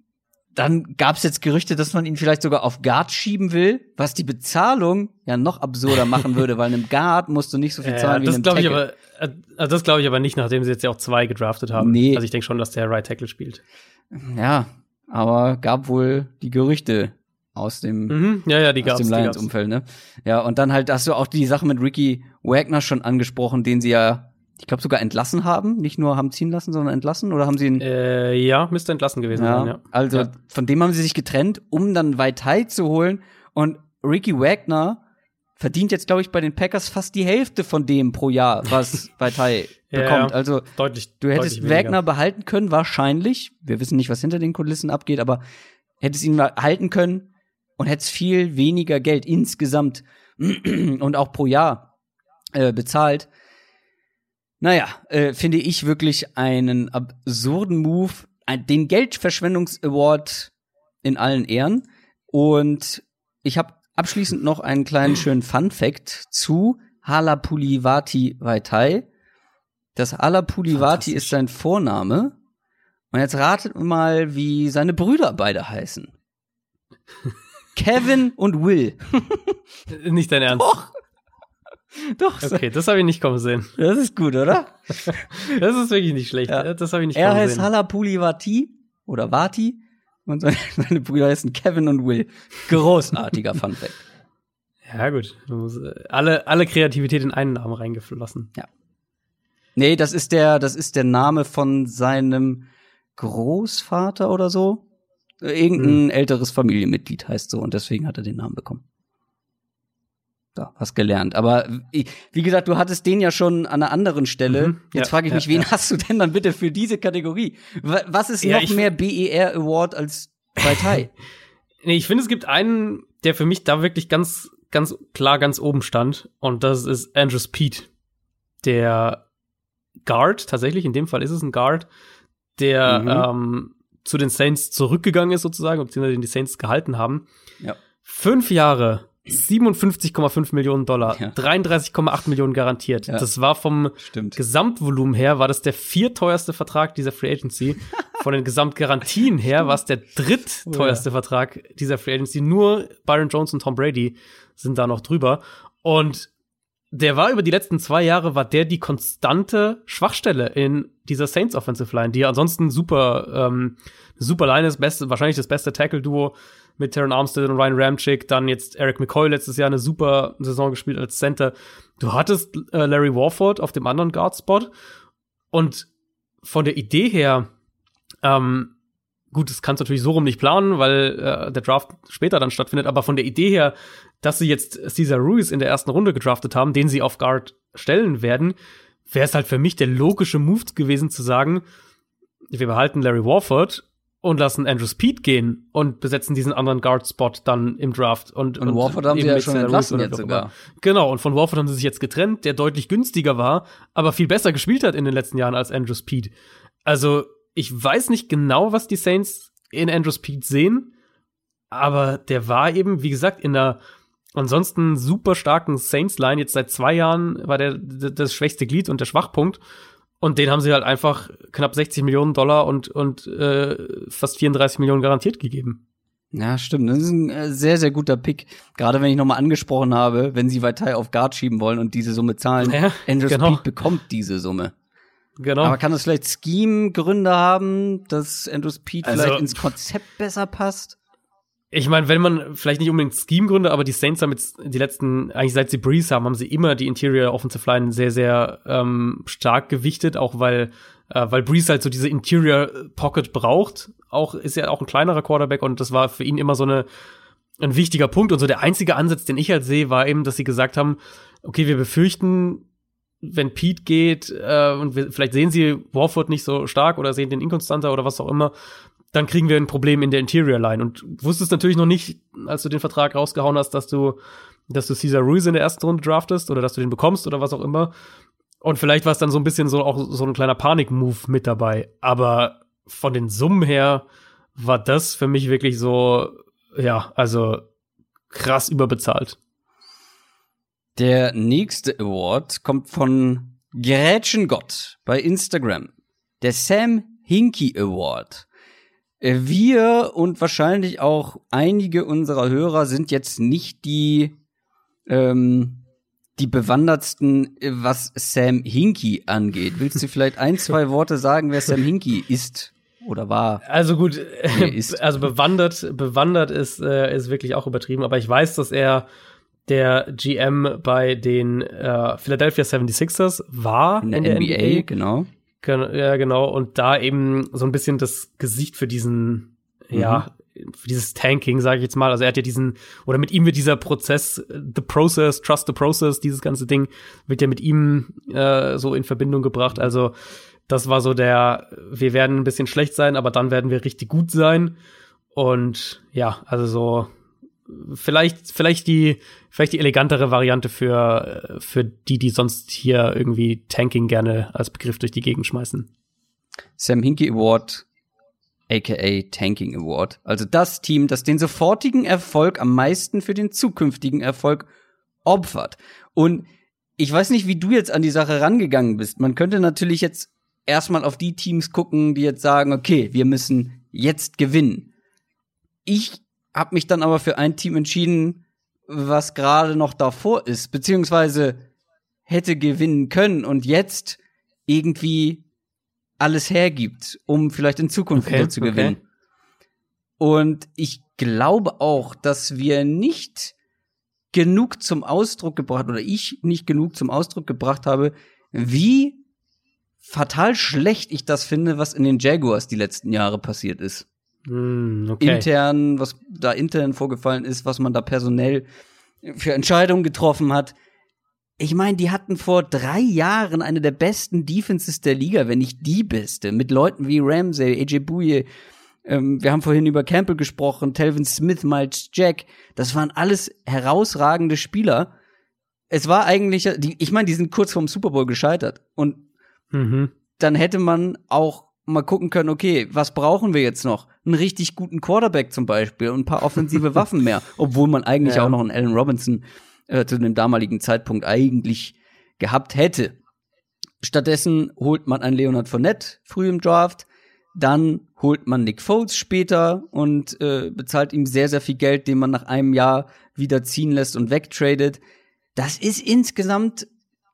dann gab es jetzt Gerüchte, dass man ihn vielleicht sogar auf Guard schieben will, was die Bezahlung ja noch absurder machen würde, weil einem Guard musst du nicht so viel *laughs* zahlen ja, wie einem das Tackle. Ich aber, äh, also das glaube ich aber nicht, nachdem sie jetzt ja auch zwei gedraftet haben. Nee. Also ich denke schon, dass der Right Tackle spielt. Ja, aber gab wohl die Gerüchte aus dem Mhm. Ja, ja, die aus dem. Lions-Umfeld, ne? Ja, und dann halt hast du auch die Sache mit Ricky Wagner schon angesprochen, den sie ja, ich glaube, sogar entlassen haben. Nicht nur haben ziehen lassen, sondern entlassen. Oder haben sie ihn. Äh, ja, müsste entlassen gewesen ja, sein, ja. Also Ja. von dem haben sie sich getrennt, um dann Vaitai zu holen. Und Ricky Wagner verdient jetzt, glaube ich, bei den Packers fast die Hälfte von dem pro Jahr, was *laughs* Vaitai Ja, bekommt. Also Deutlich. Du hättest deutlich Wagner behalten können, wahrscheinlich. Wir wissen nicht, was hinter den Kulissen abgeht, aber hättest ihn halten können und hättest viel weniger Geld insgesamt *clears throat* und auch pro Jahr äh, bezahlt. Naja, äh, finde ich wirklich einen absurden Move, den Geldverschwendungs-Award in allen Ehren. Und ich habe abschließend noch einen kleinen schönen Fun-Fact zu Halapulivati Vaitai. Das Halapulivati ist sein Vorname. Und jetzt ratet mal, wie seine Brüder beide heißen. Kevin und Will. *laughs* Nicht dein Ernst. Doch. Doch, Okay, das habe ich nicht kommen sehen. das ist gut, oder? *laughs* Das ist wirklich nicht schlecht. Ja. Das habe ich nicht Er kommen heißt sehen. Halapulivati oder Vati und seine, *laughs* seine Brüder heißen Kevin und Will. Großartiger *laughs* Funfact. Ja, gut. Äh, Alle, alle Kreativität in einen Namen reingeflossen. Nee, das ist der, das ist der Name von seinem Großvater oder so. Irgendein Hm. älteres Familienmitglied heißt so und deswegen hat er den Namen bekommen. Da, hast gelernt. Aber wie gesagt, du hattest den ja schon an einer anderen Stelle. Mhm. Jetzt Ja, frage ich ja, mich, wen ja. hast du denn dann bitte für diese Kategorie? Wa- Was ist noch mehr BER Award als Baitai? *laughs* Nee, ich finde, es gibt einen, der für mich da wirklich ganz, ganz klar ganz oben stand. Und das ist Andrew Speed. Der Guard, tatsächlich, in dem Fall ist es ein Guard, der Mhm. ähm, zu den Saints zurückgegangen ist, sozusagen, beziehungsweise den die Saints gehalten haben. Ja. Fünf Jahre, 57,5 Millionen Dollar, Ja. 33,8 Millionen garantiert. Ja. Das war vom Stimmt. Gesamtvolumen her war das der vierteuerste Vertrag dieser Free Agency. *laughs* Von den Gesamtgarantien her war es der drittteuerste Vertrag dieser Free Agency. Nur Byron Jones und Tom Brady sind da noch drüber. Und der war über die letzten zwei Jahre, war der die konstante Schwachstelle in dieser Saints Offensive Line, die ja ansonsten super, ähm, super Line ist, beste, wahrscheinlich das beste Tackle-Duo mit Taron Armstead und Ryan Ramchick, dann jetzt Eric McCoy letztes Jahr eine super Saison gespielt als Center. Du hattest äh, Larry Warford auf dem anderen Guard-Spot und von der Idee her, ähm, gut, das kannst du natürlich so rum nicht planen, weil äh, der Draft später dann stattfindet, aber von der Idee her, dass sie jetzt Caesar Ruiz in der ersten Runde gedraftet haben, den sie auf Guard stellen werden, wäre es halt für mich der logische Move gewesen zu sagen, wir behalten Larry Warford und lassen Andrew Speed gehen und besetzen diesen anderen Guard-Spot dann im Draft. Und, Und Warford haben sie ja schon entlassen jetzt sogar. immer. Genau, und von Warford haben sie sich jetzt getrennt, der deutlich günstiger war, aber viel besser gespielt hat in den letzten Jahren als Andrew Speed. Also, ich weiß nicht genau, was die Saints in Andrew Speed sehen, aber der war eben, wie gesagt, in der ansonsten super starken Saints-Line. Jetzt seit zwei Jahren war der das schwächste Glied und der Schwachpunkt. Und den haben sie halt einfach knapp 60 Millionen Dollar und, und äh, fast 34 Millionen garantiert gegeben. Ja, stimmt. Das ist ein äh, sehr, sehr guter Pick. Gerade wenn ich nochmal angesprochen habe, wenn sie Vaitai auf Guard schieben wollen und diese Summe zahlen. *laughs* Ja, Andrew genau. Speed bekommt diese Summe. Genau. Aber kann das vielleicht Scheme-Gründe haben, dass Andrew Speed Also- vielleicht ins Konzept besser passt? Ich meine, wenn man vielleicht nicht unbedingt Scheme-Gründe, aber die Saints haben jetzt die letzten, eigentlich seit sie Breeze haben, haben sie immer die Interior Offensive Line sehr, sehr ähm, stark gewichtet, auch weil, äh, weil Breeze halt so diese Interior Pocket braucht. Auch ist ja auch ein kleinerer Quarterback und das war für ihn immer so eine ein wichtiger Punkt. Und so der einzige Ansatz, den ich halt sehe, war eben, dass sie gesagt haben, okay, wir befürchten, wenn Pete geht äh, und wir, vielleicht sehen sie Warford nicht so stark oder sehen den inkonstanter oder was auch immer, dann kriegen wir ein Problem in der Interior Line. Und wusstest natürlich noch nicht, als du den Vertrag rausgehauen hast, dass du, dass du Caesar Ruiz in der ersten Runde draftest oder dass du den bekommst oder was auch immer. Und vielleicht war es dann so ein bisschen so auch so ein kleiner Panik-Move mit dabei. Aber von den Summen her war das für mich wirklich so, ja, also krass überbezahlt. Der nächste Award kommt von Gretchengott bei Instagram. Der Sam Hinky Award. Wir und wahrscheinlich auch einige unserer Hörer sind jetzt nicht die, ähm, die bewandertsten, was Sam Hinky angeht. Willst du vielleicht ein, *laughs* zwei Worte sagen, wer Sam Hinky ist? oder war. Also gut, *laughs* also bewandert, bewandert ist, äh, ist wirklich auch übertrieben, aber ich weiß, dass er der GM bei den äh, Philadelphia 76ers war in der, in der NBA, NBA, genau. Ja, genau. Und da eben so ein bisschen das Gesicht für diesen, mhm. ja, für dieses Tanking, sage ich jetzt mal. Also er hat ja diesen, oder mit ihm wird dieser Prozess, the process, trust the process, dieses ganze Ding, wird ja mit ihm äh, so in Verbindung gebracht. Also das war so der, wir werden ein bisschen schlecht sein, aber dann werden wir richtig gut sein. Und ja, also so vielleicht, vielleicht die, vielleicht die elegantere Variante für, für die, die sonst hier irgendwie Tanking gerne als Begriff durch die Gegend schmeißen. Sam Hinkie Award, aka Tanking Award. Also das Team, das den sofortigen Erfolg am meisten für den zukünftigen Erfolg opfert. Und ich weiß nicht, wie du jetzt an die Sache rangegangen bist. Man könnte natürlich jetzt erstmal auf die Teams gucken, die jetzt sagen, okay, wir müssen jetzt gewinnen. Ich habe mich dann aber für ein Team entschieden, was gerade noch davor ist, beziehungsweise hätte gewinnen können und jetzt irgendwie alles hergibt, um vielleicht in Zukunft okay, wieder zu gewinnen. Okay. Und ich glaube auch, dass wir nicht genug zum Ausdruck gebracht oder ich nicht genug zum Ausdruck gebracht habe, wie fatal schlecht ich das finde, was in den Jaguars die letzten Jahre passiert ist. Mm, okay. Intern, was da intern vorgefallen ist, was man da personell für Entscheidungen getroffen hat. Ich meine, die hatten vor drei Jahren eine der besten Defenses der Liga, wenn nicht die beste, mit Leuten wie Ramsey, AJ Bouye. Ähm, wir haben vorhin über Campbell gesprochen, Telvin Smith, Miles Jack. Das waren alles herausragende Spieler. Es war eigentlich, die, ich meine, die sind kurz vorm Super Bowl gescheitert. Und mhm. dann hätte man auch mal gucken können, okay, was brauchen wir jetzt noch? Einen richtig guten Quarterback zum Beispiel und ein paar offensive *laughs* Waffen mehr, obwohl man eigentlich ja. auch noch einen Allen Robinson äh, zu dem damaligen Zeitpunkt eigentlich gehabt hätte. Stattdessen holt man einen Leonard Fournette früh im Draft, dann holt man Nick Foles später und äh, bezahlt ihm sehr, sehr viel Geld, den man nach einem Jahr wieder ziehen lässt und wegtradet. Das ist insgesamt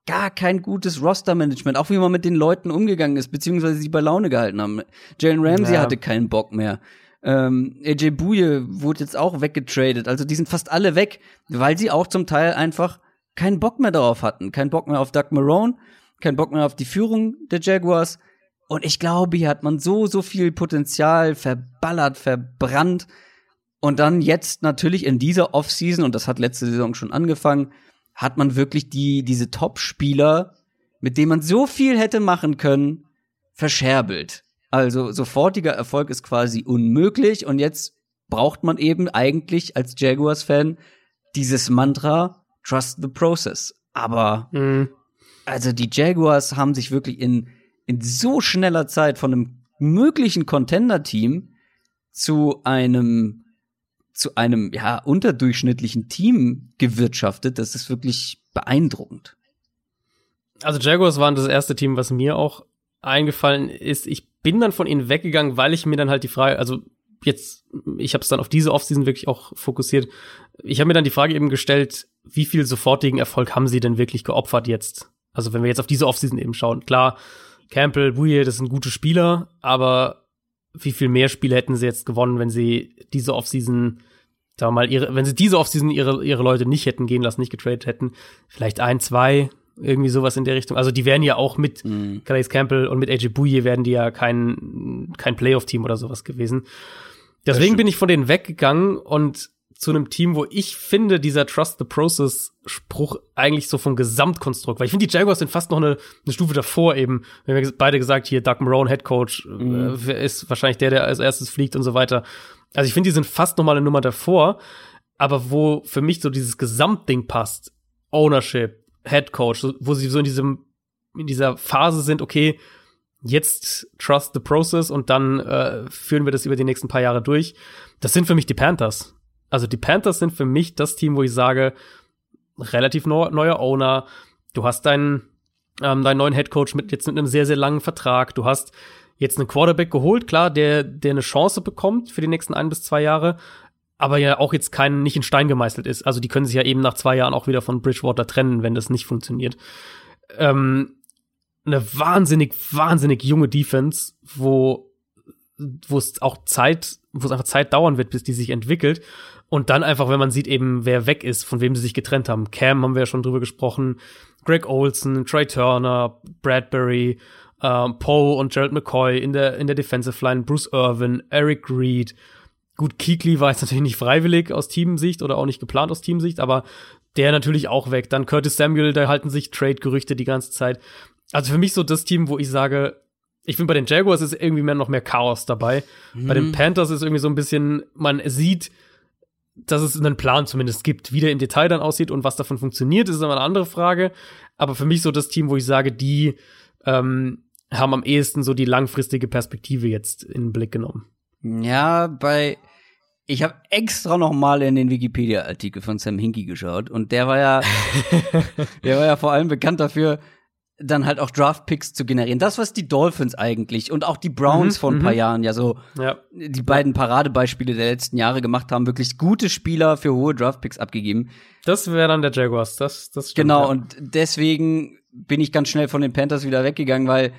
gar kein gutes Roster-Management, auch wie man mit den Leuten umgegangen ist, beziehungsweise sie bei Laune gehalten haben. Jalen Ramsey ja. hatte keinen Bock mehr. Ähm, AJ Bouye wurde jetzt auch weggetradet. Also die sind fast alle weg, weil sie auch zum Teil einfach keinen Bock mehr darauf hatten. Keinen Bock mehr auf Doug Marone, keinen Bock mehr auf die Führung der Jaguars. Und ich glaube, hier hat man so, so viel Potenzial verballert, verbrannt. Und dann jetzt natürlich in dieser Offseason, und das hat letzte Saison schon angefangen, hat man wirklich die, diese Top-Spieler, mit denen man so viel hätte machen können, verscherbelt. Also sofortiger Erfolg ist quasi unmöglich und jetzt braucht man eben eigentlich als Jaguars-Fan dieses Mantra Trust the Process. Aber mhm. also die Jaguars haben sich wirklich in, in so schneller Zeit von einem möglichen Contender-Team zu einem zu einem ja unterdurchschnittlichen Team gewirtschaftet. Das ist wirklich beeindruckend. Also Jaguars waren das erste Team, was mir auch eingefallen ist. Ich bin dann von ihnen weggegangen, weil ich mir dann halt die Frage, also jetzt, ich habe es dann auf diese Offseason wirklich auch fokussiert. Ich habe mir dann die Frage eben gestellt, wie viel sofortigen Erfolg haben sie denn wirklich geopfert jetzt? Also wenn wir jetzt auf diese Offseason eben schauen, klar, Campbell, Bouye, das sind gute Spieler, aber wie viel mehr Spiele hätten sie jetzt gewonnen, wenn sie diese Offseason, sagen wir mal, ihre, wenn sie diese Offseason ihre, ihre Leute nicht hätten gehen lassen, nicht getradet hätten. Vielleicht ein, zwei, irgendwie sowas in der Richtung. Also die wären ja auch mit mhm. Calais Campbell und mit AJ Bouye wären die ja kein, kein Playoff-Team oder sowas gewesen. Deswegen bin ich von denen weggegangen und zu einem Team, wo ich finde, dieser Trust the Process Spruch eigentlich so vom Gesamtkonstrukt, weil ich finde, die Jaguars sind fast noch eine, eine Stufe davor eben. Wir haben beide gesagt, hier Doug Marone, Head Coach, mhm. äh, ist wahrscheinlich der, der als erstes fliegt und so weiter. Also ich finde, die sind fast noch mal eine Nummer davor, aber wo für mich so dieses Gesamtding passt, Ownership, Head Coach, wo sie so in diesem, in dieser Phase sind, okay, jetzt trust the process und dann äh, führen wir das über die nächsten paar Jahre durch. Das sind für mich die Panthers. Also die Panthers sind für mich das Team, wo ich sage, relativ neu, neuer Owner. Du hast deinen, ähm, deinen neuen Head Coach mit jetzt mit einem sehr, sehr langen Vertrag. Du hast jetzt einen Quarterback geholt, klar, der, der eine Chance bekommt für die nächsten ein bis zwei Jahre, aber ja auch jetzt kein, nicht in Stein gemeißelt ist. Also die können sich ja eben nach zwei Jahren auch wieder von Bridgewater trennen, wenn das nicht funktioniert. Ähm, eine wahnsinnig, wahnsinnig junge Defense, wo wo es auch Zeit, wo es einfach Zeit dauern wird, bis die sich entwickelt. Und dann einfach, wenn man sieht eben, wer weg ist, von wem sie sich getrennt haben. Cam haben wir ja schon drüber gesprochen, Greg Olson, Trey Turner, Bradbury, äh, Poe und Gerald McCoy in der, in der Defensive Line, Bruce Irvin, Eric Reed. Gut, Keekly war jetzt natürlich nicht freiwillig aus Teamsicht oder auch nicht geplant aus Teamsicht, aber der natürlich auch weg. Dann Curtis Samuel, da halten sich Trade-Gerüchte die ganze Zeit. Also für mich so das Team, wo ich sage, ich finde bei den Jaguars ist irgendwie mehr noch mehr Chaos dabei. Mhm. Bei den mhm. Panthers ist irgendwie so ein bisschen, man sieht, dass es einen Plan zumindest gibt. Wie der im Detail dann aussieht und was davon funktioniert, ist immer eine andere Frage. Aber für mich so das Team, wo ich sage, die ähm, haben am ehesten so die langfristige Perspektive jetzt in den Blick genommen. Ja, bei ich habe extra noch mal in den Wikipedia-Artikel von Sam Hinkie geschaut und der war ja, *laughs* der war ja vor allem bekannt dafür, dann halt auch Draft-Picks zu generieren. Das, was die Dolphins eigentlich und auch die Browns mhm, vor ein paar mhm. Jahren ja so ja. die beiden Paradebeispiele der letzten Jahre gemacht haben, wirklich gute Spieler für hohe Draft-Picks abgegeben. Das wäre dann der Jaguars, das, das stimmt, Genau, ja. und deswegen bin ich ganz schnell von den Panthers wieder weggegangen, weil,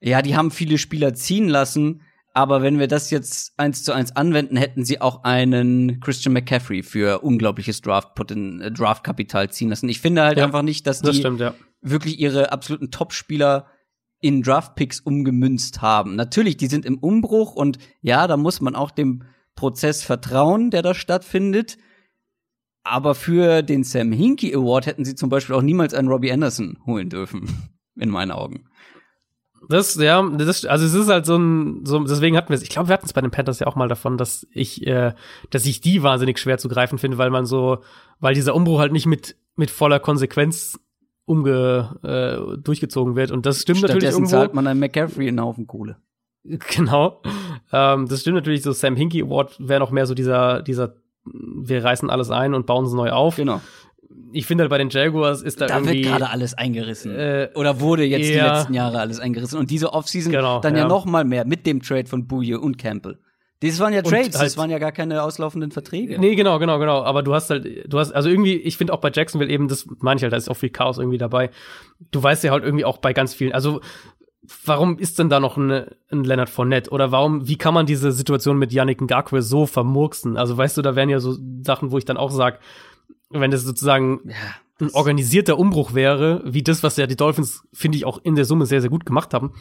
ja, die haben viele Spieler ziehen lassen, aber wenn wir das jetzt eins zu eins anwenden, hätten sie auch einen Christian McCaffrey für unglaubliches Draft, äh, Draft-Kapital ziehen lassen. Ich finde halt ja, einfach nicht, dass die das stimmt, ja wirklich ihre absoluten Top-Spieler in Draftpicks umgemünzt haben. Natürlich, die sind im Umbruch und ja, da muss man auch dem Prozess vertrauen, der da stattfindet. Aber für den Sam Hinkie Award hätten sie zum Beispiel auch niemals einen Robbie Anderson holen dürfen, *laughs* in meinen Augen. Das, ja, das, also es ist halt so ein, so, deswegen hatten wir es, ich glaube, wir hatten es bei den Panthers ja auch mal davon, dass ich, äh, dass ich die wahnsinnig schwer zu greifen finde, weil man so, weil dieser Umbruch halt nicht mit, mit voller Konsequenz umge äh, durchgezogen wird. Und das stimmt Stattdessen natürlich irgendwo. zahlt man einem McCaffrey einen Haufen Kohle. *laughs* Genau. Ähm, das stimmt natürlich. So Sam Hinkie Award wäre noch mehr so dieser, dieser, wir reißen alles ein und bauen es neu auf. Genau. Ich finde halt bei den Jaguars ist da, da irgendwie. Da wird gerade alles eingerissen. Äh, Oder wurde jetzt die letzten Jahre alles eingerissen. Und diese Offseason genau, dann ja, ja noch mal mehr mit dem Trade von Bouye und Campbell. Das waren ja Trades, halt, das waren ja gar keine auslaufenden Verträge. Nee, genau, genau, genau. Aber du hast halt, du hast, also irgendwie, ich finde auch bei Jacksonville eben, das meine ich halt, da ist auch viel Chaos irgendwie dabei. Du weißt ja halt irgendwie auch bei ganz vielen, also warum ist denn da noch ein, ein Leonard Fournette? Oder warum, wie kann man diese Situation mit Yannick Ngakwe so vermurksen? Also weißt du, da wären ja so Sachen, wo ich dann auch sag, wenn das sozusagen ja, ein organisierter Umbruch wäre, wie das, was ja die Dolphins, finde ich, auch in der Summe sehr, sehr gut gemacht haben,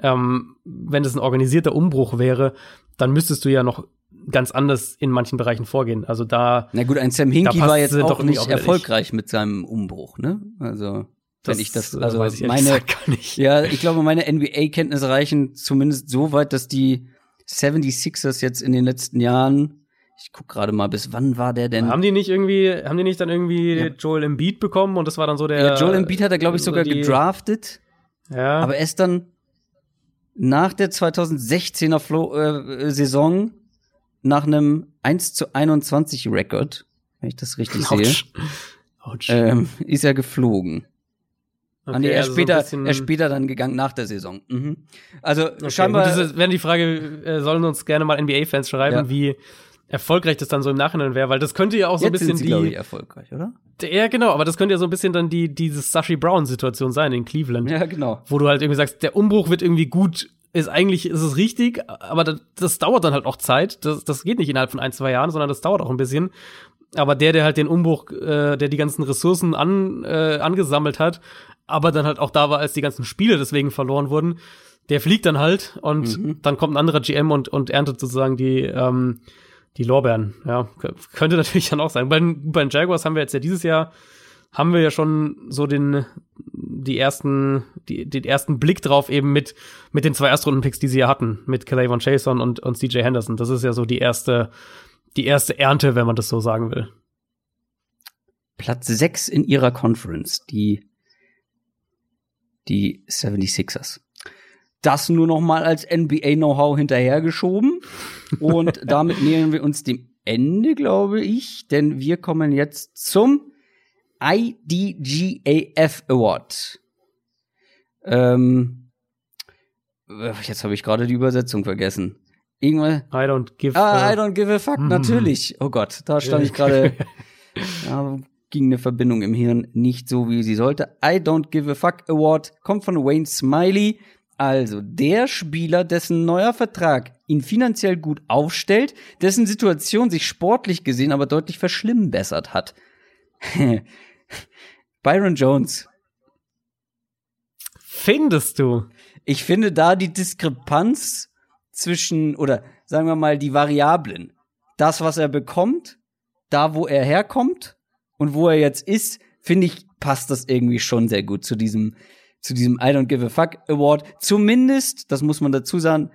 ähm, wenn das ein organisierter Umbruch wäre, dann müsstest du ja noch ganz anders in manchen Bereichen vorgehen. Also da. Na gut, ein Sam Hinkie war jetzt auch nicht auch erfolgreich mit seinem Umbruch, ne? Also wenn ich das, äh, also ich meine, ja, ich glaube, meine NBA-Kenntnisse reichen zumindest so weit, dass die 76ers jetzt in den letzten Jahren, ich guck gerade mal, bis wann war der denn? Haben die nicht irgendwie, haben die nicht dann irgendwie ja. Joel Embiid bekommen und das war dann so der. Ja, Joel Embiid hat er, glaube ich, sogar gedraftet. Ja. Aber er ist dann nach der 2016er Flo äh, Saison nach einem 1 zu 21 Rekord, wenn ich das richtig Ouch. sehe, Ouch. Ähm, ist er geflogen. Okay, nee, er, also später, so er später dann gegangen nach der Saison. Mhm. Also okay, scheinbar. Gut, das wäre die Frage, äh, sollen uns gerne mal NBA-Fans schreiben, ja. wie erfolgreich das dann so im Nachhinein wäre, weil das könnte ja auch so Jetzt ein bisschen sind sie, die. Ich, erfolgreich, oder? Ja, genau, aber das könnte ja so ein bisschen dann die, diese Sashi Brown-Situation sein in Cleveland. Ja, genau. Wo du halt irgendwie sagst, der Umbruch wird irgendwie gut, ist eigentlich, ist es richtig, aber das, das dauert dann halt auch Zeit. Das, das geht nicht innerhalb von ein, zwei Jahren, sondern das dauert auch ein bisschen. Aber der, der halt den Umbruch, äh, der die ganzen Ressourcen an, äh, angesammelt hat, aber dann halt auch da war, als die ganzen Spiele deswegen verloren wurden, der fliegt dann halt und mhm. dann kommt ein anderer GM und, und erntet sozusagen die, ähm, die Lorbeeren, ja. Könnte *laughs* natürlich dann auch sein. Bei, bei den Jaguars haben wir jetzt ja dieses Jahr, haben wir ja schon so den, die ersten, die, den ersten Blick drauf eben mit, mit den zwei Erstrunden-Picks, die sie ja hatten, mit Von Chason und, und CJ Henderson. Das ist ja so die erste, die erste Ernte, wenn man das so sagen will. Platz 6 in ihrer Conference, die, die 76ers. Das nur noch mal als NBA-Know-how hinterhergeschoben. Und *laughs* damit nähern wir uns dem Ende, glaube ich, denn wir kommen jetzt zum IDGAF Award. Ähm, jetzt habe ich gerade die Übersetzung vergessen. Irgendwann. I don't give. Ah, I don't give a fuck. Mm. Natürlich. Oh Gott, da stand ich gerade. *laughs* ja, ging eine Verbindung im Hirn nicht so, wie sie sollte. I don't give a fuck Award kommt von Wayne Smiley. Also der Spieler, dessen neuer Vertrag ihn finanziell gut aufstellt, dessen Situation sich sportlich gesehen aber deutlich verschlimmbessert hat. *laughs* Byron Jones. Findest du? Ich finde da die Diskrepanz zwischen, oder sagen wir mal, die Variablen. Das, was er bekommt, da, wo er herkommt und wo er jetzt ist, finde ich, passt das irgendwie schon sehr gut zu diesem, zu diesem I don't give a fuck Award. Zumindest, das muss man dazu sagen,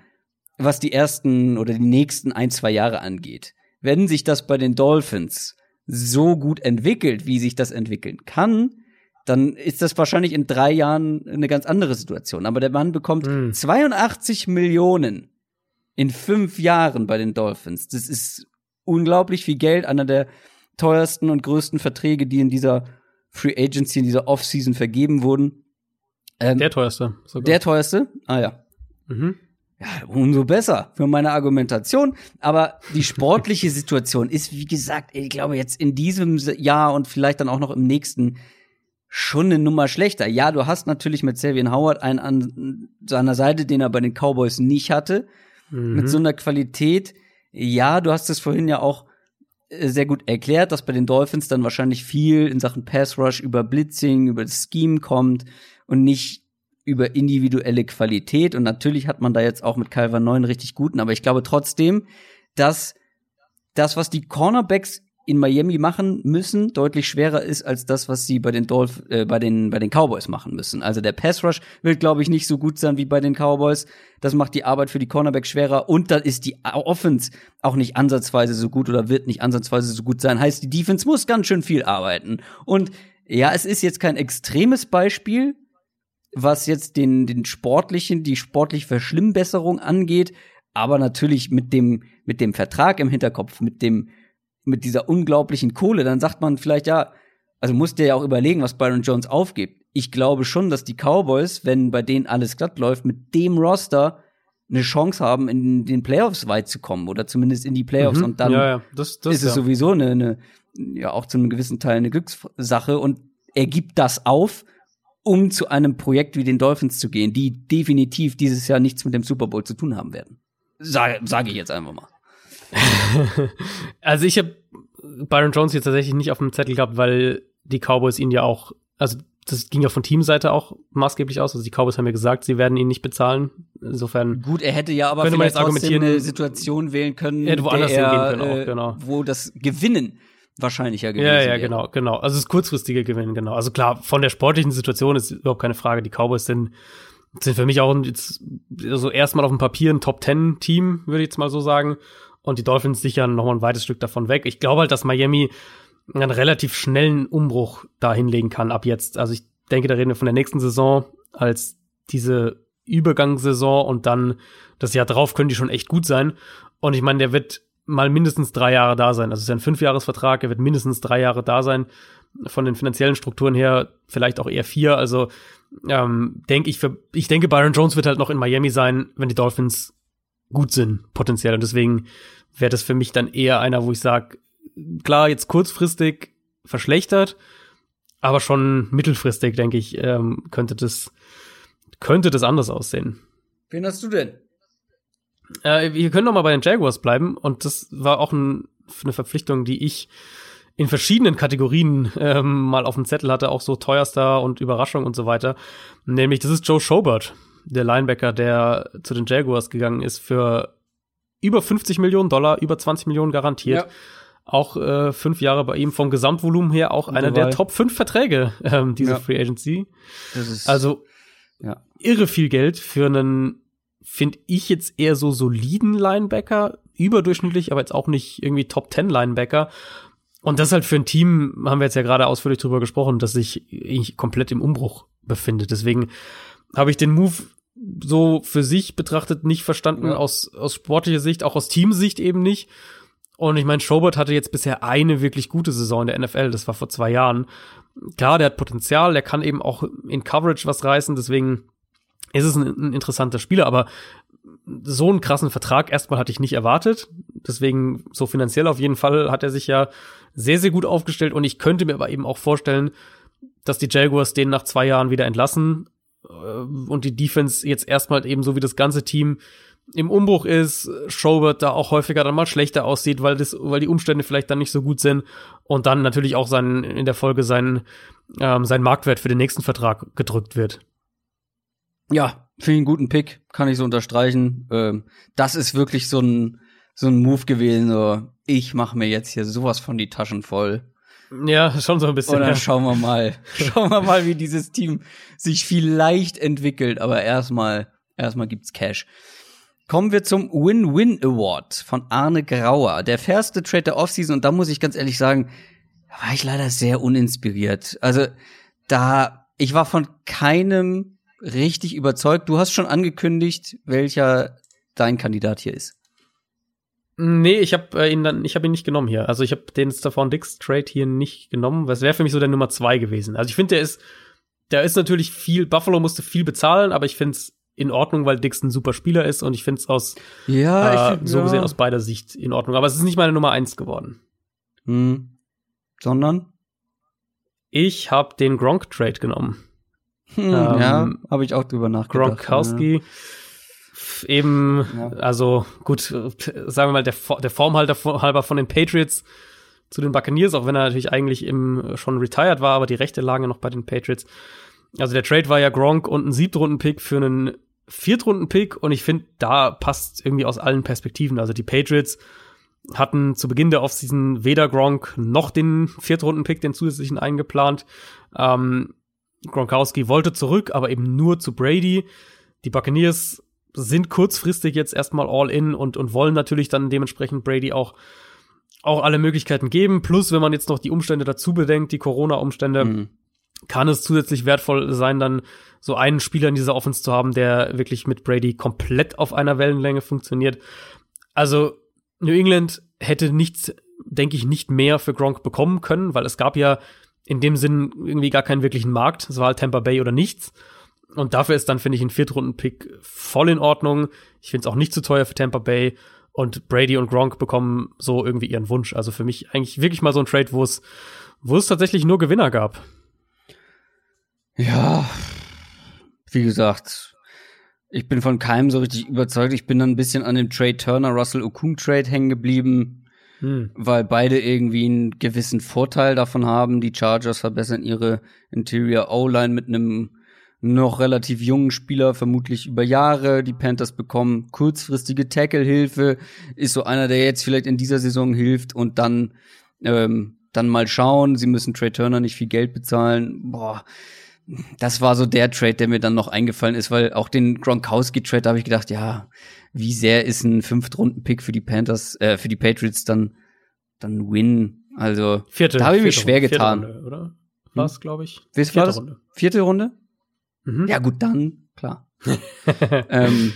was die ersten oder die nächsten ein, zwei Jahre angeht. Wenn sich das bei den Dolphins so gut entwickelt, wie sich das entwickeln kann, dann ist das wahrscheinlich in drei Jahren eine ganz andere Situation. Aber der Mann bekommt mm. 82 Millionen in fünf Jahren bei den Dolphins. Das ist unglaublich viel Geld, einer der teuersten und größten Verträge, die in dieser Free Agency, in dieser Offseason vergeben wurden. Ähm, der teuerste. Sogar. Der teuerste? Ah ja. Mhm. Ja, umso besser für meine Argumentation. Aber die *laughs* sportliche Situation ist, wie gesagt, ich glaube jetzt in diesem Jahr und vielleicht dann auch noch im nächsten schon eine Nummer schlechter. Ja, du hast natürlich mit Savian Howard einen an seiner Seite, den er bei den Cowboys nicht hatte. Mhm. Mit so einer Qualität. Ja, du hast es vorhin ja auch äh, sehr gut erklärt, dass bei den Dolphins dann wahrscheinlich viel in Sachen Pass Rush über Blitzing, über das Scheme kommt und nicht über individuelle Qualität. Und natürlich hat man da jetzt auch mit Calvin 9 richtig guten, aber ich glaube trotzdem, dass das, was die Cornerbacks in Miami machen müssen, deutlich schwerer ist als das, was sie bei den Dolph äh, bei den bei den Cowboys machen müssen. Also der Pass Rush wird glaube ich nicht so gut sein wie bei den Cowboys. Das macht die Arbeit für die Cornerbacks schwerer und dann ist die Offense auch nicht ansatzweise so gut oder wird nicht ansatzweise so gut sein. Heißt, die Defense muss ganz schön viel arbeiten. Und ja, es ist jetzt kein extremes Beispiel, was jetzt den den sportlichen, die sportliche Verschlimmbesserung angeht, aber natürlich mit dem mit dem Vertrag im Hinterkopf, mit dem mit dieser unglaublichen Kohle, dann sagt man vielleicht, ja, also muss der ja auch überlegen, was Byron Jones aufgibt. Ich glaube schon, dass die Cowboys, wenn bei denen alles glatt läuft, mit dem Roster eine Chance haben, in den Playoffs weit zu kommen oder zumindest in die Playoffs. Mhm. Und dann ja, ja. Das, das, ist es ja. sowieso eine, eine, ja auch zu einem gewissen Teil eine Glückssache und er gibt das auf, um zu einem Projekt wie den Dolphins zu gehen, die definitiv dieses Jahr nichts mit dem Super Bowl zu tun haben werden. Sage sag ich jetzt einfach mal. *laughs* also ich habe Byron Jones jetzt tatsächlich nicht auf dem Zettel gehabt, weil die Cowboys ihn ja auch, also das ging ja von Teamseite auch maßgeblich aus. Also die Cowboys haben ja gesagt, sie werden ihn nicht bezahlen. Insofern gut, er hätte ja aber man jetzt argumentieren, eine Situation wählen können, er hätte woanders er, hingehen können, auch, äh, genau. wo das Gewinnen wahrscheinlicher gewesen Ja, ja, wäre. genau, genau. Also das kurzfristige Gewinnen, genau. Also klar, von der sportlichen Situation ist überhaupt keine Frage. Die Cowboys sind sind für mich auch jetzt also erstmal auf dem Papier ein Top Ten Team, würde ich jetzt mal so sagen und die Dolphins sichern noch mal ein weites Stück davon weg. Ich glaube halt, dass Miami einen relativ schnellen Umbruch da hinlegen kann ab jetzt. Also ich denke, da reden wir von der nächsten Saison als diese Übergangssaison und dann das Jahr drauf können die schon echt gut sein. Und ich meine, der wird mal mindestens drei Jahre da sein. Also es ist ja ein Fünfjahresvertrag, er wird mindestens drei Jahre da sein. Von den finanziellen Strukturen her vielleicht auch eher vier. Also ähm, denke ich, für, ich denke, Byron Jones wird halt noch in Miami sein, wenn die Dolphins gut sind, potenziell. Und deswegen wäre das für mich dann eher einer, wo ich sage, klar, jetzt kurzfristig verschlechtert, aber schon mittelfristig, denke ich, ähm, könnte das könnte das anders aussehen. Wen hast du denn? Äh, wir können noch mal bei den Jaguars bleiben und das war auch ein, eine Verpflichtung, die ich in verschiedenen Kategorien ähm, mal auf dem Zettel hatte, auch so teuerster und Überraschung und so weiter. Nämlich, das ist Joe Schobert, der Linebacker, der zu den Jaguars gegangen ist für über 50 Millionen Dollar, über 20 Millionen garantiert. Ja. Auch äh, fünf Jahre bei ihm vom Gesamtvolumen her auch einer der. Top 5 Verträge, ähm, diese Ja. Free Agency. Also ja. irre viel Geld für einen, finde ich jetzt eher so soliden Linebacker, überdurchschnittlich, aber jetzt auch nicht irgendwie Top 10 Linebacker. Und das halt für ein Team, haben wir jetzt ja gerade ausführlich drüber gesprochen, das sich komplett im Umbruch befindet. Deswegen habe ich den Move so für sich betrachtet nicht verstanden, Ja. aus, aus sportlicher Sicht, auch aus Teamsicht eben nicht. Und ich meine, Schobert hatte jetzt bisher eine wirklich gute Saison in der NFL, das war vor zwei Jahren. Klar, der hat Potenzial, der kann eben auch in Coverage was reißen, deswegen ist es ein, ein interessanter Spieler, aber so einen krassen Vertrag erstmal hatte ich nicht erwartet. Deswegen, so finanziell auf jeden Fall hat er sich ja sehr, sehr gut aufgestellt und ich könnte mir aber eben auch vorstellen, dass die Jaguars den nach zwei Jahren wieder entlassen äh, und die Defense jetzt erstmal eben so wie das ganze Team im Umbruch ist, Schobert da auch häufiger dann mal schlechter aussieht, weil das, weil die Umstände vielleicht dann nicht so gut sind und dann natürlich auch sein, in der Folge sein, ähm, sein Marktwert für den nächsten Vertrag gedrückt wird. Ja, finde ich einen guten Pick, kann ich so unterstreichen. Ähm, das ist wirklich so ein so ein Move gewesen. So, ich mache mir jetzt hier sowas von die Taschen voll. Ja, schon so ein bisschen. Und dann ja. schauen wir mal, *laughs* schauen wir mal, wie dieses Team sich vielleicht entwickelt. Aber erstmal, erstmal gibt's Cash. Kommen wir zum Win-Win Award von Arne Grauer. Der fairste Trade der Offseason. Und da muss ich ganz ehrlich sagen, da war ich leider sehr uninspiriert. Also, da, ich war von keinem richtig überzeugt. Du hast schon angekündigt, welcher dein Kandidat hier ist. Nee, ich habe äh, ihn dann, ich habe ihn nicht genommen hier. Also ich habe den Stefan Dix Trade hier nicht genommen. Das wäre für mich so der Nummer zwei gewesen. Also ich finde, der ist, der ist natürlich viel. Buffalo musste viel bezahlen, aber ich finde es in Ordnung, weil Dix ein super Spieler ist und ich finde es aus Ja, äh, so gesehen aus beider Sicht in Ordnung. Aber es ist nicht meine Nummer eins geworden. Hm. Sondern? Ich habe den Gronk Trade genommen. Hm, ja, habe ich auch drüber nachgedacht. Gronkowski. F- Eben, Ja. also gut, sagen wir mal, der, der Formhalter halber von den Patriots zu den Buccaneers, auch wenn er natürlich eigentlich im, schon retired war, aber die Rechte lagen ja noch bei den Patriots. Also der Trade war ja Gronk und ein Siebtrunden-Pick für einen Viertrunden-Pick und ich finde, da passt irgendwie aus allen Perspektiven. Also die Patriots hatten zu Beginn der Offseason weder Gronk noch den Viertrunden-Pick, den zusätzlichen eingeplant. Ähm, Gronkowski wollte zurück, aber eben nur zu Brady. Die Buccaneers sind kurzfristig jetzt erstmal all in und, und wollen natürlich dann dementsprechend Brady auch, auch alle Möglichkeiten geben. Plus, wenn man jetzt noch die Umstände dazu bedenkt, die Corona-Umstände, Mhm. kann es zusätzlich wertvoll sein, dann so einen Spieler in dieser Offense zu haben, der wirklich mit Brady komplett auf einer Wellenlänge funktioniert. Also New England hätte nichts, denke ich, nicht mehr für Gronk bekommen können, weil es gab ja in dem Sinn irgendwie gar keinen wirklichen Markt. Es war halt Tampa Bay oder nichts. Und dafür ist dann, finde ich, ein Viertrunden-Pick voll in Ordnung. Ich finde es auch nicht zu teuer für Tampa Bay. Und Brady und Gronk bekommen so irgendwie ihren Wunsch. Also für mich eigentlich wirklich mal so ein Trade, wo es, wo es tatsächlich nur Gewinner gab. Ja, wie gesagt, ich bin von keinem so richtig überzeugt. Ich bin dann ein bisschen an dem Trade Turner Russell Okung Trade hängen geblieben, Hm. weil beide irgendwie einen gewissen Vorteil davon haben. Die Chargers verbessern ihre Interior O-Line mit einem noch relativ jungen Spieler, vermutlich über Jahre. Die Panthers bekommen kurzfristige Tackle-Hilfe, ist so einer, der jetzt vielleicht in dieser Saison hilft und dann, ähm, dann mal schauen. Sie müssen Trey Turner nicht viel Geld bezahlen. Boah, das war so der Trade, der mir dann noch eingefallen ist, weil auch den Gronkowski-Trade habe ich gedacht, ja, wie sehr ist ein Fünftrunden-Pick für die Panthers, äh, für die Patriots dann, dann Win? Also, Vierte. da habe ich mich vierte schwer Runde, getan. Vierte Runde, oder? Was, glaube ich? Wisst ihr Vierte das? Runde. Vierte Runde? Mhm. Ja, gut, dann, klar. *laughs* ähm,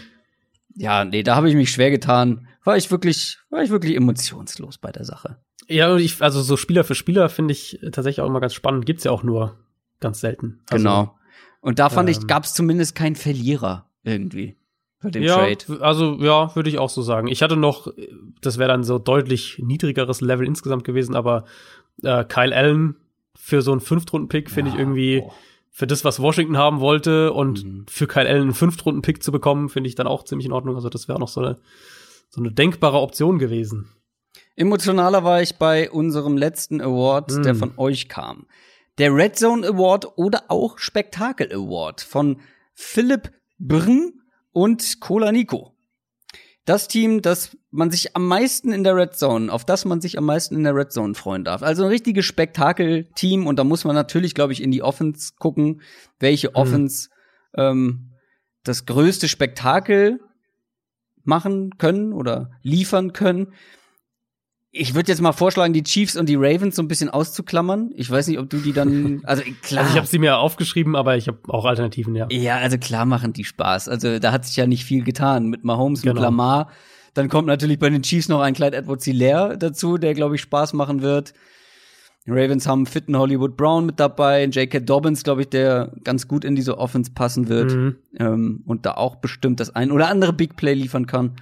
ja, nee, da habe ich mich schwer getan. War ich wirklich, war ich wirklich emotionslos bei der Sache. Ja, und ich, also so Spieler für Spieler finde ich tatsächlich auch immer ganz spannend. Gibt's ja auch nur ganz selten. Also, genau. Und da fand ich, ähm, gab es zumindest keinen Verlierer irgendwie bei dem Ja, Trade. also ja, würde ich auch so sagen. Ich hatte noch, äh, das wäre dann so deutlich niedrigeres Level insgesamt gewesen, aber äh, Kyle Allen für so einen Fünftrunden-Pick finde ich Ja, irgendwie boah. für das, was Washington haben wollte und Mhm. für Kyle Allen einen Fünftrunden-Pick zu bekommen, finde ich dann auch ziemlich in Ordnung. Also das wäre auch noch so eine, so eine denkbare Option gewesen. Emotionaler war ich bei unserem letzten Award, Mm. der von euch kam. Der Red Zone Award oder auch Spektakel Award von Philipp Brn und Cola Nico. Das Team, das man sich am meisten in der Red Zone, auf das man sich am meisten in der Red Zone freuen darf. Also ein richtiges Spektakel-Team und da muss man natürlich, glaube ich, in die Offense gucken, welche Mhm. Offense ähm, das größte Spektakel machen können oder liefern können. Ich würde jetzt mal vorschlagen, die Chiefs und die Ravens so ein bisschen auszuklammern. Ich weiß nicht, ob du die dann, *laughs* also klar. Also ich habe sie mir aufgeschrieben, aber ich habe auch Alternativen, ja. Ja, also klar machen die Spaß. Also da hat sich ja nicht viel getan mit Mahomes, mit Genau. Lamar. Dann kommt natürlich bei den Chiefs noch ein Clyde edwards hilaire dazu, der, glaube ich, Spaß machen wird. Die Ravens haben einen fitten Hollywood Brown mit dabei, J.K. Dobbins, glaube ich, der ganz gut in diese Offense passen wird Mhm. ähm, und da auch bestimmt das ein oder andere Big Play liefern kann.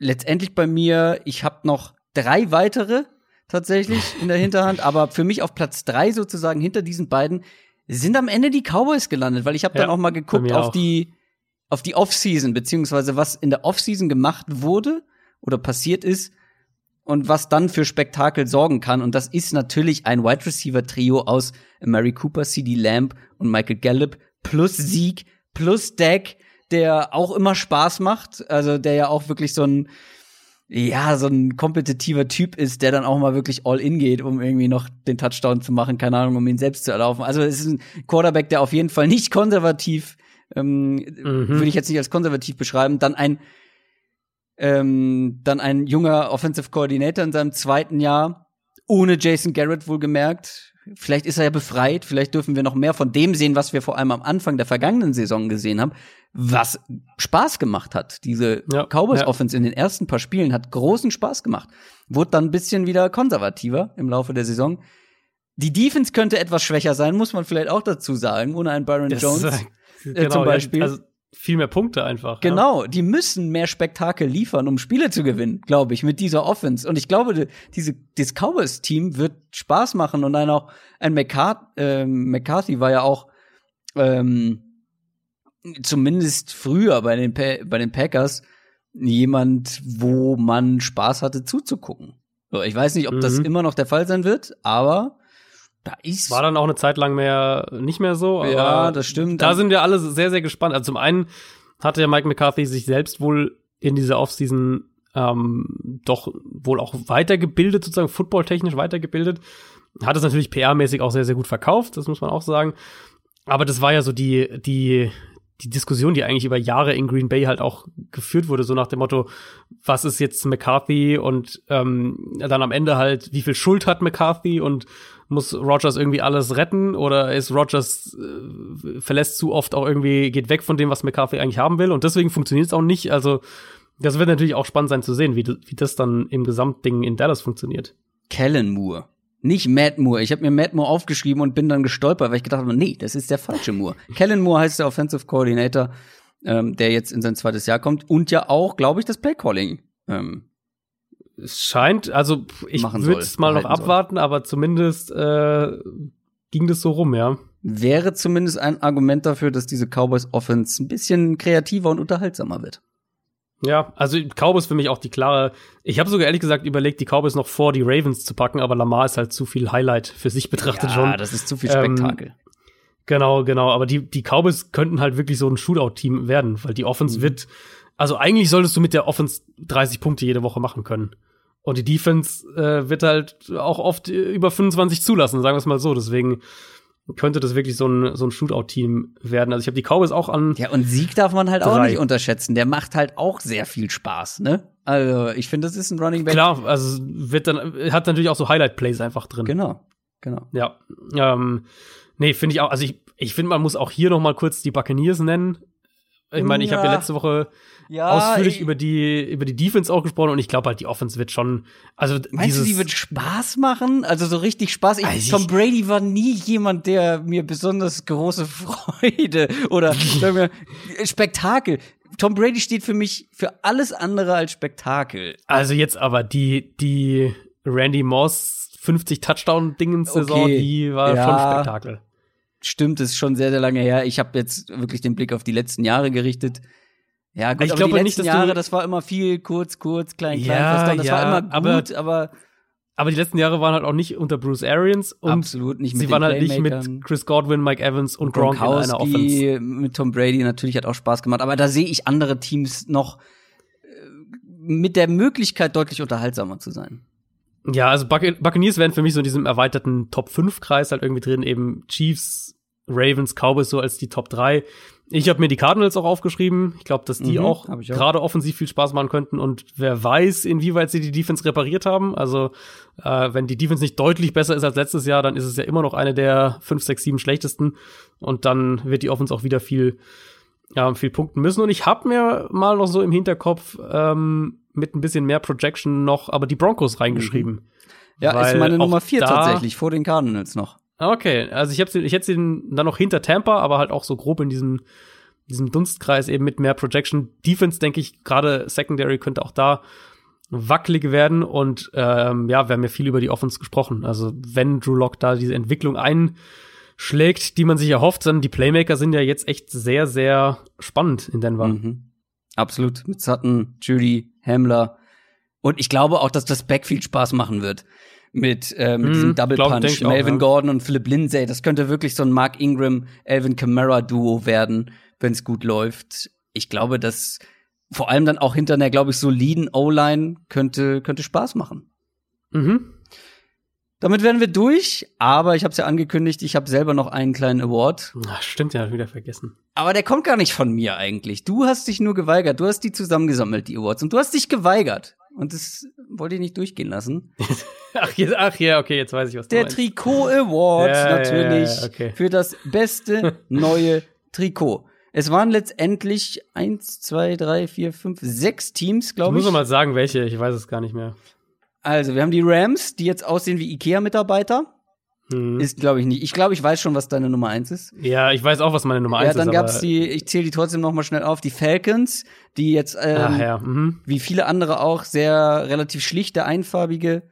Letztendlich bei mir, ich habe noch drei weitere tatsächlich in der Hinterhand, aber für mich auf Platz drei sozusagen hinter diesen beiden sind am Ende die Cowboys gelandet, weil ich habe dann Ja, auch mal geguckt auf auch. die auf die Offseason beziehungsweise was in der Offseason gemacht wurde oder passiert ist und was dann für Spektakel sorgen kann. Und das ist natürlich ein Wide Receiver Trio aus Mary Cooper, CD Lamb und Michael Gallup plus Sieg plus Dak, der auch immer Spaß macht. Also der ja auch wirklich so ein ja, so ein kompetitiver Typ ist, der dann auch mal wirklich all in geht, um irgendwie noch den Touchdown zu machen, keine Ahnung, um ihn selbst zu erlaufen. Also es ist ein Quarterback, der auf jeden Fall nicht konservativ, ähm, Mhm. würde ich jetzt nicht als konservativ beschreiben, dann ein ähm, dann ein junger Offensive Coordinator in seinem zweiten Jahr, ohne Jason Garrett wohlgemerkt. Vielleicht ist er ja befreit, vielleicht dürfen wir noch mehr von dem sehen, was wir vor allem am Anfang der vergangenen Saison gesehen haben, was Spaß gemacht hat. Diese Ja, Cowboys ja. Offense in den ersten paar Spielen hat großen Spaß gemacht. Wurde dann ein bisschen wieder konservativer im Laufe der Saison. Die Defense könnte etwas schwächer sein, muss man vielleicht auch dazu sagen, ohne einen Byron Das, Jones. äh, äh, zum ja, Beispiel. also viel mehr Punkte einfach. Ja. Genau, die müssen mehr Spektakel liefern, um Spiele zu gewinnen, glaube ich, mit dieser Offense. Und ich glaube, die- diese, dieses Cowboys-Team wird Spaß machen und dann auch ein McCart ähm, McCarthy war ja auch ähm, zumindest früher bei den, Pa- bei den Packers jemand, wo man Spaß hatte zuzugucken. So, ich weiß nicht, ob das Mhm. immer noch der Fall sein wird, aber da ist War dann auch eine Zeit lang mehr nicht mehr so. Aber Ja, das stimmt. Da sind wir alle sehr, sehr gespannt. Also zum einen hatte ja Mike McCarthy sich selbst wohl in dieser Offseason ähm, doch wohl auch weitergebildet, sozusagen footballtechnisch weitergebildet. Hat es natürlich PR-mäßig auch sehr, sehr gut verkauft, das muss man auch sagen. Aber das war ja so die, die, die Diskussion, die eigentlich über Jahre in Green Bay halt auch geführt wurde, so nach dem Motto, was ist jetzt McCarthy und ähm, dann am Ende halt, wie viel Schuld hat McCarthy und muss Rogers irgendwie alles retten oder ist Rogers äh, verlässt zu oft auch irgendwie, geht weg von dem, was McCarthy eigentlich haben will und deswegen funktioniert es auch nicht. Also das wird natürlich auch spannend sein zu sehen, wie, wie das dann im Gesamtding in Dallas funktioniert. Kellen Moore. Nicht Matt Moore. Ich habe mir Matt Moore aufgeschrieben und bin dann gestolpert, weil ich gedacht habe, nee, das ist der falsche Moore. *laughs* Kellen Moore heißt der Offensive Coordinator, ähm, der jetzt in sein zweites Jahr kommt und ja auch, glaube ich, das Playcalling. Ähm, Es scheint, also ich würde es mal noch behalten soll. abwarten, aber zumindest äh, ging das so rum, ja. wäre zumindest ein Argument dafür, dass diese Cowboys Offense ein bisschen kreativer und unterhaltsamer wird. Ja, also Cowboys für mich auch die klare. Ich habe sogar ehrlich gesagt überlegt, die Cowboys noch vor die Ravens zu packen, aber Lamar ist halt zu viel Highlight für sich betrachtet schon. das ist zu viel Ähm, Spektakel. Genau, genau. Aber die, die Cowboys könnten halt wirklich so ein Shootout-Team werden, weil die Offense Mhm. wird, also eigentlich solltest du mit der Offense 30 Punkte jede Woche machen können. Und die Defense äh, wird halt auch oft über 25 zulassen, sagen wir es mal so. Deswegen könnte das wirklich so ein, so ein Shootout-Team werden. Also ich habe die Cowboys auch an. ja, und Sieg darf man halt auch Drei. nicht unterschätzen. Der macht halt auch sehr viel Spaß, ne? Also, ich finde, das ist ein Running Back. Klar, also wird dann, hat natürlich auch so Highlight-Plays einfach drin. Genau, genau. Ja. Ähm, nee, finde ich auch, also ich, ich finde, man muss auch hier noch mal kurz die Buccaneers nennen. Ich meine, ich habe ja letzte Woche Ja, ausführlich ich- über die über die Defense auch gesprochen und ich glaube halt die Offense wird schon also Meinst du, die wird Spaß machen? Also so richtig Spaß? Ich, Also Tom Brady war nie jemand, der mir besonders große *laughs* Freude oder *laughs* wir, Spektakel. Tom Brady steht für mich für alles andere als Spektakel. also jetzt aber die die Randy Moss 50 Touchdown Dingens Saison, Okay. die war Ja. schon Spektakel. Stimmt, ist schon sehr, sehr lange her. Ich habe jetzt wirklich den Blick auf die letzten Jahre gerichtet. Ja, gut, Ich aber glaube die nicht, letzten dass Jahre, das war immer viel kurz, kurz, klein, klein, Ja. Das ja, war immer aber- gut, aber, Aber die letzten Jahre waren halt auch nicht unter Bruce Arians und absolut nicht mit sie waren halt nicht mit Chris Godwin, Mike Evans und Gronk in einer Offense. Mit Tom Brady natürlich hat auch Spaß gemacht, aber da sehe ich andere Teams noch äh, mit der Möglichkeit, deutlich unterhaltsamer zu sein. Ja, also Buc Buccaneers wären für mich so in diesem erweiterten Top-5-Kreis halt irgendwie drin, eben Chiefs, Ravens, Cowboys so als die Top 3. Ich habe mir die Cardinals auch aufgeschrieben. Ich glaube, dass die Mhm, auch, auch. gerade offensiv viel Spaß machen könnten und wer weiß, inwieweit sie die Defense repariert haben. Also, äh, wenn die Defense nicht deutlich besser ist als letztes Jahr, dann ist es ja immer noch eine der 5, 6, 7 schlechtesten und dann wird die Offense auch wieder viel ja, viel punkten müssen. Und ich habe mir mal noch so im Hinterkopf ähm, mit ein bisschen mehr Projection noch, aber die Broncos reingeschrieben. Ja, ist meine Nummer vier tatsächlich, vor den Cardinals noch. Okay, also ich, hab's, ich hätte sie dann noch hinter Tampa, aber halt auch so grob in diesem, diesem Dunstkreis eben mit mehr Projection. Defense, denke ich, gerade Secondary könnte auch da wackelig werden. Und ähm, ja, wir haben ja viel über die Offense gesprochen. Also wenn Drew Lock da diese Entwicklung einschlägt, die man sich erhofft, dann die Playmaker sind ja jetzt echt sehr, sehr spannend in Denver. Mhm. Absolut. Mit Sutton, Judy, Hamler. Und ich glaube auch, dass das Backfield Spaß machen wird. Mit, äh, mit Mhm, diesem Double glaub- Punch, auch, Melvin ja. Gordon und Philip Lindsay. Das könnte wirklich so ein Mark Ingram, Alvin Kamara Duo werden, wenn es gut läuft. Ich glaube, dass vor allem dann auch hinter einer, glaube ich, soliden O-Line könnte, könnte Spaß machen. Mhm. Damit werden wir durch, aber ich habe es ja angekündigt, ich habe selber noch einen kleinen Award. Ach, stimmt ja, ich wieder vergessen. Aber der kommt gar nicht von mir eigentlich. Du hast dich nur geweigert. Du hast die zusammengesammelt, die Awards. Und du hast dich geweigert. Und das wollte ich nicht durchgehen lassen. *laughs* Ach, jetzt, ach ja, okay, jetzt weiß ich, was du Der meinst. Trikot Award Ja, ja, natürlich ja, okay. für das beste *laughs* neue Trikot. Es waren letztendlich eins, zwei, drei, vier, fünf, sechs Teams, Ich glaube muss ich. noch mal sagen, welche, ich weiß es gar nicht mehr. Also, wir haben die Rams, die jetzt aussehen wie Ikea-Mitarbeiter. Hm. Ist, glaube ich, nicht. Ich glaube, ich weiß schon, was deine Nummer eins ist. Ja, ich weiß auch, was meine Nummer eins ja, dann ist. gab's die, ich zähle die trotzdem noch mal schnell auf, die Falcons, die jetzt ähm, Ach ja, mhm. wie viele andere auch sehr relativ schlichte, einfarbige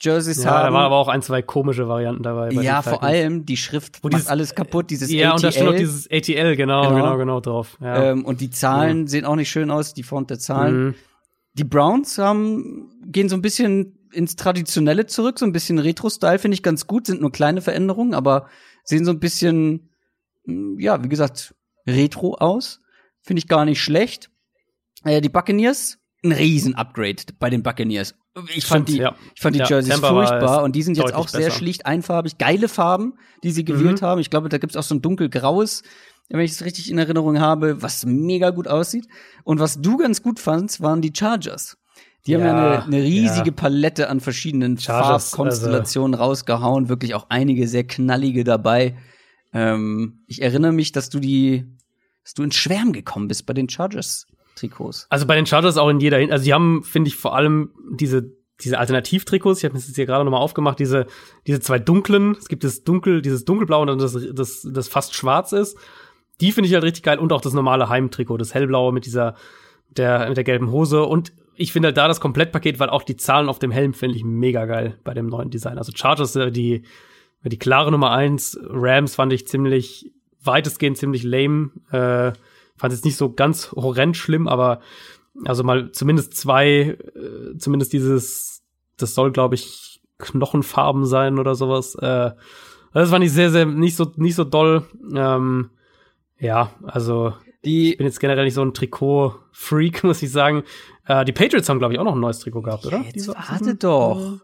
Jerseys ja, haben. da waren aber auch ein, zwei komische Varianten dabei. bei ja, vor allem die Schrift Wo macht dieses- alles kaputt, dieses Ja, ATL. und da steht noch dieses ATL, genau, Genau. genau, genau, drauf. Ja. ähm, und die Zahlen sehen auch nicht schön aus, die Font der Zahlen. Mhm. Die Browns haben, gehen so ein bisschen ins Traditionelle zurück, so ein bisschen Retro-Style finde ich ganz gut, sind nur kleine Veränderungen, aber sehen so ein bisschen, mh, ja, wie gesagt, Retro aus. Finde ich gar nicht schlecht. Äh, die Buccaneers, ein Riesen-Upgrade bei den Buccaneers. Ich fand Stimmt, die, ja. ich fand die Ja, Jerseys Tampa war furchtbar es und die sind jetzt auch sehr besser. schlicht einfarbig. Geile Farben, die sie gewählt Mhm. haben. Ich glaube, da gibt's auch so ein dunkelgraues, wenn ich es richtig in Erinnerung habe, was mega gut aussieht. Und was du ganz gut fandst, waren die Chargers. Die haben ja Ja, eine, eine riesige ja. Palette an verschiedenen Chargers, Farbkonstellationen rausgehauen. Wirklich auch einige sehr knallige dabei. Ähm, ich erinnere mich, dass du die, dass du ins Schwärmen gekommen bist bei den Chargers-Trikots. Also bei den Chargers auch in jeder, Hin also die haben, finde ich, vor allem diese diese Alternativtrikots, ich habe das jetzt hier gerade noch mal aufgemacht, diese diese zwei dunklen, es gibt das dunkel, dieses dunkelblau und dann das das das fast schwarz ist. Die finde ich halt richtig geil und auch das normale Heimtrikot, das hellblaue mit dieser der mit der gelben Hose und ich finde halt da das Komplettpaket, weil auch die Zahlen auf dem Helm finde ich mega geil bei dem neuen Design. Also Chargers äh, die die klare Nummer eins, Rams fand ich ziemlich weitestgehend ziemlich lame. Äh, fand es nicht so ganz horrend schlimm, aber also mal zumindest zwei, äh, zumindest dieses, das soll, glaube ich, Knochenfarben sein oder sowas. Äh, das fand ich sehr, sehr nicht so, nicht so doll. Ähm, ja, also ich Die, bin jetzt generell nicht so ein Trikot-Freak, *laughs* muss ich sagen. Äh, die Patriots haben, glaube ich, auch noch ein neues Trikot gehabt, oder? jetzt Diese warte Offseason? doch.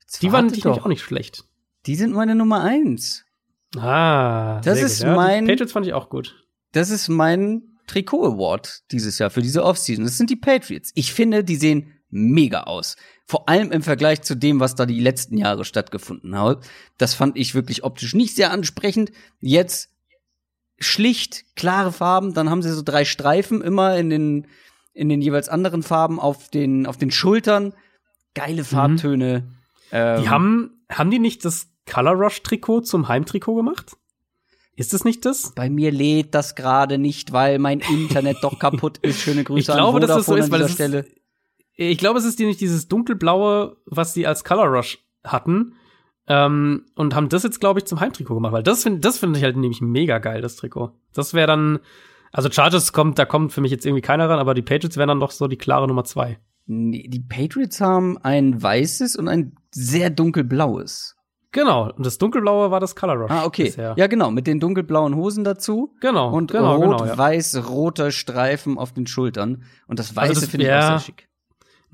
Jetzt Die waren warte die doch. auch nicht schlecht. Die sind meine Nummer eins. Ah, Das ist gut. Ja, mein- Die Patriots fand ich auch gut. Das ist mein Trikot-Award dieses Jahr für diese Offseason. Das sind die Patriots. Ich finde, die sehen mega aus. Vor allem im Vergleich zu dem, was da die letzten Jahre stattgefunden hat. Das fand ich wirklich optisch nicht sehr ansprechend. Jetzt schlicht, klare Farben. Dann haben sie so drei Streifen immer in den, in den jeweils anderen Farben auf den, auf den Schultern. Geile Farbtöne. Ähm, Die haben, haben die nicht das Color Rush Trikot zum Heimtrikot gemacht? Ist es nicht das? Bei mir lädt das gerade nicht, weil mein Internet doch kaputt ist. Schöne Grüße Ich glaube, an dass das so Vodafone ist, an dieser ist- Stelle. Ich glaube, es ist die nicht dieses dunkelblaue, was sie als Color Rush hatten. Ähm, und haben das jetzt, glaube ich, zum Heimtrikot gemacht, weil das finde das finde ich halt nämlich mega geil, das Trikot. Das wäre dann, also Chargers kommt, da kommt für mich jetzt irgendwie keiner ran, aber die Patriots wären dann doch so die klare Nummer zwei. Nee, die Patriots haben ein weißes und ein sehr dunkelblaues. Genau, und das dunkelblaue war das Color Rush. Ah, okay. bisher. Ja, genau, mit den dunkelblauen Hosen dazu. genau. Und genau, genau, ja. rot-weiß-roter Streifen auf den Schultern. Und das Weiße das- finde ich ja. auch sehr schick.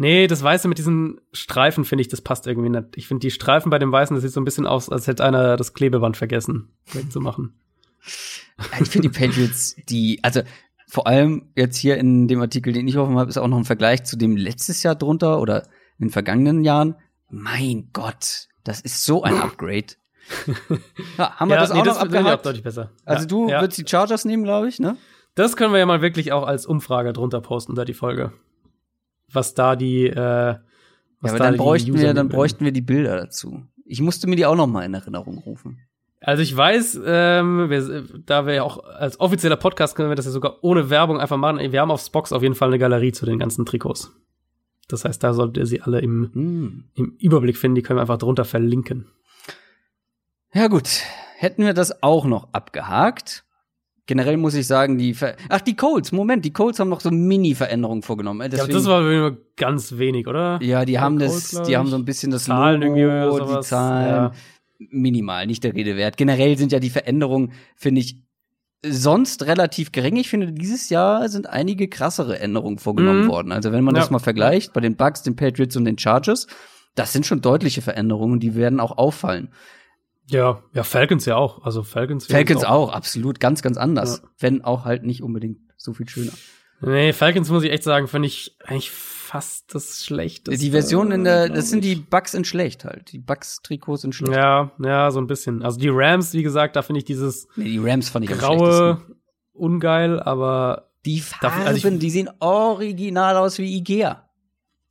Nee, das Weiße mit diesen Streifen finde ich, das passt irgendwie nicht. Ich finde die Streifen bei dem Weißen, das sieht so ein bisschen aus, als hätte einer das Klebeband vergessen, wegzumachen. *laughs* Ich finde die Patriots, die, also vor allem jetzt hier in dem Artikel, den ich offen habe, ist auch noch ein Vergleich zu dem letztes Jahr drunter oder in den vergangenen Jahren. Mein Gott, das ist so ein Upgrade. *laughs* Ja, haben wir Ja, das nee, auch noch das auch abgehakt? deutlich besser. Also ja, du ja. würdest die Chargers nehmen, glaube ich, ne? Das können wir ja mal wirklich auch als Umfrage drunter posten unter die Folge. Was da die, äh, was Ja, aber da dann bräuchten User wir, dann nehmen. bräuchten wir die Bilder dazu. Ich musste mir die auch noch mal in Erinnerung rufen. Also ich weiß, ähm, wir, da wir ja auch als offizieller Podcast können wir das ja sogar ohne Werbung einfach machen. Wir haben auf Spox auf jeden Fall eine Galerie zu den ganzen Trikots. Das heißt, da solltet ihr sie alle im, Hm. im Überblick finden. Die können wir einfach drunter verlinken. Ja gut, hätten wir das auch noch abgehakt. Generell muss ich sagen, die Ver Ach, die Colts, Moment, die Colts haben noch so Mini-Veränderungen vorgenommen. Äh, Ich glaube, deswegen- das war nur ganz wenig, oder? Ja, die haben Colts, das, die haben so ein bisschen das Zahlen irgendwie Logo, die sowas, Zahlen. ja. Minimal, nicht der Rede wert. Generell sind ja die Veränderungen, finde ich, sonst relativ gering. Ich finde, dieses Jahr sind einige krassere Änderungen vorgenommen Mhm. worden. Also wenn man das Ja. mal vergleicht, bei den Bucks, den Patriots und den Chargers, das sind schon deutliche Veränderungen, die werden auch auffallen. Ja, ja, Falcons ja auch. Also Falcons. Falcons auch, absolut, ganz, ganz anders. Ja. Wenn auch halt nicht unbedingt so viel schöner. Nee, Falcons muss ich echt sagen, finde ich eigentlich fast das Schlechteste. die Version in der, das sind die. Bucks in schlecht halt. Die Bucks-Trikots sind schlecht. Ja, ja, so ein bisschen. Also die Rams, wie gesagt, da finde ich dieses Nee, die Rams fand ich graue ungeil, aber Die Farben, also ich- die sehen original aus wie Ikea.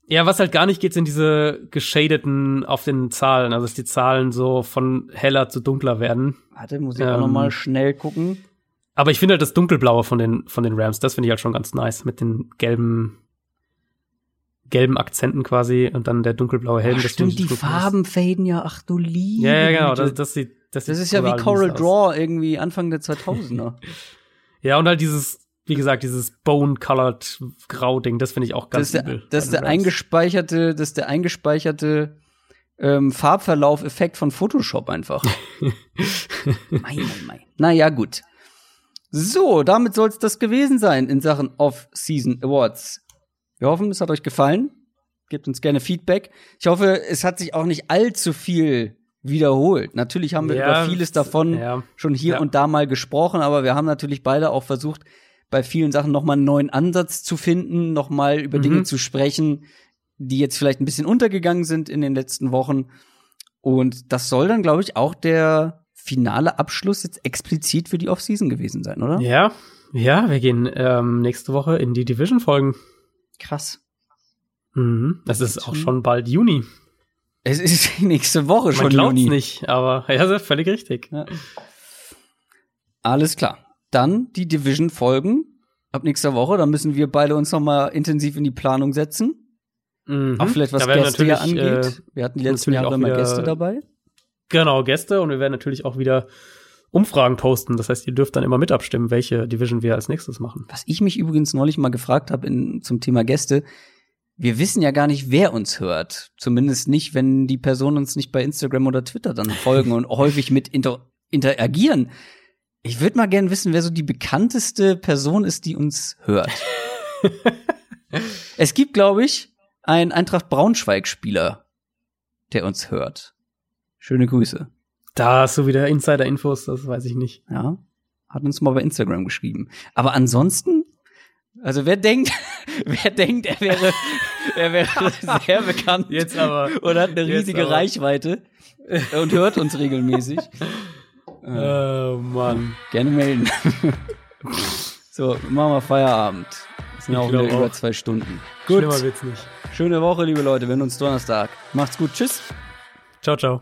Ja, was halt gar nicht geht, sind diese geschadeten auf den Zahlen, also dass die Zahlen so von heller zu dunkler werden. Warte, muss ich auch Ähm. noch mal schnell gucken. Aber ich finde halt das dunkelblaue von den von den Rams, das finde ich halt schon ganz nice mit den gelben gelben Akzenten quasi und dann der dunkelblaue Helm. Ach, das stimmt, die. Farben faden ja. Ach du liebe Ja, ja, genau. Das, das sieht, das, Das sieht ist ja wie Coral mies aus. Draw irgendwie Anfang der 2000er. *laughs* Ja, und halt dieses, wie gesagt, dieses Bone-Colored Grau-Ding, das finde ich auch das ganz der, übel. das ist der Rams. eingespeicherte, das ist der eingespeicherte ähm, Farbverlauf-Effekt von Photoshop einfach. *laughs* mein, mein, mein. Naja, gut. So, damit soll es das gewesen sein in Sachen Off-Season Awards. Wir hoffen, es hat euch gefallen. Gebt uns gerne Feedback. Ich hoffe, es hat sich auch nicht allzu viel wiederholt. Natürlich haben wir Ja, über vieles davon ja. schon hier Ja. und da mal gesprochen, aber wir haben natürlich beide auch versucht, bei vielen Sachen noch mal einen neuen Ansatz zu finden, noch mal über Mhm. Dinge zu sprechen, die jetzt vielleicht ein bisschen untergegangen sind in den letzten Wochen. Und das soll dann, glaube ich, auch der finale Abschluss jetzt explizit für die Offseason gewesen sein, oder? Ja, ja, wir gehen ähm, nächste Woche in die Division-Folgen. Krass. Mhm. Das ist auch schon bald Juni. Es ist nächste Woche Man schon glaubt's Juni. nicht, aber ja, das ist völlig richtig. Ja. Alles klar. Dann die Division-Folgen ab nächster Woche. Dann müssen wir beide uns noch mal intensiv in die Planung setzen. Mhm. Auch vielleicht was Da Gäste ja natürlich, angeht. Äh, wir hatten die letzten Jahre immer wieder- Gäste dabei. genau, Gäste und wir werden natürlich auch wieder Umfragen posten. Das heißt, ihr dürft dann immer mit abstimmen, welche Division wir als nächstes machen. Was ich mich übrigens neulich mal gefragt habe in, zum Thema Gäste, wir wissen ja gar nicht, wer uns hört. Zumindest nicht, wenn die Personen uns nicht bei Instagram oder Twitter dann folgen und *laughs* häufig mit inter interagieren. Ich würde mal gern wissen, wer so die bekannteste Person ist, die uns hört. *laughs* es gibt, glaube ich, einen Eintracht Braunschweig-Spieler, der uns hört. Schöne Grüße. Da hast du wieder Insider-Infos, das weiß ich nicht. Ja, hat uns mal bei Instagram geschrieben. Aber ansonsten, also wer denkt, *laughs* wer denkt, er wäre, er wäre *laughs* sehr bekannt Jetzt aber. und hat eine riesige. Reichweite und hört uns regelmäßig, Oh Mann. gerne melden. *laughs* so, machen wir Feierabend. Das sind ja auch wieder glaub über auch. zwei Stunden. Schlimmer wird's nicht. schöne Woche, liebe Leute. Wir hören uns Donnerstag. Macht's gut. Tschüss. Ciao, ciao.